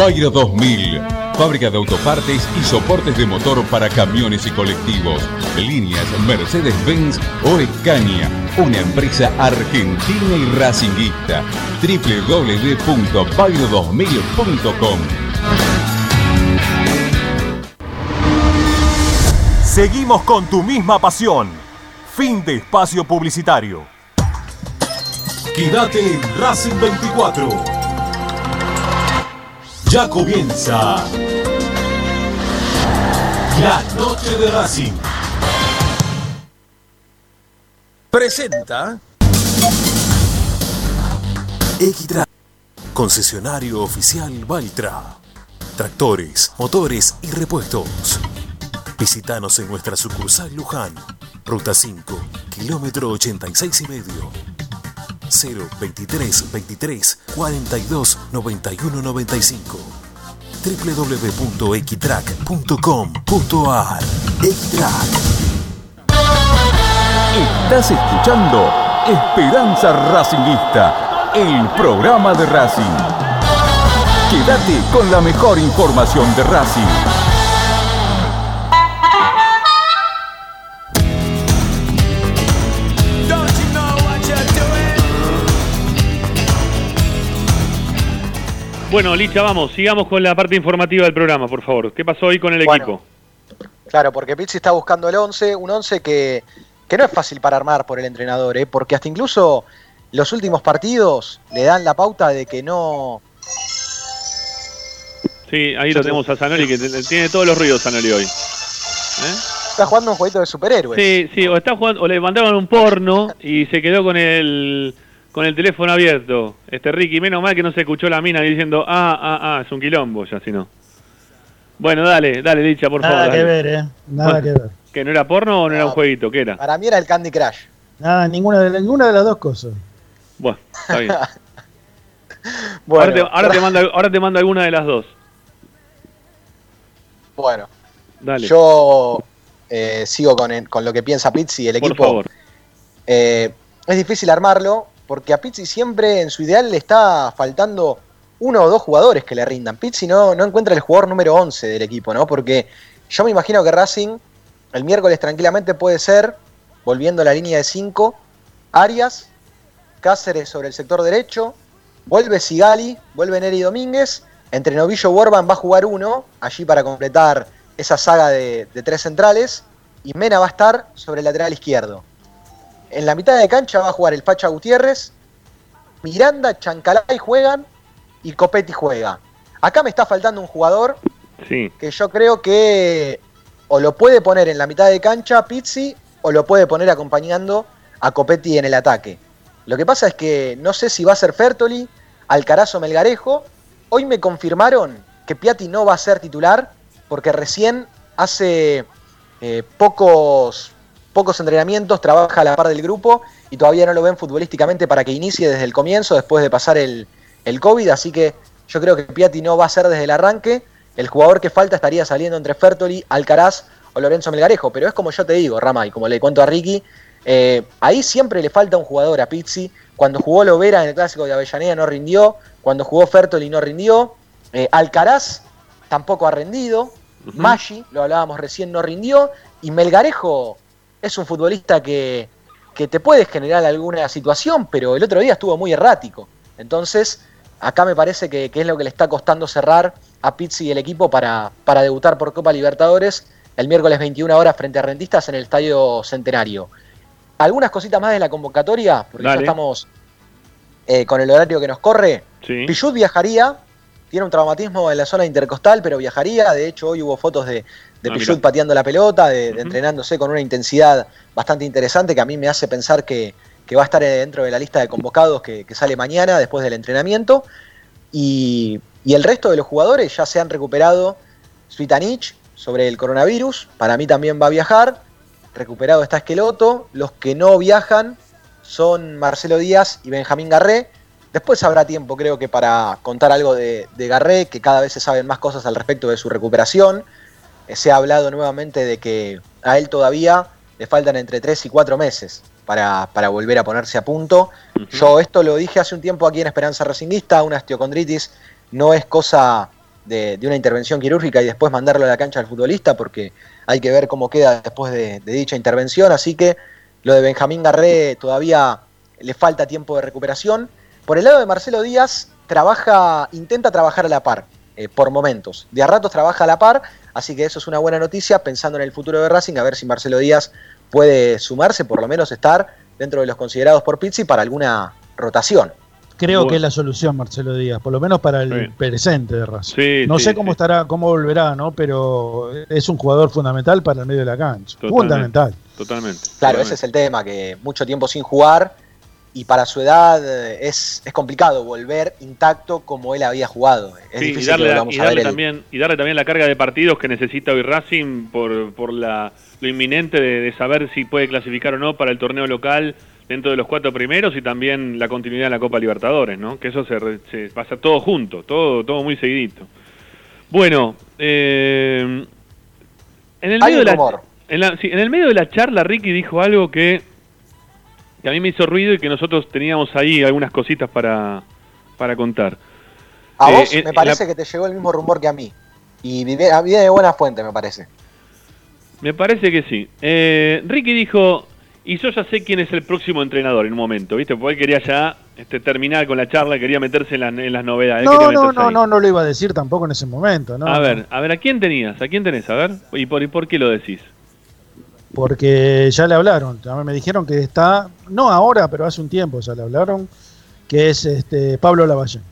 Bayra 2000, fábrica de autopartes y soportes de motor para camiones y colectivos. Líneas Mercedes-Benz o Escaña, una empresa argentina y racinguista. www.bayro2000.com Seguimos con tu misma pasión. Fin de espacio publicitario. Quédate en Racing 24. Ya comienza la noche de Racing. Presenta Equitrack, concesionario oficial Valtra. Tractores, motores y repuestos. Visítanos en nuestra sucursal Luján, ruta 5, kilómetro 86 y medio. 023 23 42 91 95 www.equitrack.com.ar Equitrack Estás escuchando Esperanza Racingista, el programa de Racing. Quédate con la mejor información de Racing. Bueno, Licha, vamos, sigamos con la parte informativa del programa, por favor. ¿Qué pasó hoy con el Bueno. equipo? Claro, porque Pizzi está buscando el 11, un 11 que, que no es fácil para armar por el entrenador, ¿eh? porque hasta incluso los últimos partidos le dan la pauta de que no... Sí, ahí lo tenemos a Zanoli, que tiene todos los ruidos Zanoli hoy. ¿Eh? Está jugando un jueguito de superhéroes. Sí, sí, o está jugando, o le mandaron un porno y se quedó con el con el teléfono abierto. Este Ricky, menos mal que no se escuchó la mina diciendo, ah, ah, ah, es un quilombo ya, si no. Bueno, dale, dale, Licha, por Nada favor. que dale. ver, ¿eh? Nada Bueno. que ver. ¿Que no era porno o no era un jueguito? ¿Qué era? Para mí era el Candy Crush. Nada, ninguna de, ninguna de las dos cosas. Bueno, está bien. Bueno, [laughs] ahora, te, ahora, te mando, ahora te mando alguna de las dos. Bueno, Dale. yo eh, sigo con, el- con lo que piensa Pizzi, el Por equipo. favor. Eh, es difícil armarlo porque a Pizzi siempre en su ideal le está faltando uno o dos jugadores que le rindan. Pizzi no, no encuentra el jugador número 11 del equipo, ¿no? Porque yo me imagino que Racing el miércoles tranquilamente puede ser, volviendo a la línea de 5, Arias, Cáceres sobre el sector derecho, vuelve Sigali, vuelve Neri Domínguez, entre Novillo Borban va a jugar uno, allí para completar esa saga de, de tres centrales, y Mena va a estar sobre el lateral izquierdo. En la mitad de cancha va a jugar el Pacha Gutiérrez, Miranda, Chancalay juegan y Copetti juega. Acá me está faltando un jugador Sí. que yo creo que o lo puede poner en la mitad de cancha Pizzi o lo puede poner acompañando a Copetti en el ataque. Lo que pasa es que no sé si va a ser Fertoli, Alcaraz o Melgarejo. Hoy me confirmaron que Piatti no va a ser titular porque recién hace eh, pocos, pocos entrenamientos, trabaja a la par del grupo y todavía no lo ven futbolísticamente para que inicie desde el comienzo, después de pasar el, el COVID. Así que yo creo que Piatti no va a ser desde el arranque. El jugador que falta estaría saliendo entre Fertoli, Alcaraz o Lorenzo Melgarejo. Pero es como yo te digo, Rama, y como le cuento a Ricky, eh, ahí siempre le falta un jugador a Pizzi. Cuando jugó Lovera en el clásico de Avellaneda no rindió. Cuando jugó Fertoli no rindió. Eh, Alcaraz tampoco ha rendido. Maggi, lo hablábamos recién, no rindió. Y Melgarejo es un futbolista que, que te puede generar alguna situación, pero el otro día estuvo muy errático. Entonces, acá me parece que, que es lo que le está costando cerrar a Pizzi y el equipo para, para debutar por Copa Libertadores el miércoles 21 horas frente a Rentistas en el Estadio Centenario. Algunas cositas más de la convocatoria, porque Dale. ya estamos eh, con el horario que nos corre. Sí. Pichut viajaría, tiene un traumatismo en la zona intercostal, pero viajaría. De hecho, hoy hubo fotos de, de Ah, pateando la pelota, de, de entrenándose con una intensidad bastante interesante que a mí me hace pensar que, que va a estar dentro de la lista de convocados que, que sale mañana después del entrenamiento. Y, y el resto de los jugadores ya se han recuperado. Svitanich sobre el coronavirus, para mí también va a viajar. Recuperado está Esqueloto. Los que no viajan son Marcelo Díaz y Benjamín Garré. Después habrá tiempo, creo que, para contar algo de, de Garré, que cada vez se saben más cosas al respecto de su recuperación. Eh, Se ha hablado nuevamente de que a él todavía le faltan entre 3 y 4 meses para, para volver a ponerse a punto. Yo esto lo dije hace un tiempo aquí en Esperanza Racinguista, una osteocondritis no es cosa de, de una intervención quirúrgica y después mandarlo a la cancha al futbolista porque hay que ver cómo queda después de, de dicha intervención. Así que lo de Benjamín Garré todavía le falta tiempo de recuperación. Por el lado de Marcelo Díaz, trabaja, intenta trabajar a la par, eh, por momentos. De a ratos trabaja a la par, así que eso es una buena noticia, pensando en el futuro de Racing, a ver si Marcelo Díaz puede sumarse, por lo menos estar dentro de los considerados por Pizzi para alguna rotación. Creo Bueno. que es la solución, Marcelo Díaz, por lo menos para el Sí. presente de Racing. Sí, no sí, sé cómo sí. estará, cómo volverá, ¿no? Pero es un jugador fundamental para el medio de la cancha. Totalmente. Fundamental. Totalmente. Claro, totalmente. ese es el tema, que mucho tiempo sin jugar y para su edad eh, es, es complicado volver intacto como él había jugado. Es Sí, y difícil darle, que y a darle el- también, y darle también la carga de partidos que necesita hoy Racing por, por la, lo inminente de, de saber si puede clasificar o no para el torneo local dentro de los cuatro primeros y también la continuidad en la Copa Libertadores, ¿no? Que eso se, se pasa todo junto, todo, todo muy seguidito. Bueno, eh, en el medio de la, rumor. en, la- sí, en el medio de la charla Ricky dijo algo que, que a mí me hizo ruido y que nosotros teníamos ahí algunas cositas para, para contar. A Eh, vos en- me parece la- que te llegó el mismo rumor que a mí. Y viene, viene de buena fuente, me parece. Me parece que sí. Eh, Ricky dijo, y yo ya sé quién es el próximo entrenador en un momento, ¿viste? Porque él quería ya este, terminar con la charla, quería meterse en, la- en las novedades. No, no, no, ahí. no, no lo iba a decir tampoco en ese momento, ¿no? a ver, a ver, ¿a quién tenías? ¿A quién tenés? A ver, ¿y por, y por qué lo decís? Porque ya le hablaron, me dijeron que está, no ahora, pero hace un tiempo ya le hablaron, que es este Pablo Lavallén.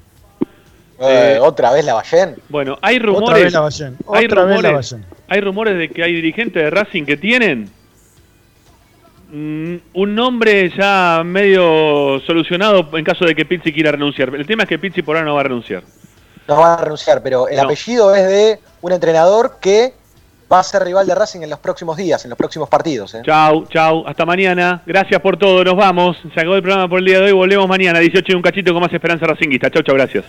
Eh, ¿Otra vez la Ballén? Bueno, hay Otra rumores. vez Lavallén, hay otra vez rumores, Lavallén. hay rumores de que hay dirigentes de Racing que tienen mm, un nombre ya medio solucionado en caso de que Pizzi quiera renunciar. El tema es que Pizzi por ahora no va a renunciar. No va a renunciar, pero el No. apellido es de un entrenador que va a ser rival de Racing en los próximos días, en los próximos partidos. ¿eh? Chau, chau, hasta mañana. Gracias por todo, nos vamos. Se acabó el programa por el día de hoy. Volvemos mañana, 18 y un cachito con más esperanza racinguista. Chau, chau, gracias.